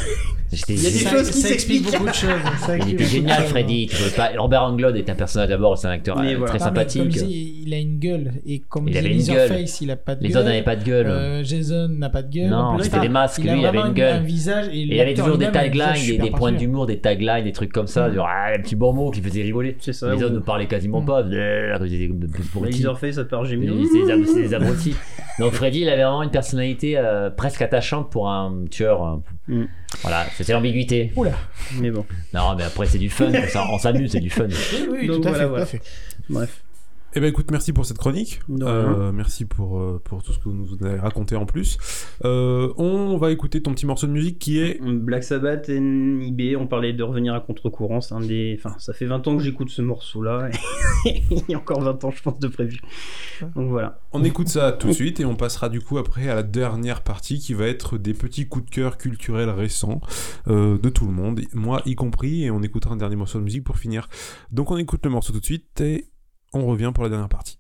J'étais Il y a des choses qui ça explique s'expliquent. beaucoup de choses. ça Il était génial. Freddy. Tu pouvais pas... Robert Englund est un personnage d'abord, c'est un acteur Mais euh, voilà. très sympathique. dis, il a une gueule. Et comme Il avait une Leatherface, il a pas de Les gueule. autres n'avaient pas de gueule. Euh, Jason n'a pas de gueule. Non, c'était enfin, des masques, Il lui, il avait une gueule. un visage. Et Et il avait toujours des taglines, des, points d'humour, des taglines, des trucs comme ça. Genre, ah, un petit bon mot qui faisait rigoler. Les autres ne parlaient quasiment Mm. pas. Ils abrutis. Leatherface, ça part gémir. c'est des abrutis. Donc Freddy, il avait vraiment une personnalité euh, presque attachante pour un tueur. Voilà, c'était l'ambiguïté. Oula. Mais bon, Non, mais après, c'est du fun. on s'amuse, c'est du fun. Oui, oui, Donc tout à voilà, fait, voilà. tout à fait. bref. Eh ben écoute, merci pour cette chronique. Euh, merci pour, euh, pour tout ce que vous nous avez raconté en plus. Euh, on va écouter ton petit morceau de musique qui est. Black Sabbath, NIB, on parlait de revenir à contre-courant, c'est un des... Enfin, ça fait 20 ans que j'écoute ce morceau-là, et il y a encore 20 ans, je pense, de prévu. Donc voilà. On écoute ça tout de suite et on passera du coup après à la dernière partie qui va être des petits coups de cœur culturels récents euh, de tout le monde, moi y compris, et on écoutera un dernier morceau de musique pour finir. Donc on écoute le morceau tout de suite et on revient pour la dernière partie.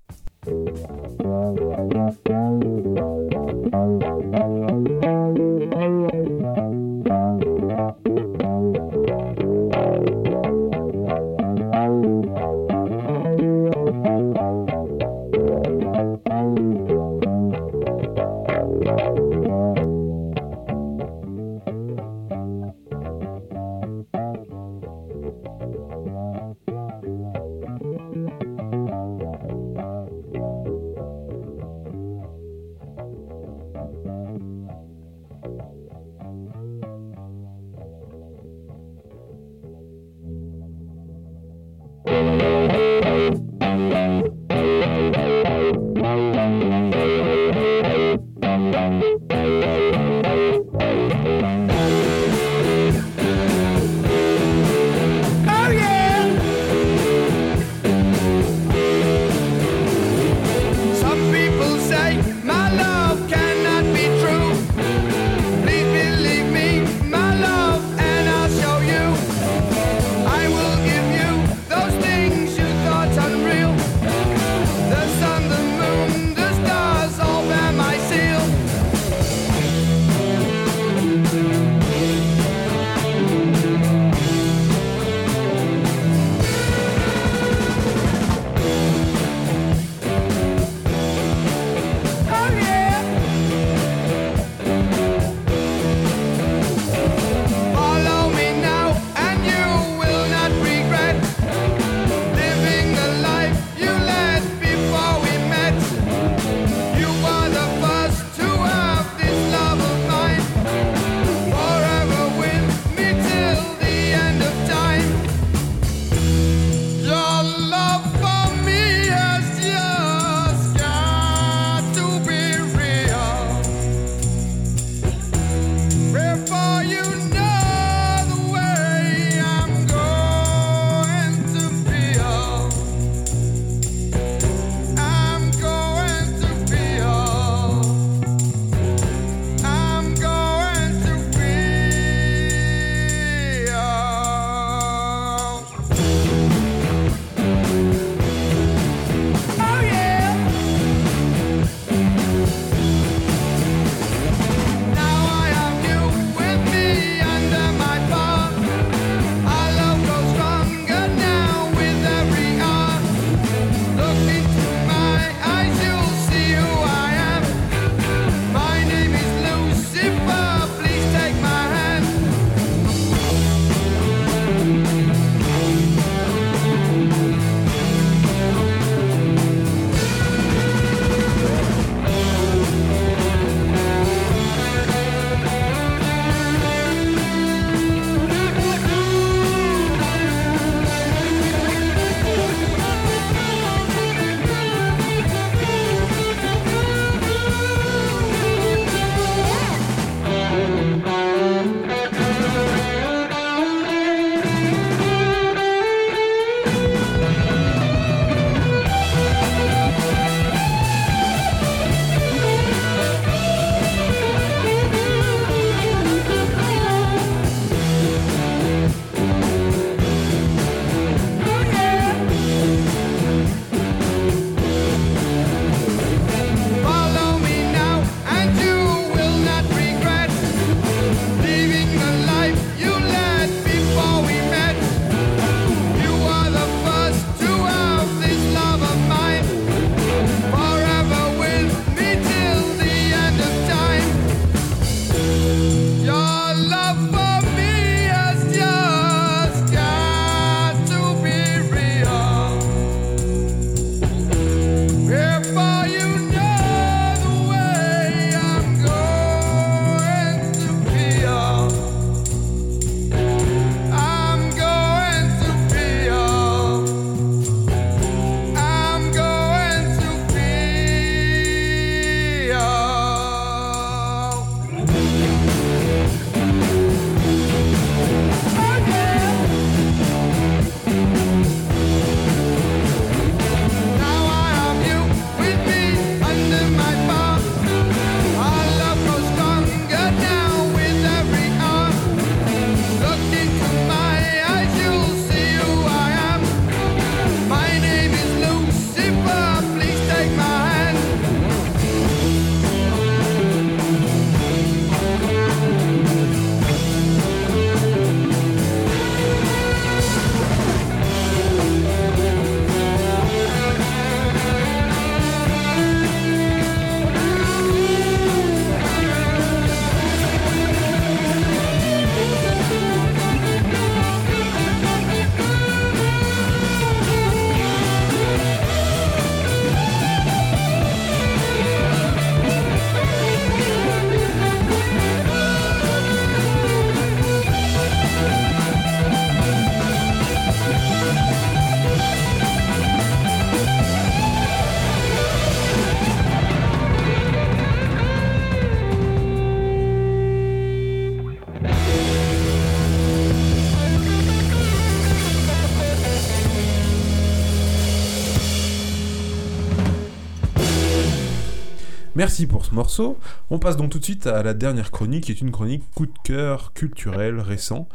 Merci pour ce morceau. On passe donc tout de suite à la dernière chronique, qui est une chronique coup de cœur culturel récent.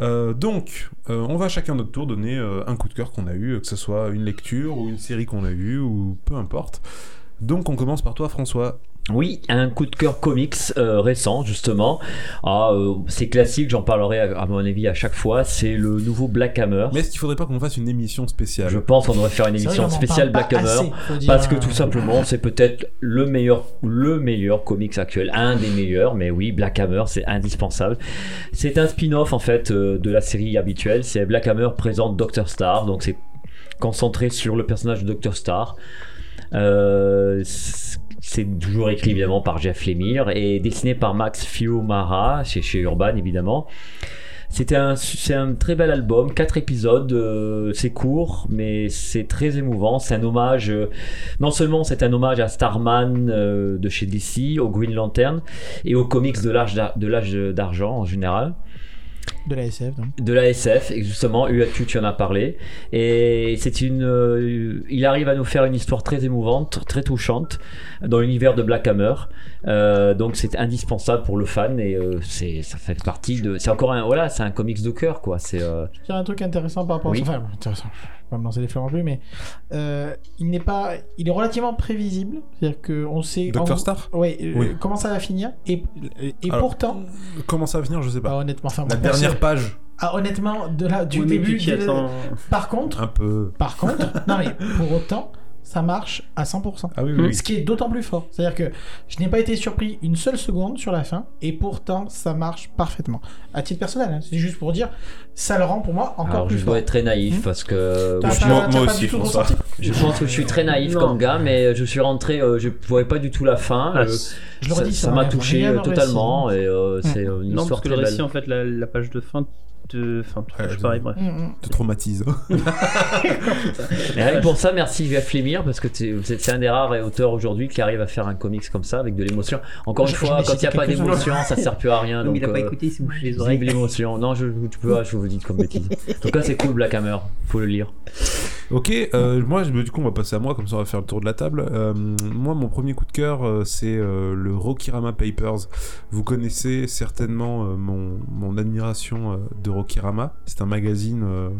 Euh, donc, euh, on va chacun notre tour donner euh, un coup de cœur qu'on a eu, que ce soit une lecture ou une série qu'on a eue, ou peu importe. Donc, on commence par toi, François. Oui, un coup de cœur comics euh, récent justement. Ah, euh, c'est classique, j'en parlerai à, à mon avis à chaque fois. C'est le nouveau Black Hammer. Mais est-ce qu'il faudrait pas qu'on fasse une émission spéciale Je pense qu'on devrait faire une vrai émission spéciale Black Hammer. assez, Parce que tout simplement, c'est peut-être le meilleur, le meilleur comics actuel, un des meilleurs. Mais oui, Black Hammer, c'est indispensable. C'est un spin-off en fait euh, de la série habituelle. C'est Black Hammer présente Doctor Star, donc c'est concentré sur le personnage de Doctor Star. Euh, c'est- toujours écrit évidemment par Jeff Lemire et dessiné par Max Fiumara chez, chez Urban évidemment. C'était un, c'est un très bel album, quatre épisodes, euh, c'est court, mais c'est très émouvant. C'est un hommage, euh, non seulement c'est un hommage à Starman euh, de chez DC, au Green Lantern et aux comics de l'âge de l'âge d'argent en général De la SF, donc. de la SF, et justement, UAQ, tu en as parlé. Et c'est une. euh, il arrive à nous faire une histoire très émouvante, très touchante, dans l'univers de Black Hammer. Euh, donc c'est indispensable pour le fan, et euh, c'est, ça fait partie de. C'est encore un. Voilà, c'est un comics de cœur, quoi. C'est. euh, Je dirais un truc intéressant par rapport Oui. à ça. Enfin, intéressant. Je vais pas me lancer des fleurs non plus, mais euh, il n'est pas. Il est relativement prévisible. C'est-à-dire qu'on sait. en Doctor gros- Star Ouais, euh, Oui. comment ça va finir. Et, et Alors, pourtant. Comment ça va venir Je sais Ah, pas. honnêtement, enfin, La bon, dernière page, Ah, honnêtement, de là, du Oui, début. attends. Par contre, un peu. par contre, non mais pour autant, ça marche à 100%. Ah oui, oui. oui. Ce qui est d'autant plus fort. C'est-à-dire que je n'ai pas été surpris une seule seconde sur la fin, et pourtant ça marche parfaitement. À titre personnel, hein, c'est juste pour dire, ça le rend pour moi encore Alors plus je fort. dois être très naïf Hmm. parce que. Oui, pas- moi- moi pas aussi, François. Je pense que je suis très naïf Non. comme gars, mais je suis rentré, euh, je voyais pas du tout la fin. Ah, euh, Je ça, redis, ça ça m'a touché euh, le totalement récit. et euh, c'est euh, une Non, histoire parce que très le récit, belle. en fait, la, la page de fin te. Enfin, te Ouais, pareil, bref. Mm, mm. Te traumatise. Que pour ça, merci Jeff Lemire parce que t'es- c'est un des rares auteurs aujourd'hui qui arrive à faire un comics comme ça avec de l'émotion. Encore une fois, quand il n'y a pas d'émotion, ça sert plus à rien. Non, mais donc, il a pas euh, écouté, il s'est bouché les vive oreilles. l'émotion. Non, je, tu peux, je vous le dis comme bêtise. En tout cas, c'est cool Black Hammer. Faut le lire. Ok, euh, moi, du coup, on va passer à moi, comme ça on va faire le tour de la table. Euh, moi, mon premier coup de cœur, euh, c'est euh, le Rokirama Papers. Vous connaissez certainement euh, mon, mon admiration euh, de Rokirama. C'est un magazine euh,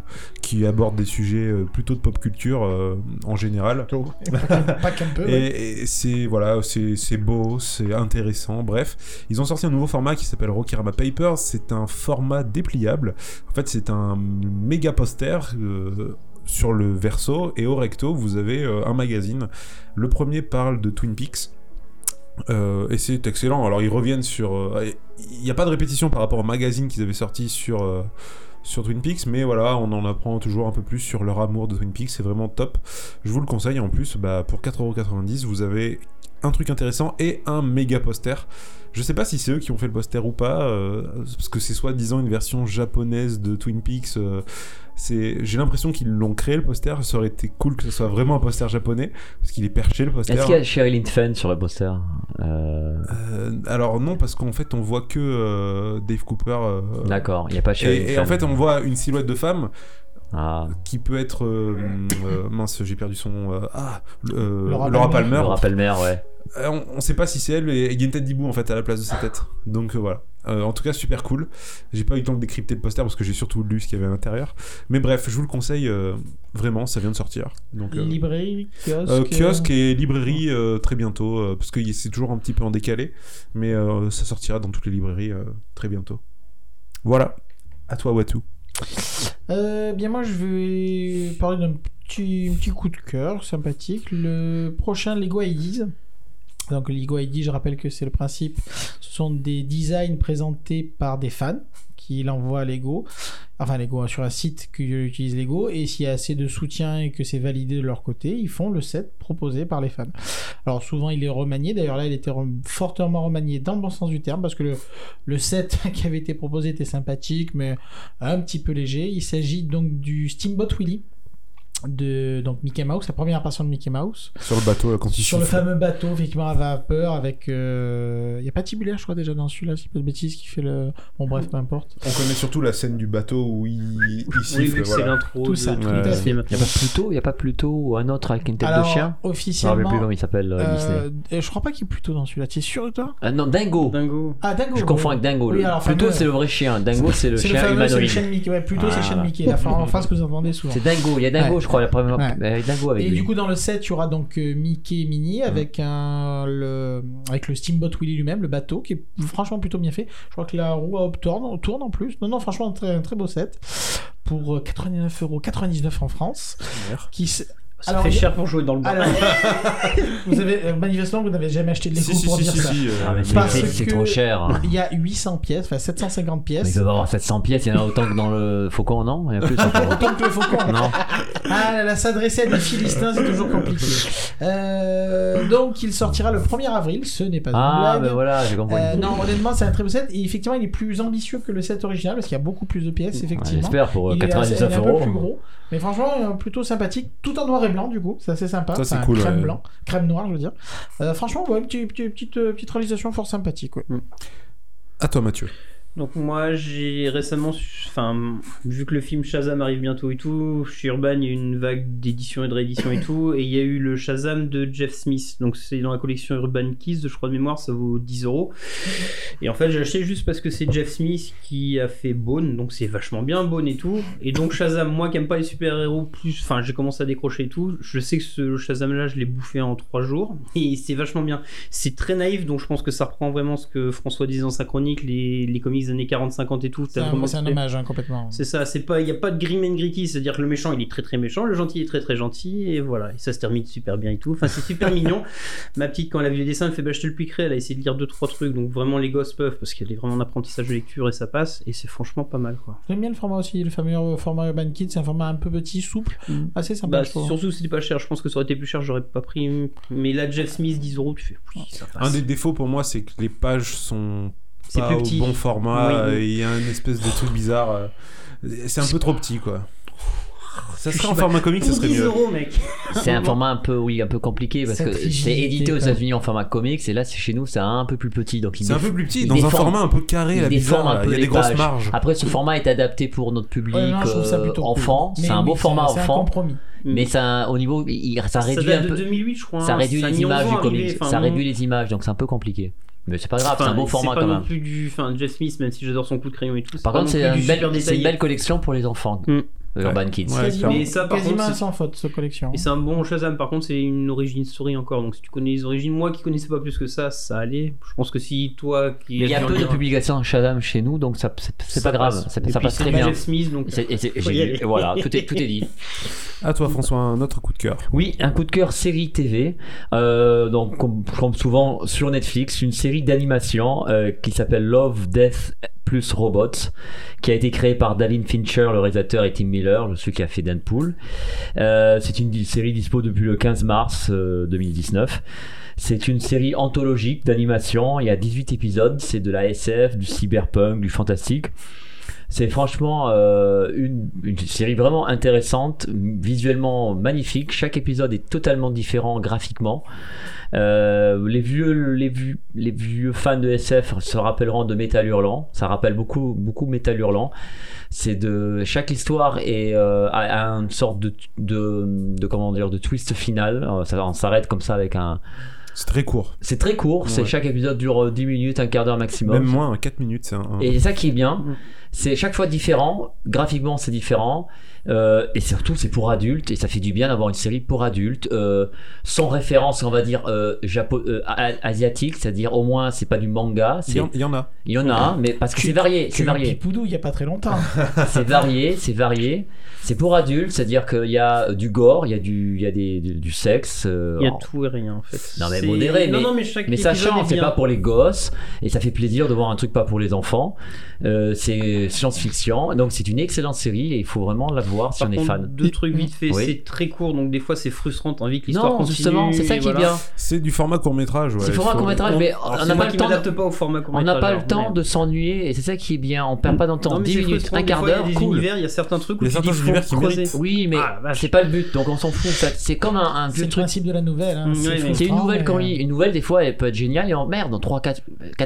qui aborde des sujets euh, plutôt de pop culture euh, en général. Pas qu'un- Pas qu'un peu. ouais. Et, et c'est voilà, c'est c'est beau, c'est intéressant. Bref, ils ont sorti un nouveau format qui s'appelle Rokirama Papers. C'est un format dépliable. En fait, c'est un méga poster sur le verso et au recto, vous avez un magazine. Le premier parle de Twin Peaks. Euh, et c'est excellent. Alors ils reviennent sur. euh, Il n'y a pas de répétition par rapport au magazine qu'ils avaient sorti sur euh, sur Twin Peaks, mais voilà, on en apprend toujours un peu plus sur leur amour de Twin Peaks. C'est vraiment top. Je vous le conseille. En plus, bah, pour 4,90€, vous avez un truc intéressant et un méga poster. Je sais pas si c'est eux qui ont fait le poster ou pas, parce que c'est soi-disant une version japonaise de Twin Peaks. C'est, j'ai l'impression qu'ils l'ont créé le poster. Ça aurait été cool que ce soit vraiment un poster japonais, parce qu'il est perché le poster. Est-ce qu'il y a Sherilyn Fenn sur le poster Euh, Euh, alors non, parce qu'en fait on voit que euh, Dave Cooper. euh, D'accord, il n'y a pas Sherilyn et, et en fait on voit une silhouette de femme Ah, qui peut être euh, euh, mince, j'ai perdu son euh, ah, euh, Laura Laura Palmer. Palmer. rappelle mère, ouais. Euh, on, on sait pas si c'est elle, mais il y a une tête d'hibou en fait à la place de sa tête. Donc euh, voilà. Euh, en tout cas, super cool. J'ai pas eu le temps de décrypter le poster parce que j'ai surtout lu ce qu'il y avait à l'intérieur. Mais bref, je vous le conseille euh, vraiment, ça vient de sortir. Donc Librairie, kiosque. kiosque et librairie très bientôt parce que c'est toujours un petit peu en décalé, mais ça sortira dans toutes les librairies très bientôt. Voilà. À toi, Watu. Bien moi je vais parler d'un petit, petit coup de cœur sympathique. Le prochain Lego IDs. Donc Lego ID, je rappelle que c'est le principe. Ce sont des designs présentés par des fans qui l'envoient à Lego. Enfin Lego sur un site qui utilise Lego. Et s'il y a assez de soutien et que c'est validé de leur côté, ils font le set proposé par les fans. Alors souvent il est remanié. D'ailleurs là il était fortement remanié dans le bon sens du terme parce que le, le set qui avait été proposé était sympathique mais un petit peu léger. Il s'agit donc du Steamboat Willy. De donc Mickey Mouse, la première apparition de Mickey Mouse. Sur le bateau, quand il Sur le fameux bateau, effectivement, à vapeur, avec. Il n'y a pas Tibulaire, je crois, déjà dans celui-là, si pas de bêtises, qui fait le. Bon, bref, peu importe. On connaît surtout la scène du bateau où il, il Oui, siffle. c'est l'intro. Tout ça, de- tout à du fait. film. Il y a pas Pluto, il y a pas Pluto ou un autre avec une tête Alors, de chien Je me rappelle officiellement. plus comment il s'appelle euh, Disney. euh, je crois pas qu'il est plutôt dans celui-là. Tu es sûr de toi? Ah non, Dingo. Dingo. Ah, Dingo. Je confonds avec Dingo. Oui, alors, Pluto c'est le vrai chien. Dingo c'est le chien fameux, c'est le humanoïde. chien de Mickey. Ouais, plutôt c'est le chien Voilà. Mickey. La phrase- que vous entendez souvent. C'est Dingo. Il y a Dingo, Ouais. je crois, la première. Ouais. euh, Dingo avec Et lui. du coup, dans le set, il y aura donc euh, Mickey et Minnie avec, un, le, avec le Steamboat Willie lui-même, le bateau, qui est franchement plutôt bien fait. Je crois que la roue à hop tourne, tourne en plus. Non, non, franchement, un très, un très beau set. Pour euh, 89 euros, 99 en France. Qui, Ça Alors, fait il y cher pour jouer dans le bar. Alors, vous avez, euh, manifestement, vous n'avez jamais acheté de Lego Si, pour si, dire si, ça. si, euh, Ah, Parce c'est c'est que- trop cher. hein. Il y a 800 pièces, enfin 750 Mais ils pièces. doivent avoir 700 pièces, il y en a autant que dans le Faucon, non? Il y a plus encore. Autant que le faucon. Non. Ah là là, s'adresser à des Philistins, c'est toujours compliqué. Euh, donc, il sortira le 1er avril, ce n'est pas Ah, une blague. ben voilà, j'ai compris. Euh, non, honnêtement, c'est un très beau set. Et effectivement, il est plus ambitieux que le set original parce qu'il y a beaucoup plus de pièces, Ouais, effectivement. J'espère pour euh, il, est assez- il est 99 un peu euros. plus gros. Mais franchement, euh, plutôt sympathique. Tout en noir et blanc, du coup. C'est assez sympa. Ça, c'est cool, Crème ouais. blanc. Crème noire, je veux dire. Euh, franchement, ouais, petit- petit- petite, euh, petite réalisation fort sympathique. ouais. À toi, Mathieu. Donc moi j'ai récemment, enfin vu que le film Shazam arrive bientôt et tout, chez Urban il y a une vague d'édition et de réédition et tout, et il y a eu le Shazam de Jeff Smith. Donc c'est dans la collection Urban Kids, je crois de mémoire, ça vaut 10 euros. Et en fait j'ai acheté juste parce que c'est Jeff Smith qui a fait Bone, donc c'est vachement bien Bone et tout. Et donc Shazam, moi qui aime pas les super héros plus, enfin j'ai commencé à décrocher et tout. Je sais que ce Shazam là je l'ai bouffé en 3 jours et c'est vachement bien. C'est très naïf, donc je pense que ça reprend vraiment ce que François disait dans sa chronique, les, les comics des années 40-50 et tout. C'est T'as un, c'est un hommage, hein, complètement. C'est ça, c'est pas, il y a pas de grim and gritty, c'est-à-dire que le méchant il est très très méchant, le gentil est très très gentil, et voilà, et ça se termine super bien et tout. Enfin, c'est super mignon. Ma petite, quand elle a vu les dessins, elle fait bah je te le piquerai, elle a essayé de lire deux trois trucs, donc vraiment les gosses peuvent, parce qu'elle est vraiment en apprentissage de lecture et ça passe, et c'est franchement pas mal quoi. J'aime bien le format aussi, le fameux format Urban Kids. C'est un format un peu petit, souple, assez sympa. Bah, surtout c'était pas cher, je pense que ça aurait été plus cher, j'aurais pas pris. Mais là, Jeff Smith, 10 euros, tu fais oui, ça passe. Un des défauts pour moi, c'est que les pages sont C'est pas plus au petit. bon format. Oui, oui. et Il y a une espèce de truc bizarre. euh, C'est un peu trop petit, quoi. Ça serait en format comique, ça serait 10 mieux. euros, mec. C'est un format un peu, oui, un peu compliqué parce que c'est édité aux quoi. États-Unis en format comics et là, c'est chez nous, c'est un peu plus petit. Donc il C'est un peu plus petit, il dans un format un peu carré, il la déforme bizarre. un là. peu Il y a les des grosses pages. marges. Après, ce format est adapté pour notre public Ouais, non, euh, cool. enfant. Mais C'est un beau format c'est un enfant, compromis. mais ça, au niveau, il- ça Ça réduit date un de peu. 2008, je crois. Ça hein. réduit a les mis 11 images du comics. Ça réduit les images, donc c'est un peu compliqué. Mais c'est pas grave, c'est un beau format pas quand non même. plus du. Enfin, Jeff Smith, même si j'adore son coup de crayon et tout. Par contre, c'est une belle, c'est une belle collection pour les enfants. Mm. Urban Kids. Ouais. Quasiment, Mais ça, par quasiment contre, c'est- sans faute, cette collection. Et c'est un bon Shazam, par contre, c'est une origin story encore. Donc, si tu connais les origines, moi qui connaissais pas plus que ça, ça allait. Je pense que si toi qui. Il y a peu de publications Shazam chez nous, donc ça, c'est c'est ça pas grave, ça, Et ça puis, passe très bien. Jeff Smith, donc. C'est- et c'est- j'ai- voilà, tout est, tout est dit. À toi, François, un autre coup de cœur. Oui, un coup de cœur série TV. Euh, donc, comme, comme souvent sur Netflix, une série d'animation euh, qui s'appelle Love, Death plus Robots, qui a été créée par David Fincher, le réalisateur, et Tim Miller, celui qui a fait Deadpool. Euh, c'est une série dispo depuis le 15 mars euh, 2019. C'est une série anthologique d'animation. Il y a 18 épisodes. C'est de la SF, du cyberpunk, du fantastique. C'est franchement euh, une, une série vraiment intéressante, visuellement magnifique. Chaque épisode est totalement différent graphiquement. Euh, les, vieux, les, vieux, les vieux fans de SF se rappelleront de Metal Hurlant. Ça rappelle beaucoup, beaucoup Metal Hurlant. C'est de chaque histoire est euh, a, a une sorte de, de, de comment dire de twist final. Ça, on s'arrête comme ça avec un. C'est très court. C'est très court. C'est chaque épisode dure euh, 10 minutes, un quart d'heure maximum. Même moins, 4 minutes, c'est un. un- Et c'est ça qui est bien, Mhm. C'est chaque fois différent, graphiquement c'est différent, euh, et surtout c'est pour adultes, et ça fait du bien d'avoir une série pour adultes, euh, sans référence, on va dire, euh, japo- euh, a- asiatique, c'est-à-dire au moins c'est pas du manga, Il y, en, il y en a. il y en a, mais parce que c'est varié, c'est varié, Pipoudou il y a pas très longtemps. c'est varié, c'est varié, c'est pour adultes, c'est-à-dire qu'il y a du gore, il y a du, il y a des, du, du sexe, euh, Il y a tout et rien en fait. Non, mais modéré, Non, mais- non, mais chaque mais épisode sachant, est c'est pas pour les gosses, et ça fait plaisir de voir un truc pas pour les enfants. Euh, c'est science-fiction. Donc c'est une excellente série et il faut vraiment la voir si Par on est contre, fan. Deux trucs vite fait, Oui. c'est très court, donc des fois c'est frustrant, t'as envie que l'histoire Non, continue. justement, c'est ça qui est voilà. bien. C'est du format court-métrage. Ouais, C'est format il faut- court-métrage, mais on n'a pas le temps. m'adapte de- pas au format court On n'a pas le temps de s'ennuyer et c'est ça qui est bien. On perd pas dans le temps. mais 10 c'est minutes, un quart fois, il y a d'heure, des cool. univers, il y a certains trucs où tu. Oui, mais Ah, c'est pas le but, donc on s'en fout. C'est comme un, un C'est vieux le principe de la nouvelle. hein. C'est une nouvelle qu'on euh, lit. Une nouvelle, des fois, elle peut être géniale et en merde, dans 3-4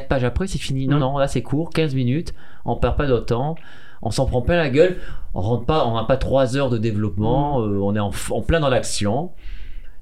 pages après, c'est fini. Non, Mm. non, là c'est court, 15 minutes, on perd pas de temps. On s'en prend plein la gueule. On rentre pas, on n'a pas 3 heures de développement. euh, on est en, plein dans l'action.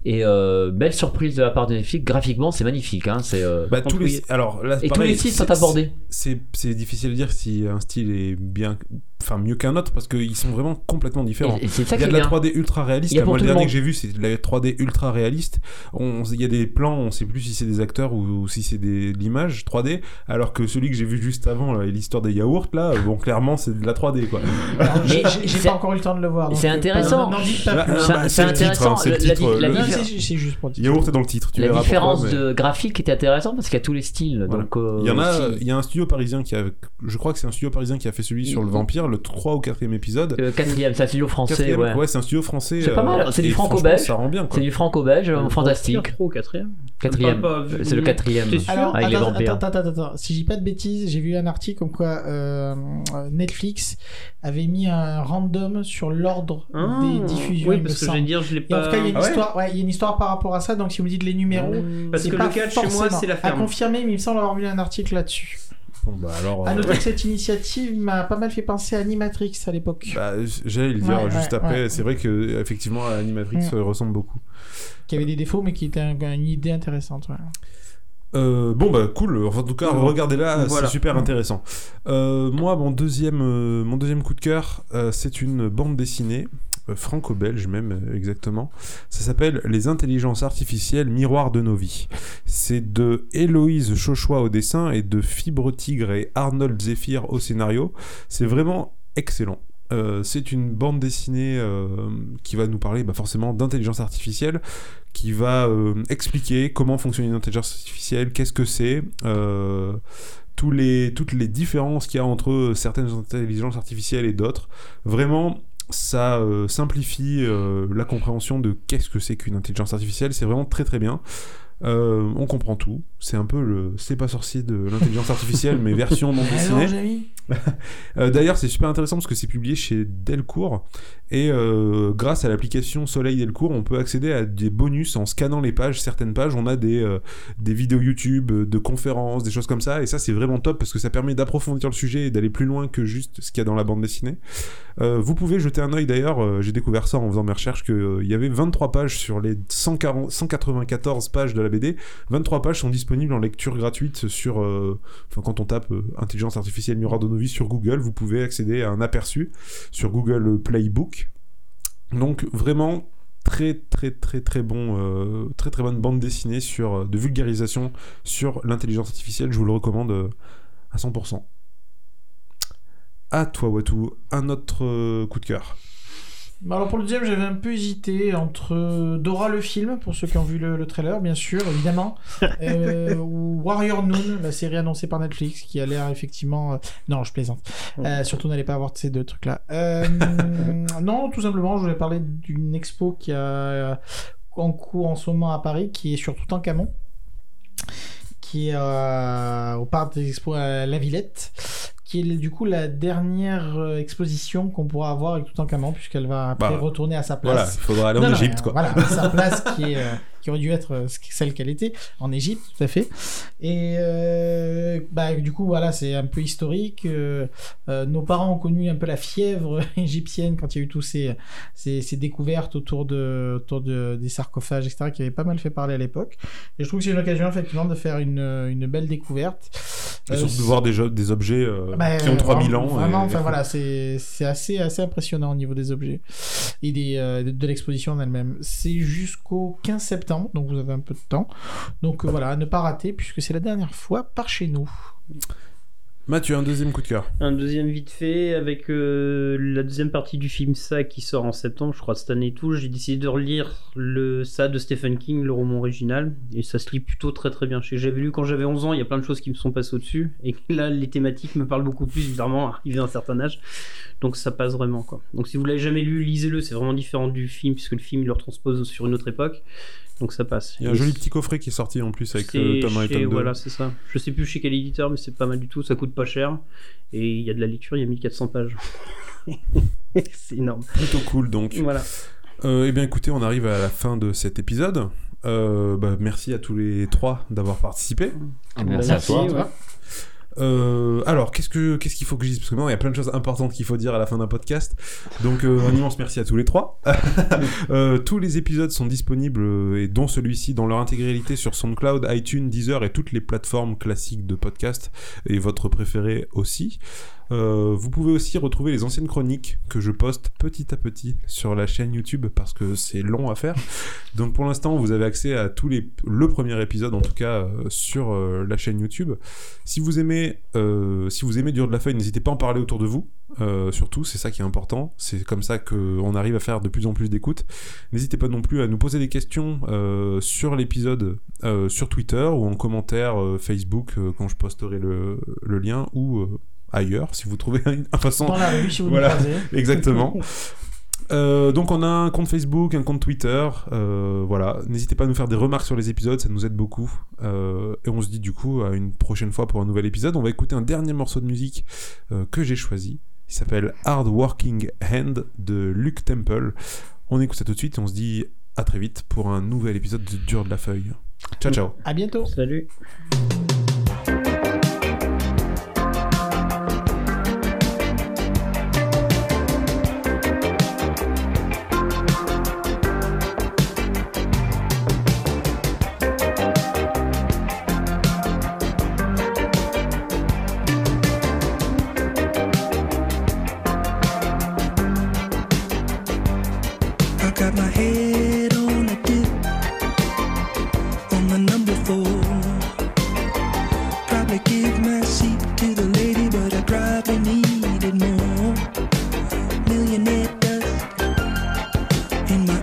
Et euh, belle surprise de la part de Netflix. Graphiquement, c'est magnifique. Hein, c'est, euh, Bah, tous les... Oui. Alors, là, Et tous les styles sont c'est- abordés. C'est difficile de dire si un style est bien, enfin mieux qu'un autre parce qu'ils sont vraiment complètement différents. Et, et Il y a de la bien. 3D ultra réaliste. Moi, le dernier monde. que j'ai vu, c'est de la 3D ultra réaliste. On, il y a des plans, on sait plus si c'est des acteurs ou, ou si c'est des de l'image 3D. Alors que celui que j'ai vu juste avant, l'histoire des yaourts, là, bon, clairement, c'est de la 3D, quoi. j'ai- pas encore eu le temps de le voir. c'est euh, intéressant. C'est- intéressant. c'est juste pour dire. Yaourt est dans le titre, tu La différence mais- de graphique était intéressante parce qu'il y a tous les styles. Voilà. Donc, euh, Il y en a, il y a un studio parisien qui a, je crois que c'est un studio parisien qui a fait celui sur le vampire, le 3 ou 4 épisode. euh, quatrième, c'est un studio français. Quatrième, ouais. ouais, c'est un studio français. C'est pas euh, mal, c'est du franco-belge. Ça rend bien. C'est du franco-belge, euh, fantastique. Trop, quatrième. Quatrième. Pas- pas- C'est le quatrième. Sûr Alors, Avec les attends, vampires. attends, attends, attends. Si j'ai pas de bêtises, j'ai vu un article comme quoi euh, Netflix avait mis un random sur l'ordre Ah, des diffusions. Oui, parce que dire, je l'ai Et en pas. tout cas, il y a une Ah ouais histoire. Ouais, il y a une histoire par rapport à ça. Donc, si vous me dites les numéros, Parce c'est que pas le 4 chez moi, forcément c'est la À ferme. confirmer, mais il me semble avoir vu un article là-dessus. Bon, bah alors. À euh, noter que cette initiative m'a pas mal fait penser à Animatrix à l'époque, Bah, j'allais le dire Ouais, juste ouais, après. ouais. C'est vrai que effectivement, Animatrix Mm. euh, ressemble beaucoup. qui avait des défauts, mais qui était un- une idée intéressante. Euh, bon bah cool. Enfin, en tout cas, Bon. regardez-la, Voilà. c'est super intéressant. Euh, moi, mon deuxième, euh, mon deuxième coup de cœur, c'est une bande dessinée. Euh, franco-belge même euh, exactement. Ça s'appelle Les intelligences artificielles miroirs de nos vies. C'est de Héloïse Chauchois au dessin et de Fibre Tigre et Arnold Zephyr au scénario. C'est vraiment excellent. Euh, c'est une bande dessinée qui va nous parler bah, forcément d'intelligence artificielle, qui va expliquer comment fonctionne une intelligence artificielle, qu'est-ce que c'est, les, toutes les différences qu'il y a entre certaines intelligences artificielles et d'autres. Vraiment, ça euh, simplifie euh, la compréhension de qu'est-ce que c'est qu'une intelligence artificielle. C'est vraiment très très bien. Euh, on comprend tout. C'est un peu le c'est pas sorcier de l'intelligence artificielle, mais version non dessinée. Euh, D'ailleurs, c'est super intéressant parce que c'est publié chez Delcourt et euh, grâce à l'application Soleil Delcourt, on peut accéder à des bonus en scannant les pages. Certaines pages, on a des, euh, des vidéos YouTube, de conférences, des choses comme ça. Et ça, c'est vraiment top parce que ça permet d'approfondir le sujet et d'aller plus loin que juste ce qu'il y a dans la bande dessinée. Vous pouvez jeter un œil d'ailleurs. J'ai découvert ça en faisant mes recherches qu'il y avait 23 pages sur les 140, 194 pages de la BD. 23 pages sont disponibles en lecture gratuite sur. Enfin, quand on tape intelligence artificielle miroir vies sur Google, vous pouvez accéder à un aperçu sur Google Playbook. Donc vraiment très très très très bon, euh, très très bonne bande dessinée sur euh, de vulgarisation sur l'intelligence artificielle. Je vous le recommande euh, à 100%. À toi Watu, un autre coup de cœur. Bah alors pour le deuxième, j'avais un peu hésité entre Dora le film, pour ceux qui ont vu le, le trailer, bien sûr, évidemment, euh, ou Warrior Noon, la série annoncée par Netflix, qui a l'air effectivement... euh, Non, je plaisante. Euh, surtout, n'allez pas avoir ces deux trucs-là. Euh, non, tout simplement, je voulais parler d'une expo qui a en cours en ce moment à Paris, qui est sur Toutankhamon qui est euh, au parc des expos à La Villette, qui est du coup la dernière euh, exposition qu'on pourra avoir avec Toutankhamon, puisqu'elle va après Bah, retourner à sa Voilà, place. il faudra aller en Égypte euh, quoi. Voilà, sa place qui, est, euh, qui aurait dû être euh, celle qu'elle était, en Égypte, tout à fait. Et euh, bah, du coup, voilà, c'est un peu historique. Euh, nos parents ont connu un peu la fièvre égyptienne quand il y a eu tous ces, ces, ces découvertes autour, de, autour de, des sarcophages, etc., qui avaient pas mal fait parler à l'époque. Et je trouve que c'est une occasion, effectivement, de faire une, une belle découverte. Et surtout de voir des, objets euh, bah, qui ont 3000 vraiment- ans. Vraiment, et- enfin voilà, c'est c'est assez, assez impressionnant au niveau des objets et des, de, de l'exposition en elle-même. C'est jusqu'au 15 septembre, donc vous avez un peu de temps. Donc euh, voilà, à ne pas rater, puisque c'est la dernière fois par chez nous. Mathieu, un deuxième coup de cœur. Un deuxième vite fait avec euh, la deuxième partie du film Ça qui sort en septembre, je crois cette année et tout. J'ai décidé de relire le Ça de Stephen King, le roman original, et ça se lit plutôt très très bien. J'avais lu quand j'avais 11 ans, il y a plein de choses qui me sont passées au-dessus, et là les thématiques me parlent beaucoup plus, évidemment, arrivé à un certain âge. Donc ça passe vraiment quoi. Donc si vous l'avez jamais lu, lisez-le, c'est vraiment différent du film, puisque le film il le retranspose sur une autre époque. Donc ça passe. Il y a un joli petit coffret qui est sorti en plus avec euh, tome 1 et tome 2. Voilà, c'est ça. Je sais plus chez quel éditeur, mais c'est pas mal du tout. Ça coûte pas cher. Et il y a de la lecture, il y a 1400 pages. c'est énorme. Plutôt cool donc. Voilà. Euh, eh bien écoutez, on arrive à la fin de cet épisode. Euh, bah, merci à tous les trois d'avoir participé. Merci à toi. ouais. Euh, alors, qu'est-ce que qu'est-ce qu'il faut que je dise? Parce que maintenant, il y a plein de choses importantes qu'il faut dire à la fin d'un podcast. Donc, euh, un immense merci à tous les trois. Euh, tous les épisodes sont disponibles, euh, et dont celui-ci, dans leur intégralité sur SoundCloud, iTunes, Deezer et toutes les plateformes classiques de podcast, et votre préféré aussi. Euh, vous pouvez aussi retrouver les anciennes chroniques que je poste petit à petit sur la chaîne YouTube parce que c'est long à faire. Donc pour l'instant, vous avez accès à tous les le premier épisode en tout cas euh, sur euh, la chaîne YouTube. Si vous aimez si vous aimez Dur de la feuille, n'hésitez pas à en parler autour de vous. Surtout, c'est ça qui est important. C'est comme ça qu'on arrive à faire de plus en plus d'écoutes. N'hésitez pas non plus à nous poser des questions sur l'épisode sur Twitter ou en commentaire Facebook quand je posterai le, le lien ou ailleurs si vous trouvez une façon Dans la rue, si vous Voilà. Exactement. Euh, donc on a un compte Facebook, un compte Twitter, euh, voilà. N'hésitez pas à nous faire des remarques sur les épisodes, ça nous aide beaucoup. Euh, et on se dit du coup à une prochaine fois pour un nouvel épisode. On va écouter un dernier morceau de musique euh, que j'ai choisi. Il s'appelle Hard Working Hand de Luke Temple. On écoute ça tout de suite et on se dit à très vite pour un nouvel épisode de Dur de la Feuille. Ciao ciao. À bientôt. Salut. In my